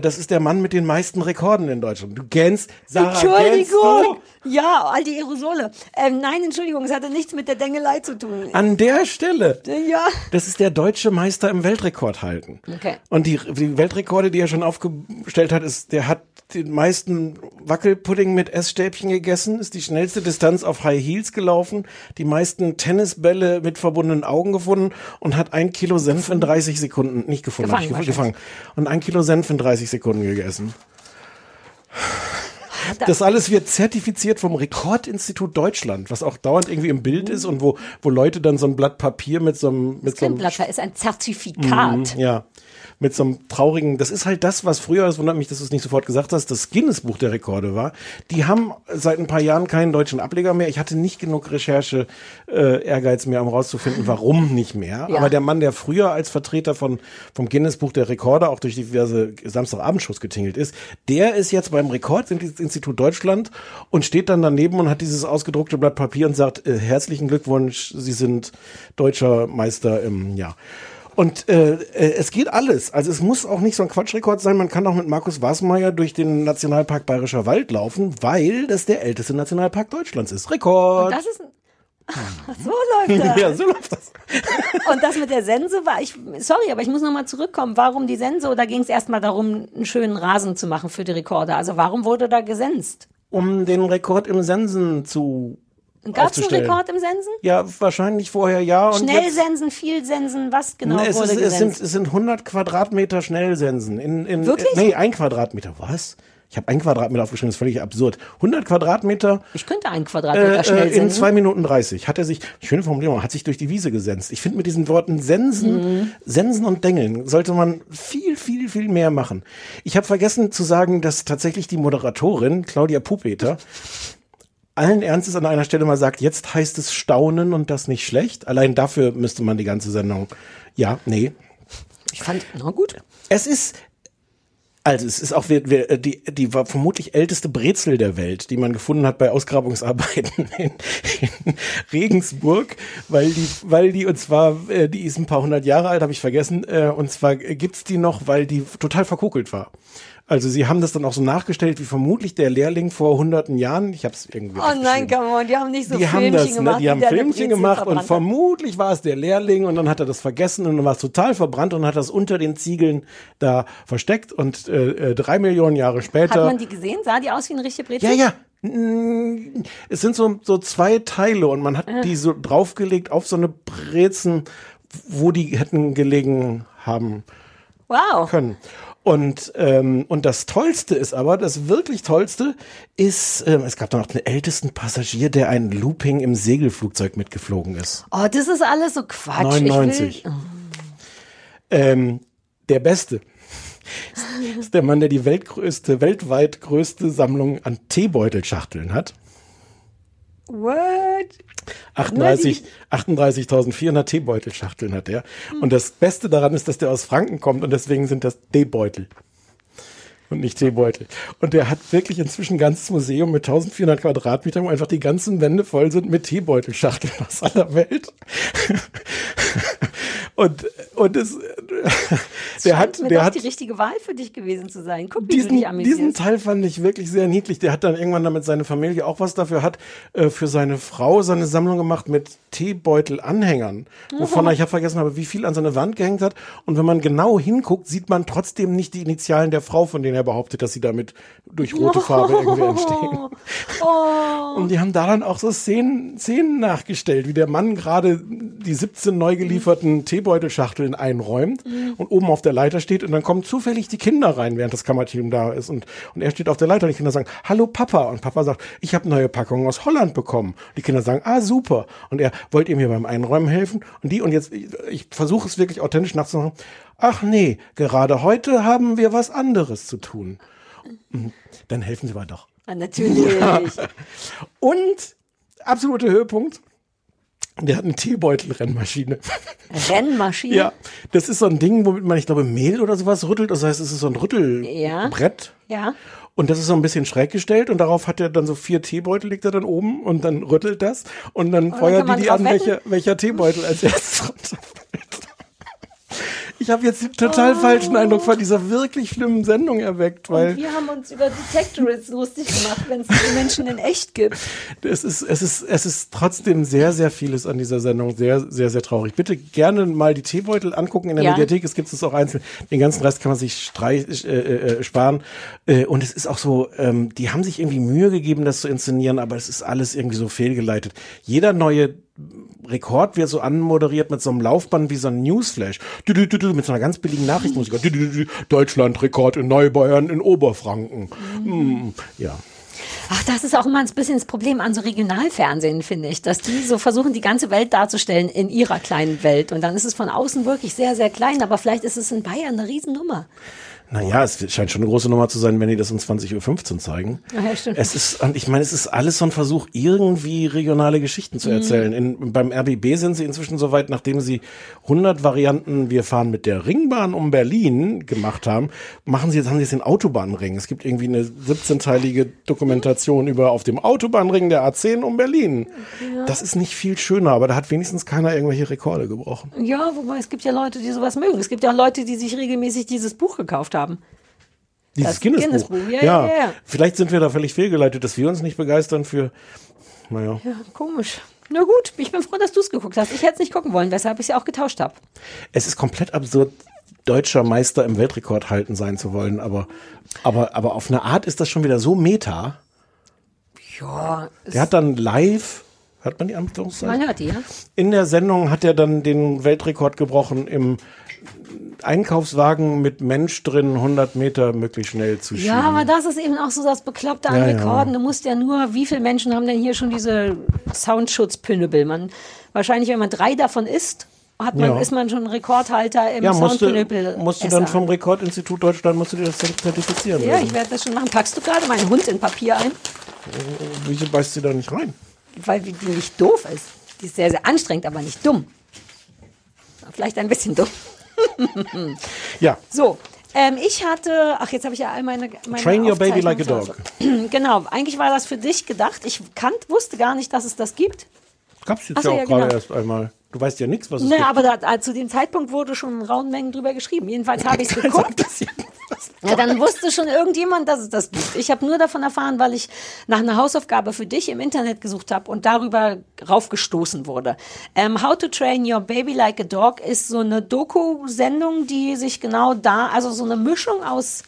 das ist der Mann mit den meisten Rekorden in Deutschland. Du kennst, Sarah, Entschuldigung. du? Ja, all die Aerosole. Ähm, nein, Entschuldigung, es hatte nichts mit der Dengelei zu tun. An der Stelle. Ja. Das ist der deutsche Meister im Weltrekord halten. Okay. Und die, die Weltrekorde, die er schon aufgestellt hat, ist, der hat den meisten Wackelpudding mit Essstäbchen gegessen, ist die schnellste Distanz auf High Heels gelaufen, die meisten Tennisbälle mit verbundenen Augen gefunden und hat ein Kilo Senf in 30 Sekunden, nicht gefunden, Gefangen ich gefangen, und ein Kilo Senf in 30 Sekunden gegessen. Das alles wird zertifiziert vom Rekordinstitut Deutschland, was auch dauernd irgendwie im Bild ist und wo, wo Leute dann so ein Blatt Papier mit so einem, mit so Kein einem Blatt, ist ein Zertifikat. ja. Mit so einem traurigen, das ist halt das, was früher, es wundert mich, dass du es nicht sofort gesagt hast, das Guinness-Buch der Rekorde war. Die haben seit ein paar Jahren keinen deutschen Ableger mehr. Ich hatte nicht genug Recherche, äh, Ehrgeiz mehr, um rauszufinden, warum nicht mehr. Ja. Aber der Mann, der früher als Vertreter von, vom Guinness-Buch der Rekorde auch durch diverse Samstagabendshows getingelt ist, der ist jetzt beim Rekordinstitut Deutschland und steht dann daneben und hat dieses ausgedruckte Blatt Papier und sagt, äh, herzlichen Glückwunsch, Sie sind deutscher Meister im Jahr. Und äh, äh, es geht alles. Also es muss auch nicht so ein Quatschrekord sein. Man kann auch mit Markus Wasmeier durch den Nationalpark Bayerischer Wald laufen, weil das der älteste Nationalpark Deutschlands ist. Rekord. Das ist ein Ach, so läuft das. ja, so läuft das. Und das mit der Sense war, ich, sorry, aber ich muss nochmal zurückkommen. Warum die Sense? Oder ging es erstmal darum, einen schönen Rasen zu machen für die Rekorde? Also warum wurde da gesenzt? Um den Rekord im Sensen zu Gab es einen. Rekord im Sensen? Ja, wahrscheinlich vorher ja. Und Schnell jetzt- sensen, viel sensen, was genau Ne, es, wurde ist, es, sind, es sind 100 Quadratmeter Schnellsensen. In, in, Wirklich? Nee, ein Quadratmeter. Was? Ich habe ein Quadratmeter aufgeschrieben, das ist völlig absurd. 100 Quadratmeter ich könnte einen Quadratmeter äh, schnell äh, in sensen. zwei Minuten 30. Hat er sich, schöne Formulierung, hat sich durch die Wiese gesenzt. Ich finde mit diesen Worten Sensen, Mhm. Sensen und Dengeln sollte man viel, viel, viel mehr machen. Ich habe vergessen zu sagen, dass tatsächlich die Moderatorin, Claudia Pupeter, allen Ernstes an einer Stelle mal sagt, jetzt heißt es staunen und das nicht schlecht. Allein dafür müsste man die ganze Sendung. Ja, nee. Ich fand, na gut. Es ist, also es ist auch wir- wir- die, die vermutlich älteste Brezel der Welt, die man gefunden hat bei Ausgrabungsarbeiten in, in Regensburg, weil die, weil die, und zwar, äh, die ist ein paar hundert Jahre alt, habe ich vergessen, äh, und zwar gibt's die noch, weil die total verkokelt war. Also sie haben das dann auch so nachgestellt, wie vermutlich der Lehrling vor hunderten Jahren, ich habe es irgendwie Oh nein, come on, die haben nicht so die haben Filmchen das, ne, gemacht. die haben Filmchen Brezel gemacht und hat. vermutlich war es der Lehrling und dann hat er das vergessen und dann war es total verbrannt und hat das unter den Ziegeln da versteckt und äh, äh, drei Millionen Jahre Hat später. man die gesehen? Sah die aus wie eine richtige Brezel? ja, ja. Es sind so, so zwei Teile und man hat Ah. die so draufgelegt auf so eine Brezen, wo die hätten gelegen haben Wow. können. Und, ähm, und das Tollste ist aber, das wirklich Tollste ist, ähm, es gab da noch den ältesten Passagier, der ein Looping im Segelflugzeug mitgeflogen ist. Oh, das ist alles so Quatsch. Ich 99. will, Ähm, der Beste ist der Mann, der die weltgrößte, weltweit größte Sammlung an Teebeutelschachteln hat. What? 38 38.400 Teebeutelschachteln hat er. Und das Beste daran ist, dass der aus Franken kommt und deswegen sind das Teebeutel. Und nicht Teebeutel. Und der hat wirklich inzwischen ein ganzes Museum mit 1400 Quadratmetern, wo einfach die ganzen Wände voll sind mit Teebeutelschachteln aus aller Welt. und, und es, der hat, der hat, die richtige Wahl für dich gewesen zu sein. Guck, wie du diesen, dich amüsierst. diesen Teil fand ich wirklich sehr niedlich. Der hat dann irgendwann damit seine Familie auch was dafür hat, äh, für seine Frau seine Sammlung gemacht mit Teebeutel-Anhängern. Wovon er, ich habe vergessen habe, wie viel an seine Wand gehängt hat. Und wenn man genau hinguckt, sieht man trotzdem nicht die Initialen der Frau, von denen er behauptet, dass sie damit durch rote Farbe irgendwie entstehen. Oh. Und die haben da dann auch so Szenen, Szenen nachgestellt, wie der Mann gerade die 17 neu gelieferten Teebeutelschachteln einräumt und oben auf der Leiter steht und dann kommen zufällig die Kinder rein, während das Kammerteam da ist und, und er steht auf der Leiter und die Kinder sagen, hallo Papa und Papa sagt, ich habe neue Packungen aus Holland bekommen. Die Kinder sagen, ah super und er, wollt ihr mir beim Einräumen helfen? Und die und jetzt, ich, ich versuche es wirklich authentisch nachzumachen, ach nee, gerade heute haben wir was anderes zu tun. Mhm. Dann helfen sie mal doch. Ah, natürlich. Und absoluter Höhepunkt. Der hat eine Teebeutelrennmaschine. Rennmaschine. ja, das ist so ein Ding, womit man, ich glaube, Mehl oder sowas rüttelt. Das heißt, es ist so ein Rüttelbrett. Ja. Und das ist so ein bisschen schräg gestellt und darauf hat er dann so vier Teebeutel, legt er dann oben und dann rüttelt das und dann kann feuert die man die drauf an, wetten? welcher, welcher Teebeutel als erstes runterfällt. Ich habe jetzt den total falschen Eindruck von dieser wirklich schlimmen Sendung erweckt, weil Und wir haben uns über Detectorists lustig gemacht, wenn es diese Menschen in echt gibt. es ist, es ist, es ist trotzdem sehr, sehr vieles an dieser Sendung sehr, sehr, sehr traurig. Bitte gerne mal die Teebeutel angucken in der Ja. Mediathek. Es gibt es auch einzeln. Den ganzen Rest kann man sich streich, äh, äh, sparen. Äh, und es ist auch so, ähm, die haben sich irgendwie Mühe gegeben, das zu inszenieren, aber es ist alles irgendwie so fehlgeleitet. Jeder neue Rekord wird so anmoderiert mit so einem Laufband wie so ein Newsflash. Dü, dü, dü, mit so einer ganz billigen Nachrichtenmusik. Deutschland Rekord in Neubayern in Oberfranken. Mm, ja. Ach, das ist auch immer ein bisschen das Problem an so Regionalfernsehen, finde ich, dass die so versuchen, die ganze Welt darzustellen in ihrer kleinen Welt. Und dann ist es von außen wirklich sehr, sehr klein, aber vielleicht ist es in Bayern eine Riesennummer. Naja, es scheint schon eine große Nummer zu sein, wenn die das um 20.15 Uhr zeigen. Ja, ja, stimmt. Es ist, und ich meine, es ist alles so ein Versuch, irgendwie regionale Geschichten Mhm. zu erzählen. In, beim RBB sind sie inzwischen so weit, nachdem sie 100 Varianten Wir fahren mit der Ringbahn um Berlin gemacht haben, machen sie jetzt, haben sie jetzt den Autobahnring. Es gibt irgendwie eine 17-teilige Dokumentation über auf dem Autobahnring der A10 um Berlin. Das ist nicht viel schöner, aber da hat wenigstens keiner irgendwelche Rekorde gebrochen. Ja, wobei es gibt ja Leute, die sowas mögen. Es gibt ja auch Leute, die sich regelmäßig dieses Buch gekauft haben. Dieses Das Guinness-Buch. Guinness-Buch, ja, ja, ja. Vielleicht sind wir da völlig fehlgeleitet, dass wir uns nicht begeistern für, naja. Ja, komisch. Na gut, ich bin froh, dass du es geguckt hast. Ich hätte es nicht gucken wollen, weshalb ich es ja auch getauscht habe. Es ist komplett absurd, deutscher Meister im Weltrekord halten sein zu wollen, aber, aber, aber auf eine Art ist das schon wieder so meta. Ja, Der hat dann live, hört man die Anführungszeichen? man hört die, ja. In der Sendung hat er dann den Weltrekord gebrochen im Einkaufswagen mit Mensch drin 100 Meter möglichst schnell zu schieben. Ja, aber das ist eben auch so das Bekloppte an Ja, ja. Rekorden. Du musst ja nur, wie viele Menschen haben denn hier schon diese Soundschutzpünnebel? Man, wahrscheinlich, wenn man drei davon isst, hat man, Ja. ist man schon Rekordhalter im ja, musst du, Soundpünnebel. musst du dann vom Rekordinstitut Deutschland musst du dir das zertifizieren Ja, lassen. ich werde das schon machen. Packst du gerade meinen Hund in Papier ein? Wieso beißt sie da nicht rein? Weil die nicht doof ist. Die ist sehr, sehr anstrengend, aber nicht dumm. Vielleicht ein bisschen dumm. Ja. So, ähm, ich hatte, ach jetzt habe ich ja all meine, meine Train your baby like a dog. Genau, eigentlich war das für dich gedacht. Ich kannt, wusste gar nicht, dass es das gibt. Gab's jetzt Ach so, ja auch ja, gerade genau. erst einmal. Du weißt ja nichts, was es Ne, gibt. aber da, äh, zu dem Zeitpunkt wurde schon in rauen Mengen drüber geschrieben. Jedenfalls habe ich es geguckt. Ja, dann wusste schon irgendjemand, dass es das gibt. Ich habe nur davon erfahren, weil ich nach einer Hausaufgabe für dich im Internet gesucht habe und darüber raufgestoßen wurde. Ähm, How to Train Your Baby Like a Dog ist so eine Doku-Sendung, die sich genau da, also so eine Mischung aus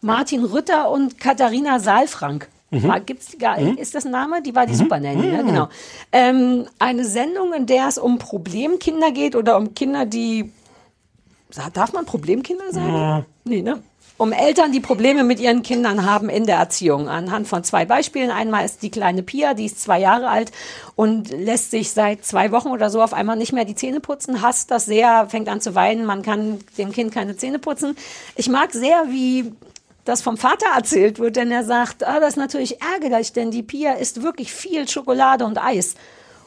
Martin Rütter und Katharina Saalfrank. War, gibt's die gar, Ist das ein Name? Die war die Super Nanny, ja, genau. Ähm, eine Sendung, in der es um Problemkinder geht oder um Kinder, die Darf man Problemkinder sagen? Nee, ne? Um Eltern, die Probleme mit ihren Kindern haben in der Erziehung. Anhand von zwei Beispielen. Einmal ist die kleine Pia, die ist zwei Jahre alt und lässt sich seit zwei Wochen oder so auf einmal nicht mehr die Zähne putzen, hasst das sehr, fängt an zu weinen, man kann dem Kind keine Zähne putzen. Ich mag sehr, wie das vom Vater erzählt wird, denn er sagt, ah, das ist natürlich ärgerlich, denn die Pia isst wirklich viel Schokolade und Eis.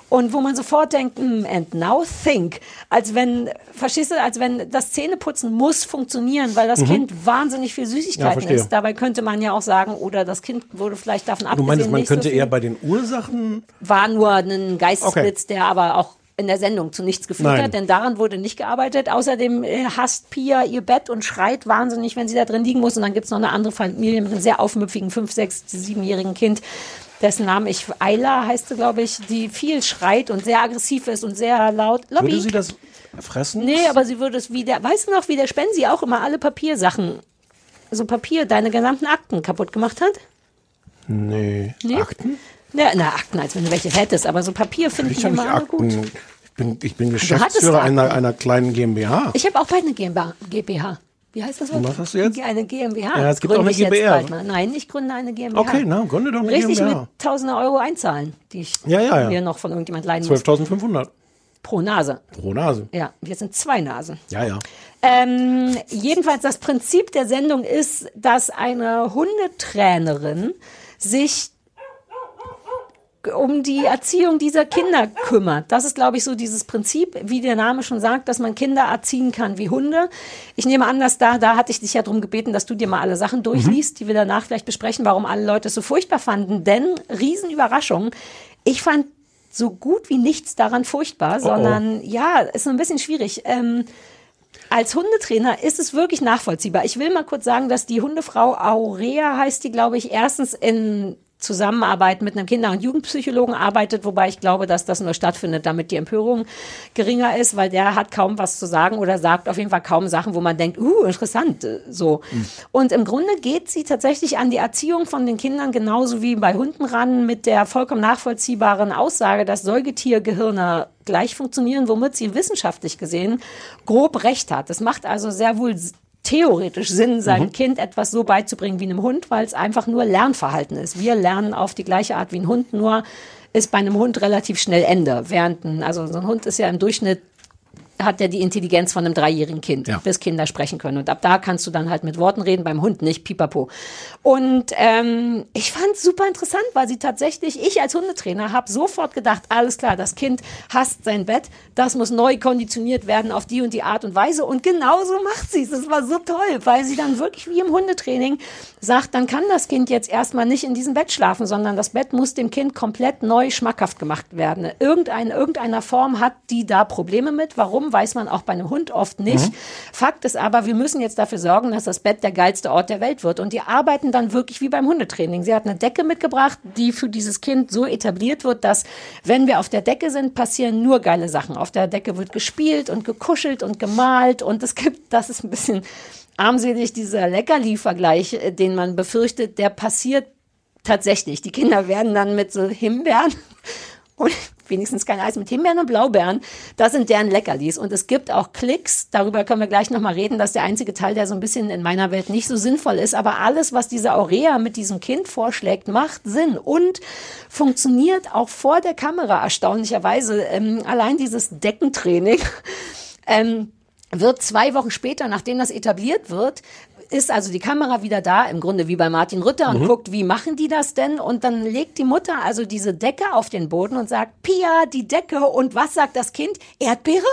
Und wo man sofort denkt, mm, and now think, als wenn, verstehst du, als wenn das Zähneputzen muss funktionieren, weil das Kind wahnsinnig viel Ja, Süßigkeiten verstehe. isst. Dabei könnte man ja auch sagen, oder das Kind wurde vielleicht davon Du abgesehen, meinst, man so könnte viel- eher bei den Ursachen. war nur ein Geistesblitz, Okay. der aber auch in der Sendung zu nichts geführt Nein. hat, denn daran wurde nicht gearbeitet. Außerdem äh, hasst Pia ihr Bett und schreit wahnsinnig, wenn sie da drin liegen muss. Und dann gibt's noch eine andere Familie mit einem sehr aufmüpfigen, fünf, sechs, siebenjährigen Kind, dessen Name ich, Ayla heißt sie, glaube ich, die viel schreit und sehr aggressiv ist und sehr laut. Lobby. Würde sie das fressen? Nee, aber sie würde es wie der, weißt du noch, wie der Spensi auch immer alle Papiersachen, so Papier, deine gesamten Akten kaputt gemacht hat? Nee. Nee? Akten? Ja, na, Akten, als wenn du welche hättest, aber so Papier finde ich Ich immer alle gut. Akten. Ich bin, ich bin Geschäftsführer Akten. einer, einer kleinen GmbH. Ich habe auch bald eine GmbH. GmbH. Wie heißt das Wort? Was hast du jetzt? Eine GmbH. Ja, es gibt Gründe auch eine GbR. Nein, ich gründe eine GmbH. Okay, na, gründe doch eine Richtig GmbH. mit tausende Euro einzahlen, die ich Ja, ja, ja. mir noch von irgendjemand leihen muss. 12.500 Pro Nase. pro Nase. Ja, wir sind zwei Nasen. Ja, ja. Ähm, jedenfalls das Prinzip der Sendung ist, dass eine Hundetrainerin sich um die Erziehung dieser Kinder kümmert. Das ist, glaube ich, so dieses Prinzip, wie der Name schon sagt, dass man Kinder erziehen kann wie Hunde. Ich nehme an, dass da, da hatte ich dich ja darum gebeten, dass du dir mal alle Sachen durchliest, die wir danach vielleicht besprechen, warum alle Leute es so furchtbar fanden. Denn, Riesenüberraschung, ich fand so gut wie nichts daran furchtbar, sondern ja, ist so ein bisschen schwierig. Ähm, als Hundetrainer ist es wirklich nachvollziehbar. Ich will mal kurz sagen, dass die Hundefrau Aurea heißt die, glaube ich, erstens in Zusammenarbeit mit einem Kinder- und Jugendpsychologen arbeitet, wobei ich glaube, dass das nur stattfindet, damit die Empörung geringer ist, weil der hat kaum was zu sagen oder sagt auf jeden Fall kaum Sachen, wo man denkt, uh, interessant, äh, so. Und im Grunde geht sie tatsächlich an die Erziehung von den Kindern genauso wie bei Hunden ran mit der vollkommen nachvollziehbaren Aussage, dass Säugetiergehirne gleich funktionieren, womit sie wissenschaftlich gesehen grob recht hat. Das macht also sehr wohl theoretisch Sinn, seinem Kind etwas so beizubringen wie einem Hund, weil es einfach nur Lernverhalten ist. Wir lernen auf die gleiche Art wie ein Hund, nur ist bei einem Hund relativ schnell Ende. Während ein, also so ein Hund ist ja im Durchschnitt hat er die Intelligenz von einem dreijährigen Kind, Ja. bis Kinder sprechen können. Und ab da kannst du dann halt mit Worten reden, beim Hund nicht, pipapo. Und ähm, ich fand es super interessant, weil sie tatsächlich, ich als Hundetrainer habe sofort gedacht, alles klar, das Kind hasst sein Bett, das muss neu konditioniert werden auf die und die Art und Weise. Und genauso macht sie es. Das war so toll, weil sie dann wirklich wie im Hundetraining sagt, dann kann das Kind jetzt erstmal nicht in diesem Bett schlafen, sondern das Bett muss dem Kind komplett neu schmackhaft gemacht werden. Irgendein, irgendeiner Form hat die da Probleme mit. Warum, weiß man auch bei einem Hund oft nicht. Fakt ist aber, wir müssen jetzt dafür sorgen, dass das Bett der geilste Ort der Welt wird. Und die arbeiten dann wirklich wie beim Hundetraining. Sie hat eine Decke mitgebracht, die für dieses Kind so etabliert wird, dass wenn wir auf der Decke sind, passieren nur geile Sachen. Auf der Decke wird gespielt und gekuschelt und gemalt und es gibt, das ist ein bisschen armselig, dieser Leckerli-Vergleich, äh, den man befürchtet, der passiert tatsächlich. Die Kinder werden dann mit so Himbeeren und wenigstens kein Eis mit Himbeeren und Blaubeeren. Das sind deren Leckerlis. Und es gibt auch Klicks, darüber können wir gleich nochmal reden, dass der einzige Teil, der so ein bisschen in meiner Welt nicht so sinnvoll ist. Aber alles, was diese Aurea mit diesem Kind vorschlägt, macht Sinn und funktioniert auch vor der Kamera erstaunlicherweise. Ähm, allein dieses Deckentraining. Ähm, wird zwei Wochen später, nachdem das etabliert wird, ist also die Kamera wieder da, im Grunde wie bei Martin Rütter und guckt, wie machen die das denn? Und dann legt die Mutter also diese Decke auf den Boden und sagt, Pia, die Decke. Und was sagt das Kind? Erdbeere?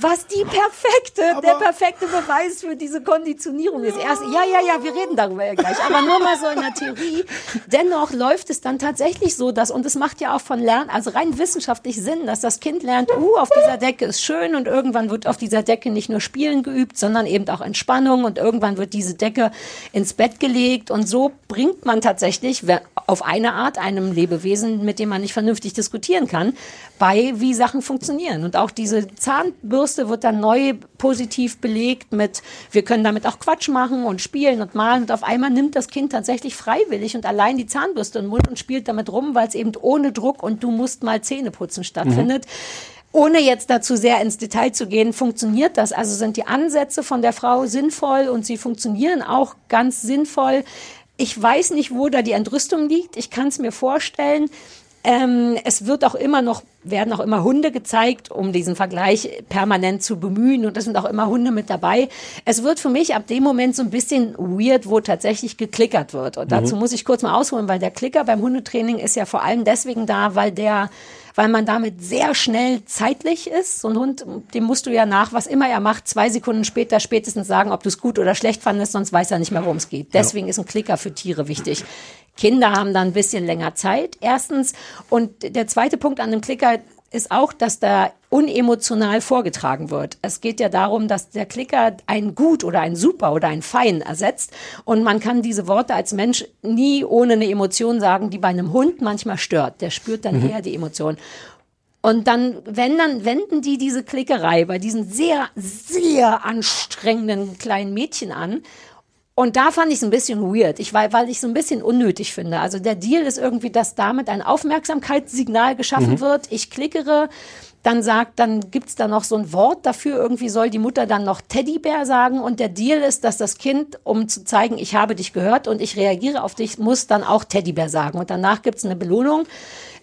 Was die perfekte, der perfekte Beweis für diese Konditionierung ist. Erst, ja, ja, ja, wir reden darüber ja gleich. Aber nur mal so in der Theorie. Dennoch läuft es dann tatsächlich so, dass, und es macht ja auch von Lernen, also rein wissenschaftlich Sinn, dass das Kind lernt, uh, auf dieser Decke ist schön und irgendwann wird auf dieser Decke nicht nur Spielen geübt, sondern eben auch Entspannung und irgendwann wird diese Decke ins Bett gelegt und so bringt man tatsächlich auf eine Art einem Lebewesen, mit dem man nicht vernünftig diskutieren kann, bei, wie Sachen funktionieren. Und auch diese Zahnbürste wird dann neu positiv belegt mit, wir können damit auch Quatsch machen und spielen und malen. Und auf einmal nimmt das Kind tatsächlich freiwillig und allein die Zahnbürste in den Mund und spielt damit rum, weil es eben ohne Druck und du musst mal Zähne putzen stattfindet. Ohne jetzt dazu sehr ins Detail zu gehen, funktioniert das. Also sind die Ansätze von der Frau sinnvoll und sie funktionieren auch ganz sinnvoll. Ich weiß nicht, wo da die Entrüstung liegt. Ich kann es mir vorstellen. Ähm, es wird auch immer noch, werden auch immer Hunde gezeigt, um diesen Vergleich permanent zu bemühen. Und es sind auch immer Hunde mit dabei. Es wird für mich ab dem Moment so ein bisschen weird, wo tatsächlich geklickert wird. Und dazu muss ich kurz mal ausholen, weil der Klicker beim Hundetraining ist ja vor allem deswegen da, weil der weil man damit sehr schnell zeitlich ist. So ein Hund, dem musst du ja nach, was immer er macht, zwei Sekunden später spätestens sagen, ob du es gut oder schlecht fandest, sonst weiß er nicht mehr, worum es geht. Deswegen ist ein Klicker für Tiere wichtig. Kinder haben da ein bisschen länger Zeit, erstens. Und der zweite Punkt an dem Klicker ist auch, dass da unemotional vorgetragen wird. Es geht ja darum, dass der Klicker ein Gut oder ein Super oder ein Fein ersetzt. Und man kann diese Worte als Mensch nie ohne eine Emotion sagen, die bei einem Hund manchmal stört. Der spürt dann eher die Emotion. Und dann, wenn dann wenden die diese Klickerei bei diesen sehr, sehr anstrengenden kleinen Mädchen an. Und da fand ich es ein bisschen weird, ich, weil, weil ich es ein bisschen unnötig finde. Also der Deal ist irgendwie, dass damit ein Aufmerksamkeitssignal geschaffen wird. Ich klickere, dann sagt, dann gibt's da noch so ein Wort dafür. Irgendwie soll die Mutter dann noch Teddybär sagen. Und der Deal ist, dass das Kind, um zu zeigen, ich habe dich gehört und ich reagiere auf dich, muss dann auch Teddybär sagen. Und danach gibt's eine Belohnung.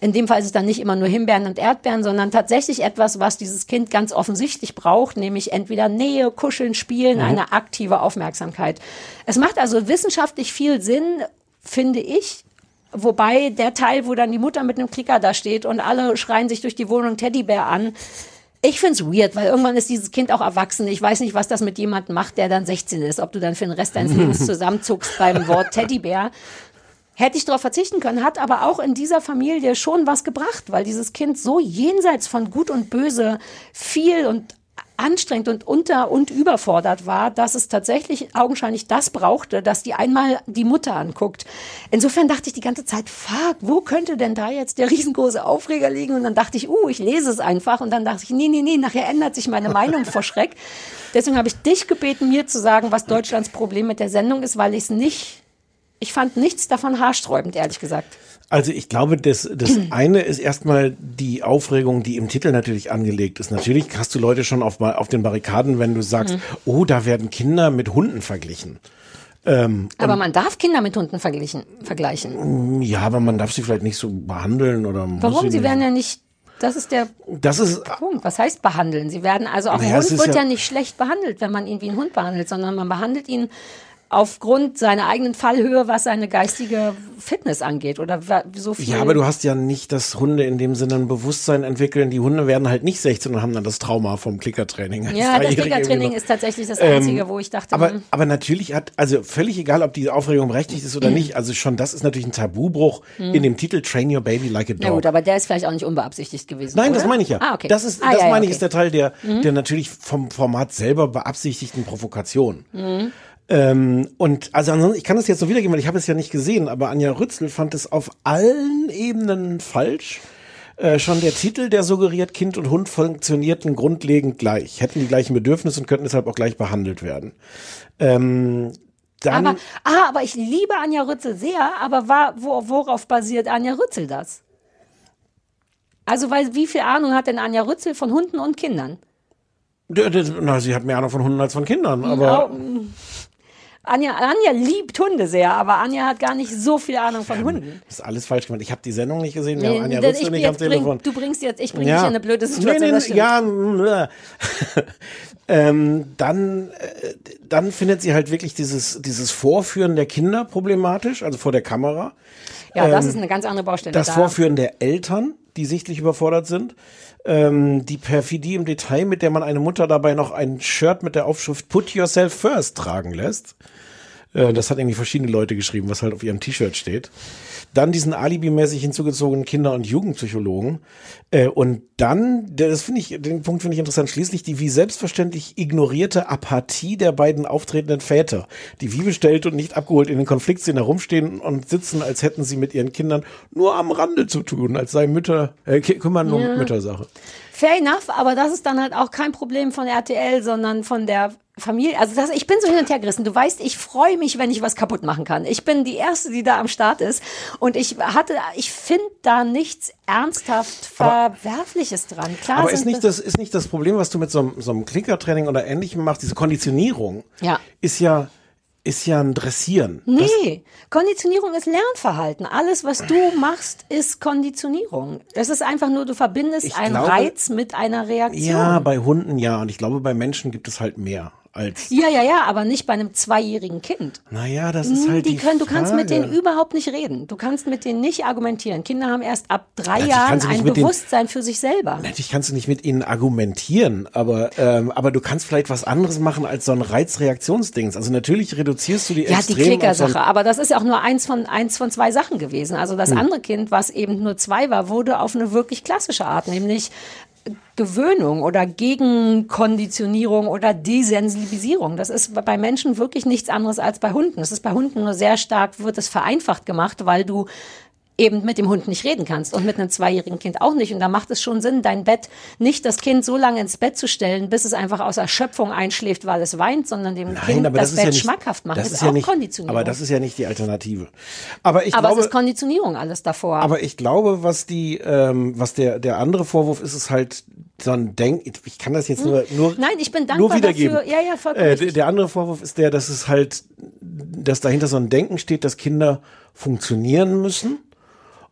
In dem Fall ist es dann nicht immer nur Himbeeren und Erdbeeren, sondern tatsächlich etwas, was dieses Kind ganz offensichtlich braucht, nämlich entweder Nähe, Kuscheln, Spielen, eine aktive Aufmerksamkeit. Es macht also wissenschaftlich viel Sinn, finde ich. Wobei der Teil, wo dann die Mutter mit einem Klicker da steht und alle schreien sich durch die Wohnung Teddybär an, ich find's weird, weil irgendwann ist dieses Kind auch erwachsen. Ich weiß nicht, was das mit jemandem macht, der dann 16 ist. Ob du dann für den Rest deines Lebens zusammenzuckst beim Wort Teddybär. Hätte ich darauf verzichten können, hat aber auch in dieser Familie schon was gebracht, weil dieses Kind so jenseits von Gut und Böse viel und anstrengend und unter und überfordert war, dass es tatsächlich augenscheinlich das brauchte, dass die einmal die Mutter anguckt. Insofern dachte ich die ganze Zeit, fuck, wo könnte denn da jetzt der riesengroße Aufreger liegen? Und dann dachte ich, uh, ich lese es einfach. Und dann dachte ich, nee, nee, nee, nachher ändert sich meine Meinung vor Schreck. Deswegen habe ich dich gebeten, mir zu sagen, was Deutschlands Problem mit der Sendung ist, weil ich es nicht, ich fand nichts davon haarsträubend, ehrlich gesagt. Also ich glaube, das, das eine ist erstmal die Aufregung, die im Titel natürlich angelegt ist. Natürlich hast du Leute schon auf, auf den Barrikaden, wenn du sagst, oh, da werden Kinder mit Hunden verglichen. Ähm, Aber man darf Kinder mit Hunden verglichen, vergleichen. ja, aber man darf sie vielleicht nicht so behandeln oder muss Warum? Sie werden ja nicht, das ist der Das ist Punkt. Was heißt behandeln? Sie werden, also auch ein Naja, es Hund wird ja- ja, nicht schlecht behandelt, wenn man ihn wie ein Hund behandelt, sondern man behandelt ihn aufgrund seiner eigenen Fallhöhe, was seine geistige Fitness angeht oder so viel. Ja, aber du hast ja nicht, dass Hunde in dem Sinne ein Bewusstsein entwickeln. Die Hunde werden halt nicht 16 und haben dann das Trauma vom Klickertraining. ja, das Klickertraining ist tatsächlich das Einzige, wo ich dachte, Ähm, Aber, hm, aber natürlich hat, also völlig egal, ob diese Aufregung berechtigt ist oder nicht, also schon das ist natürlich ein Tabubruch in dem Titel Train Your Baby Like a Dog. na gut, aber der ist vielleicht auch nicht unbeabsichtigt gewesen. Nein, oder? das meine ich ja. Ah, okay. Das ist, ah, das ja, ja, meine ich, okay. Mhm. ist der Teil der, der natürlich vom Format selber beabsichtigten Provokation. Ähm, und also ansonsten, ich kann das jetzt so wiedergeben, weil ich habe es ja nicht gesehen, aber Anja Rützel fand es auf allen Ebenen falsch. Äh, schon der Titel, der suggeriert, Kind und Hund funktionierten grundlegend gleich, hätten die gleichen Bedürfnisse und könnten deshalb auch gleich behandelt werden. Ähm, dann, Aber, ah, aber ich liebe Anja Rützel sehr, aber war, wo, worauf basiert Anja Rützel das? Also, weil, wie viel Ahnung hat denn Anja Rützel von Hunden und Kindern? Na, sie hat mehr Ahnung von Hunden als von Kindern, aber Anja, Anja liebt Hunde sehr, aber Anja hat gar nicht so viel Ahnung von Hunden. Das ist alles falsch gemacht. Ich habe die Sendung nicht gesehen. Wir Nee, haben Anja Rützel nicht am bring, Telefon. du bringst jetzt, ich bringe dich in eine blöde Situation. Nee, das nee, ja, äh. ähm, dann, äh, dann findet sie halt wirklich dieses, dieses Vorführen der Kinder problematisch, also vor der Kamera. ja, das ähm, ist eine ganz andere Baustelle. Das da. Vorführen der Eltern, die sichtlich überfordert sind. Ähm, die Perfidie im Detail, mit der man eine Mutter dabei noch ein Shirt mit der Aufschrift Put Yourself First tragen lässt. Äh, das hat irgendwie verschiedene Leute geschrieben, was halt auf ihrem T-Shirt steht. Dann diesen alibimäßig hinzugezogenen Kinder- und Jugendpsychologen. Äh, und dann, das finde ich, den Punkt finde ich interessant, schließlich die wie selbstverständlich ignorierte Apathie der beiden auftretenden Väter, die wie bestellt und nicht abgeholt in den Konfliktszenen herumstehen und sitzen, als hätten sie mit ihren Kindern nur am Rande zu tun, als sei Mütter, äh, kümmern um Müttersache. Fair enough, aber das ist dann halt auch kein Problem von RTL, sondern von der Familie. Also das, ich bin so hin und her gerissen. Du weißt, ich freue mich, wenn ich was kaputt machen kann. Ich bin die Erste, die da am Start ist. Und ich hatte, ich finde da nichts ernsthaft Verwerfliches dran. Klar Aber ist nicht, das, ist nicht das Problem, was du mit so, einem- so einem Klickertraining oder ähnlichem machst, diese Konditionierung, Ja. ist ja, ist ja ein Dressieren. Nee, Konditionierung ist Lernverhalten. Alles, was du machst, ist Konditionierung. Es ist einfach nur, du verbindest Ich einen glaube- Reiz mit einer Reaktion. Ja, bei Hunden ja. Und ich glaube, bei Menschen gibt es halt mehr als. ja, ja, ja, aber nicht bei einem zweijährigen Kind. Naja, das ist halt die die können, du kannst mit Frage. denen überhaupt nicht reden. Du kannst mit denen nicht argumentieren. Kinder haben erst ab drei Natürlich Jahren ein Bewusstsein für sich selber. Natürlich kannst du nicht mit ihnen argumentieren, aber, ähm, aber du kannst vielleicht was anderes machen als so ein Reizreaktionsdings. Also natürlich reduzierst du die Ja, die auf so Klickersache. Aber das ist ja auch nur eins von, eins von zwei Sachen gewesen. Also Hm. das andere Kind, was eben nur zwei war, wurde auf eine wirklich klassische Art, nämlich Gewöhnung oder Gegenkonditionierung oder Desensibilisierung. Das ist bei Menschen wirklich nichts anderes als bei Hunden. Das ist bei Hunden nur sehr stark, wird es vereinfacht gemacht, weil du eben mit dem Hund nicht reden kannst und mit einem zweijährigen Kind auch nicht. Und da macht es schon Sinn, dein Bett nicht das Kind so lange ins Bett zu stellen, bis es einfach aus Erschöpfung einschläft, weil es weint, sondern dem Kind das, ist Bett ja nicht, schmackhaft machen. Das Das ist ja auch nicht, Konditionierung. aber das ist ja nicht die Alternative. Aber ich Aber glaube, es ist Konditionierung alles davor. Aber ich glaube, was die, ähm, was der der andere Vorwurf ist, ist halt so ein Denk. Ich kann das jetzt nur nur Hm. Nein, ich bin nur dankbar wiedergeben. dafür. Ja, ja, vollkommen Äh, der andere Vorwurf ist der, dass es halt, dass dahinter so ein Denken steht, dass Kinder funktionieren müssen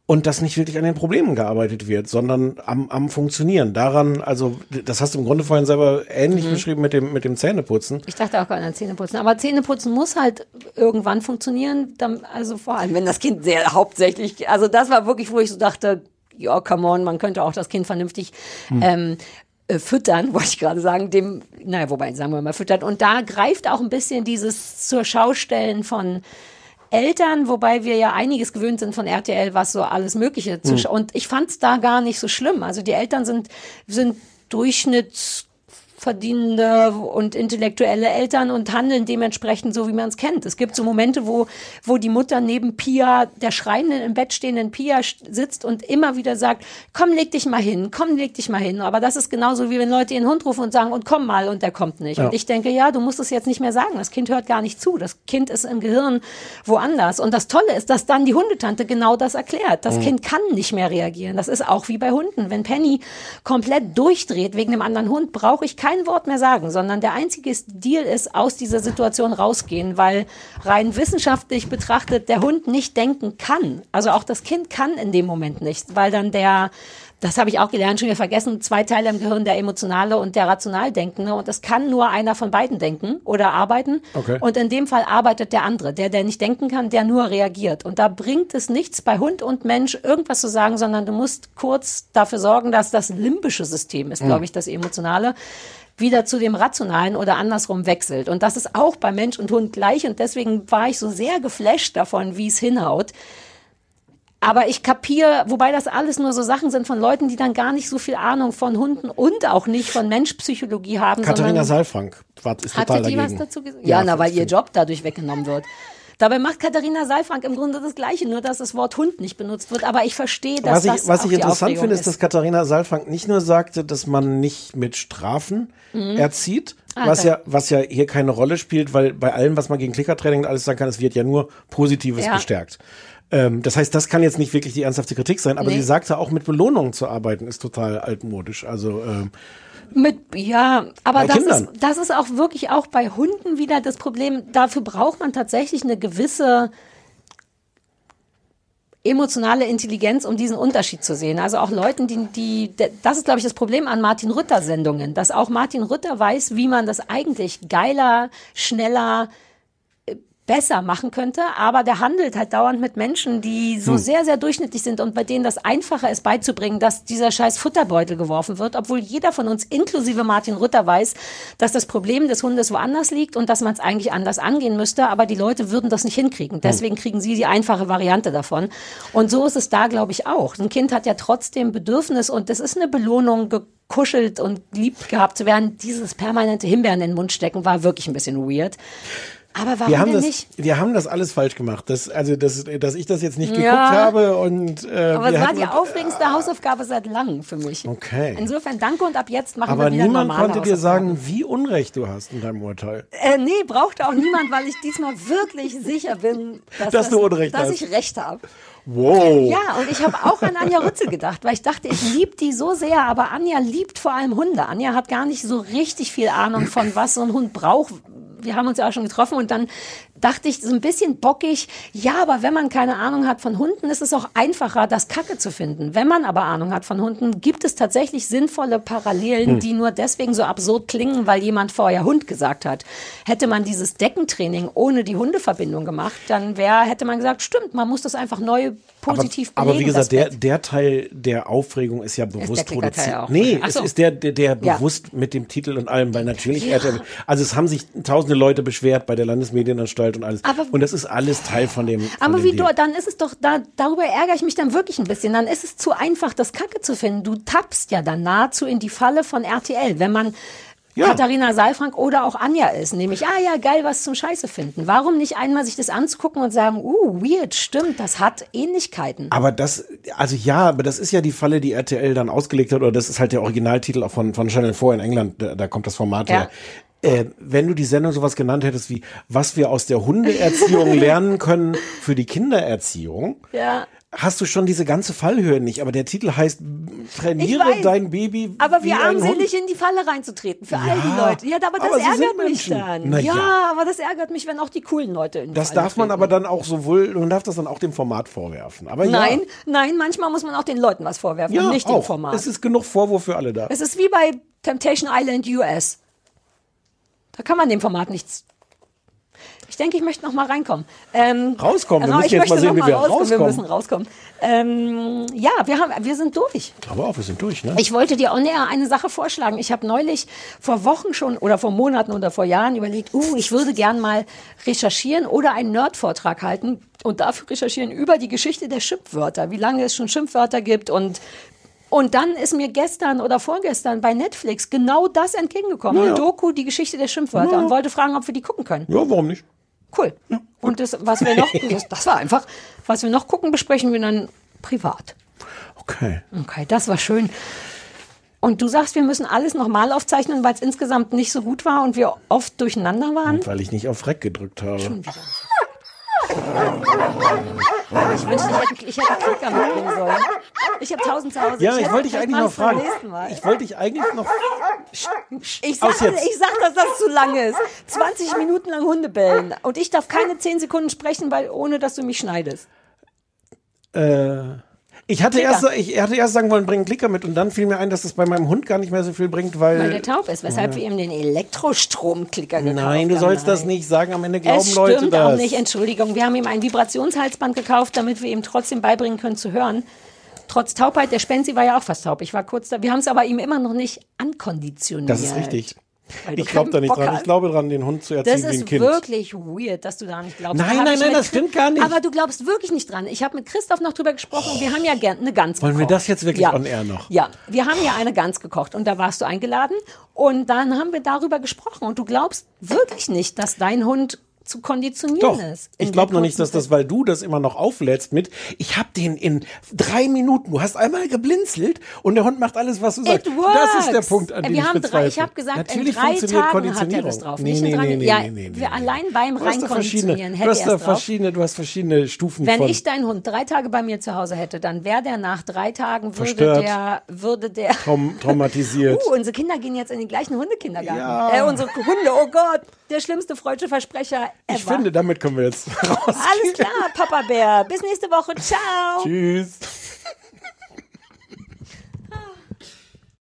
und dass nicht wirklich an den Problemen gearbeitet wird, sondern am, am Funktionieren. Daran, also das hast du im Grunde vorhin selber Mhm. ähnlich beschrieben mit dem mit dem Zähneputzen. Ich dachte auch gerade an Zähneputzen. Aber Zähneputzen muss halt irgendwann funktionieren. Dann, also vor allem, wenn das Kind sehr hauptsächlich, also das war wirklich, wo ich so dachte, ja, come on, man könnte auch das Kind vernünftig ähm, äh, füttern, wollte ich gerade sagen, dem, naja, wobei, sagen wir mal, füttern. Und da greift auch ein bisschen dieses zur Schaustellen von Eltern, wobei wir ja einiges gewöhnt sind von RTL, was so alles Mögliche zu sch- Und ich fand es da gar nicht so schlimm. Also die Eltern sind, sind Durchschnitts verdienende und intellektuelle Eltern und handeln dementsprechend so, wie man es kennt. Es gibt so Momente, wo, wo die Mutter neben Pia, der schreienden, im Bett stehenden Pia sitzt und immer wieder sagt, komm, leg dich mal hin, komm, leg dich mal hin. Aber das ist genauso, wie wenn Leute ihren Hund rufen und sagen, und komm mal, und der kommt nicht. Ja. Und ich denke, ja, du musst es jetzt nicht mehr sagen. Das Kind hört gar nicht zu. Das Kind ist im Gehirn woanders. Und das Tolle ist, dass dann die Hundetante genau das erklärt. Das Kind kann nicht mehr reagieren. Das ist auch wie bei Hunden. Wenn Penny komplett durchdreht wegen einem anderen Hund, brauche ich kein Wort mehr sagen, sondern der einzige Deal ist, aus dieser Situation rausgehen, weil rein wissenschaftlich betrachtet der Hund nicht denken kann. Also auch das Kind kann in dem Moment nicht, weil dann der das habe ich auch gelernt, schon wieder vergessen, zwei Teile im Gehirn, der emotionale und der rational denkende. Und es kann nur einer von beiden denken oder arbeiten. Okay. Und in dem Fall arbeitet der andere, der, der nicht denken kann, der nur reagiert. Und da bringt es nichts, bei Hund und Mensch irgendwas zu sagen, sondern du musst kurz dafür sorgen, dass das limbische System ist, glaube ich, das emotionale wieder zu dem Rationalen oder andersrum wechselt. Und das ist auch bei Mensch und Hund gleich. Und deswegen war ich so sehr geflasht davon, wie es hinhaut. Aber ich kapiere, wobei das alles nur so Sachen sind von Leuten, die dann gar nicht so viel Ahnung von Hunden und auch nicht von Menschpsychologie haben. Katharina Saalfrank war, ist total die dagegen. was dazu gesagt? Ja, na, weil ihr. Job dadurch weggenommen wird. Dabei macht Katharina Saalfrank im Grunde das Gleiche, nur dass das Wort Hund nicht benutzt wird. Aber ich verstehe, dass was ich, das was ich interessant finde, ist, dass Katharina Saalfrank nicht nur sagte, dass man nicht mit Strafen erzieht, was da- ja, was ja hier keine Rolle spielt, weil bei allem, was man gegen Klickertraining und alles sagen kann, es wird ja nur Positives Ja. bestärkt. Ähm, das heißt, das kann jetzt nicht wirklich die ernsthafte Kritik sein, aber Nee. sie sagte auch mit Belohnungen zu arbeiten, ist total altmodisch. Also ähm, Mit, ja, aber das Kindern. ist, das ist auch wirklich auch bei Hunden wieder das Problem. Dafür braucht man tatsächlich eine gewisse emotionale Intelligenz, um diesen Unterschied zu sehen. Also auch Leuten, die, die, das ist, glaube ich, das Problem an Martin Rütter Sendungen, dass auch Martin Rütter weiß, wie man das eigentlich geiler, schneller, besser machen könnte, aber der handelt halt dauernd mit Menschen, die so sehr, sehr durchschnittlich sind und bei denen das einfacher ist beizubringen, dass dieser scheiß Futterbeutel geworfen wird, obwohl jeder von uns, inklusive Martin Rütter, weiß, dass das Problem des Hundes woanders liegt und dass man es eigentlich anders angehen müsste, aber die Leute würden das nicht hinkriegen. Deswegen kriegen sie die einfache Variante davon. Und so ist es da, glaube ich, auch. Ein Kind hat ja trotzdem Bedürfnis und das ist eine Belohnung, gekuschelt und lieb gehabt zu werden. Dieses permanente Himbeeren in den Mund stecken war wirklich ein bisschen weird. Aber warum Wir haben, denn das, nicht? wir haben das alles falsch gemacht. Das, also, das, dass ich das jetzt nicht geguckt Ja. habe und äh, Aber es war die aufregendste Hausaufgabe seit langem für mich. Okay. Insofern danke und ab jetzt machen Aber wir wieder niemand normale konnte dir sagen, wie Unrecht du hast in deinem Urteil. Äh, nee, brauchte auch niemand, weil ich diesmal wirklich sicher bin, dass, Dass du Unrecht dass hast. ich recht habe. Wow. Ja, und ich habe auch an Anja Rützel gedacht, weil ich dachte, ich liebe die so sehr, aber Anja liebt vor allem Hunde. Anja hat gar nicht so richtig viel Ahnung von, was so ein Hund braucht. Wir haben uns ja auch schon getroffen und dann dachte ich so ein bisschen bockig, ja, aber wenn man keine Ahnung hat von Hunden, ist es auch einfacher, das Kacke zu finden. Wenn man aber Ahnung hat von Hunden, gibt es tatsächlich sinnvolle Parallelen, Hm. die nur deswegen so absurd klingen, weil jemand vorher Hund gesagt hat. Hätte man dieses Deckentraining ohne die Hundeverbindung gemacht, dann wäre, hätte man gesagt, stimmt, man muss das einfach neu positiv aber, aber wie gesagt, der, der Teil der Aufregung ist ja bewusst Klickerteil produziert. Nee, Ach es so. ist der, der, der Ja. bewusst mit dem Titel und allem, weil natürlich, RTL also es haben sich tausende Leute beschwert bei der Landesmedienanstalt und alles. Aber- und das ist alles Teil von dem. Von Aber dem wie Deal. du, dann ist es doch, da, darüber ärgere ich mich dann wirklich ein bisschen. Dann ist es zu einfach, das Kacke zu finden. Du tappst ja dann nahezu in die Falle von RTL, wenn man Ja. Katharina Saalfrank oder auch Anja ist. Nämlich, ah ja, geil, was zum Scheiße finden. Warum nicht einmal sich das anzugucken und sagen, uh, weird, stimmt, das hat Ähnlichkeiten. Aber das, also ja, aber das ist ja die Falle, die RTL dann ausgelegt hat, oder das ist halt der Originaltitel auch von, von Channel 4 in England, da, da kommt das Format Ja. her. Äh, wenn du die Sendung sowas genannt hättest wie, was wir aus der Hundeerziehung lernen können für die Kindererziehung, ja. Hast du schon diese ganze Fallhöhe nicht. Aber der Titel heißt, trainiere weiß. dein Baby Aber wie wie armselig in die Falle reinzutreten für all Ja, die Leute. Ja, aber das aber ärgert mich dann. Ja, ja. aber das ärgert mich, wenn auch die coolen Leute in die Das Falle darf man treten. aber dann auch sowohl, man darf das dann auch dem Format vorwerfen. Aber Nein, ja, nein, manchmal muss man auch den Leuten was vorwerfen, ja und nicht auch. dem Format. Es ist genug Vorwurf für alle da. Es ist wie bei Temptation Island US. Da kann man dem Format nichts. Ich denke, ich möchte noch mal reinkommen. Ähm, Rauskommen. Wir Ra- müssen jetzt mal sehen, wie wir rauskommen. Wir rauskommen. müssen rauskommen. Ähm, ja, wir, haben, wir sind durch. Ich glaube auch, wir sind durch, ne? Ich wollte dir on air eine Sache vorschlagen. Ich habe neulich vor Wochen schon oder vor Monaten oder vor Jahren überlegt, uh, ich würde gern mal recherchieren oder einen Nerd-Vortrag halten und dafür recherchieren über die Geschichte der Schimpfwörter, wie lange es schon Schimpfwörter gibt und und dann ist mir gestern oder vorgestern bei Netflix genau das entgegengekommen. Ja, ja. Eine Doku, die Geschichte der Schimpfwörter Ja. und wollte fragen, ob wir die gucken können. ja, warum nicht? Cool. und das, was wir noch, das, das war einfach, was wir noch gucken, besprechen wir dann privat. Okay. Okay, das war schön. Und du sagst, wir müssen alles nochmal aufzeichnen, weil es insgesamt nicht so gut war und wir oft durcheinander waren. Weil ich nicht auf Rec gedrückt habe. Ich wünschte, ich hätte, ich hätte Klicker mitbringen sollen. Ich habe tausend zu Hause. Ja, ich hätte wollte dich eigentlich noch fragen. Ich wollte dich eigentlich noch. Ich sag, ich sag, dass das zu lang ist. 20 Minuten lang Hunde bellen. Und ich darf keine 10 Sekunden sprechen, weil, ohne dass du mich schneidest. Äh, ich hatte Klicker. erst, ich hatte erst sagen wollen, bring einen Klicker mit und dann fiel mir ein, dass das bei meinem Hund gar nicht mehr so viel bringt, weil. Weil der taub ist, weshalb wir ihm den Elektrostromklicker gekauft haben. Nein, du sollst das nicht sagen. Am Ende glauben Es Leute stimmt das. auch nicht, Entschuldigung. Wir haben ihm ein Vibrationshalsband gekauft, damit wir ihm trotzdem beibringen können zu hören. Trotz Taubheit, der Spenzi war ja auch fast taub. Ich war kurz da. Wir haben es aber ihm immer noch nicht ankonditioniert. Das ist richtig. Ich glaube da nicht Bock dran. Ich glaube dran, den Hund zu Das erziehen wie ein ist Kind. wirklich weird, dass du da nicht glaubst. Nein, nein, nein, das stimmt gar nicht. Aber du glaubst wirklich nicht dran. Ich habe mit Christoph noch drüber gesprochen. Wir haben ja gern eine Gans Wollen wir gekocht. das jetzt wirklich ja. on air noch? Ja, wir haben ja eine Gans gekocht und da warst du eingeladen und dann haben wir darüber gesprochen und du glaubst wirklich nicht, dass dein Hund zu konditionieren Doch. ist. Ich glaube noch nicht, dass das, weil du das immer noch auflädst mit, ich habe den in drei Minuten, du hast einmal geblinzelt und der Hund macht alles, was du sagst. It works. Das ist der Punkt, an Äh, dem wir ich haben drei, ich habe gesagt, Natürlich in drei funktioniert Tagen hat er das drauf. Nee, nicht nee, in drei, nee, nee, ja, nee, nee, wir nee. allein beim Reinkonditionieren hätte er es drauf. verschiedene, du hast verschiedene Stufen Wenn von. ich deinen Hund drei Tage bei mir zu Hause hätte, dann wäre der nach drei Tagen würde Verstört. der würde der Traum, traumatisiert. Uh, unsere Kinder gehen jetzt in den gleichen Hundekindergarten. Ja. Äh, unsere Hunde, oh Gott, der schlimmste freudsche Versprecher ever. ich finde, damit können wir jetzt raus. Alles klar, Papa Bär. Bis nächste Woche. Ciao. Tschüss.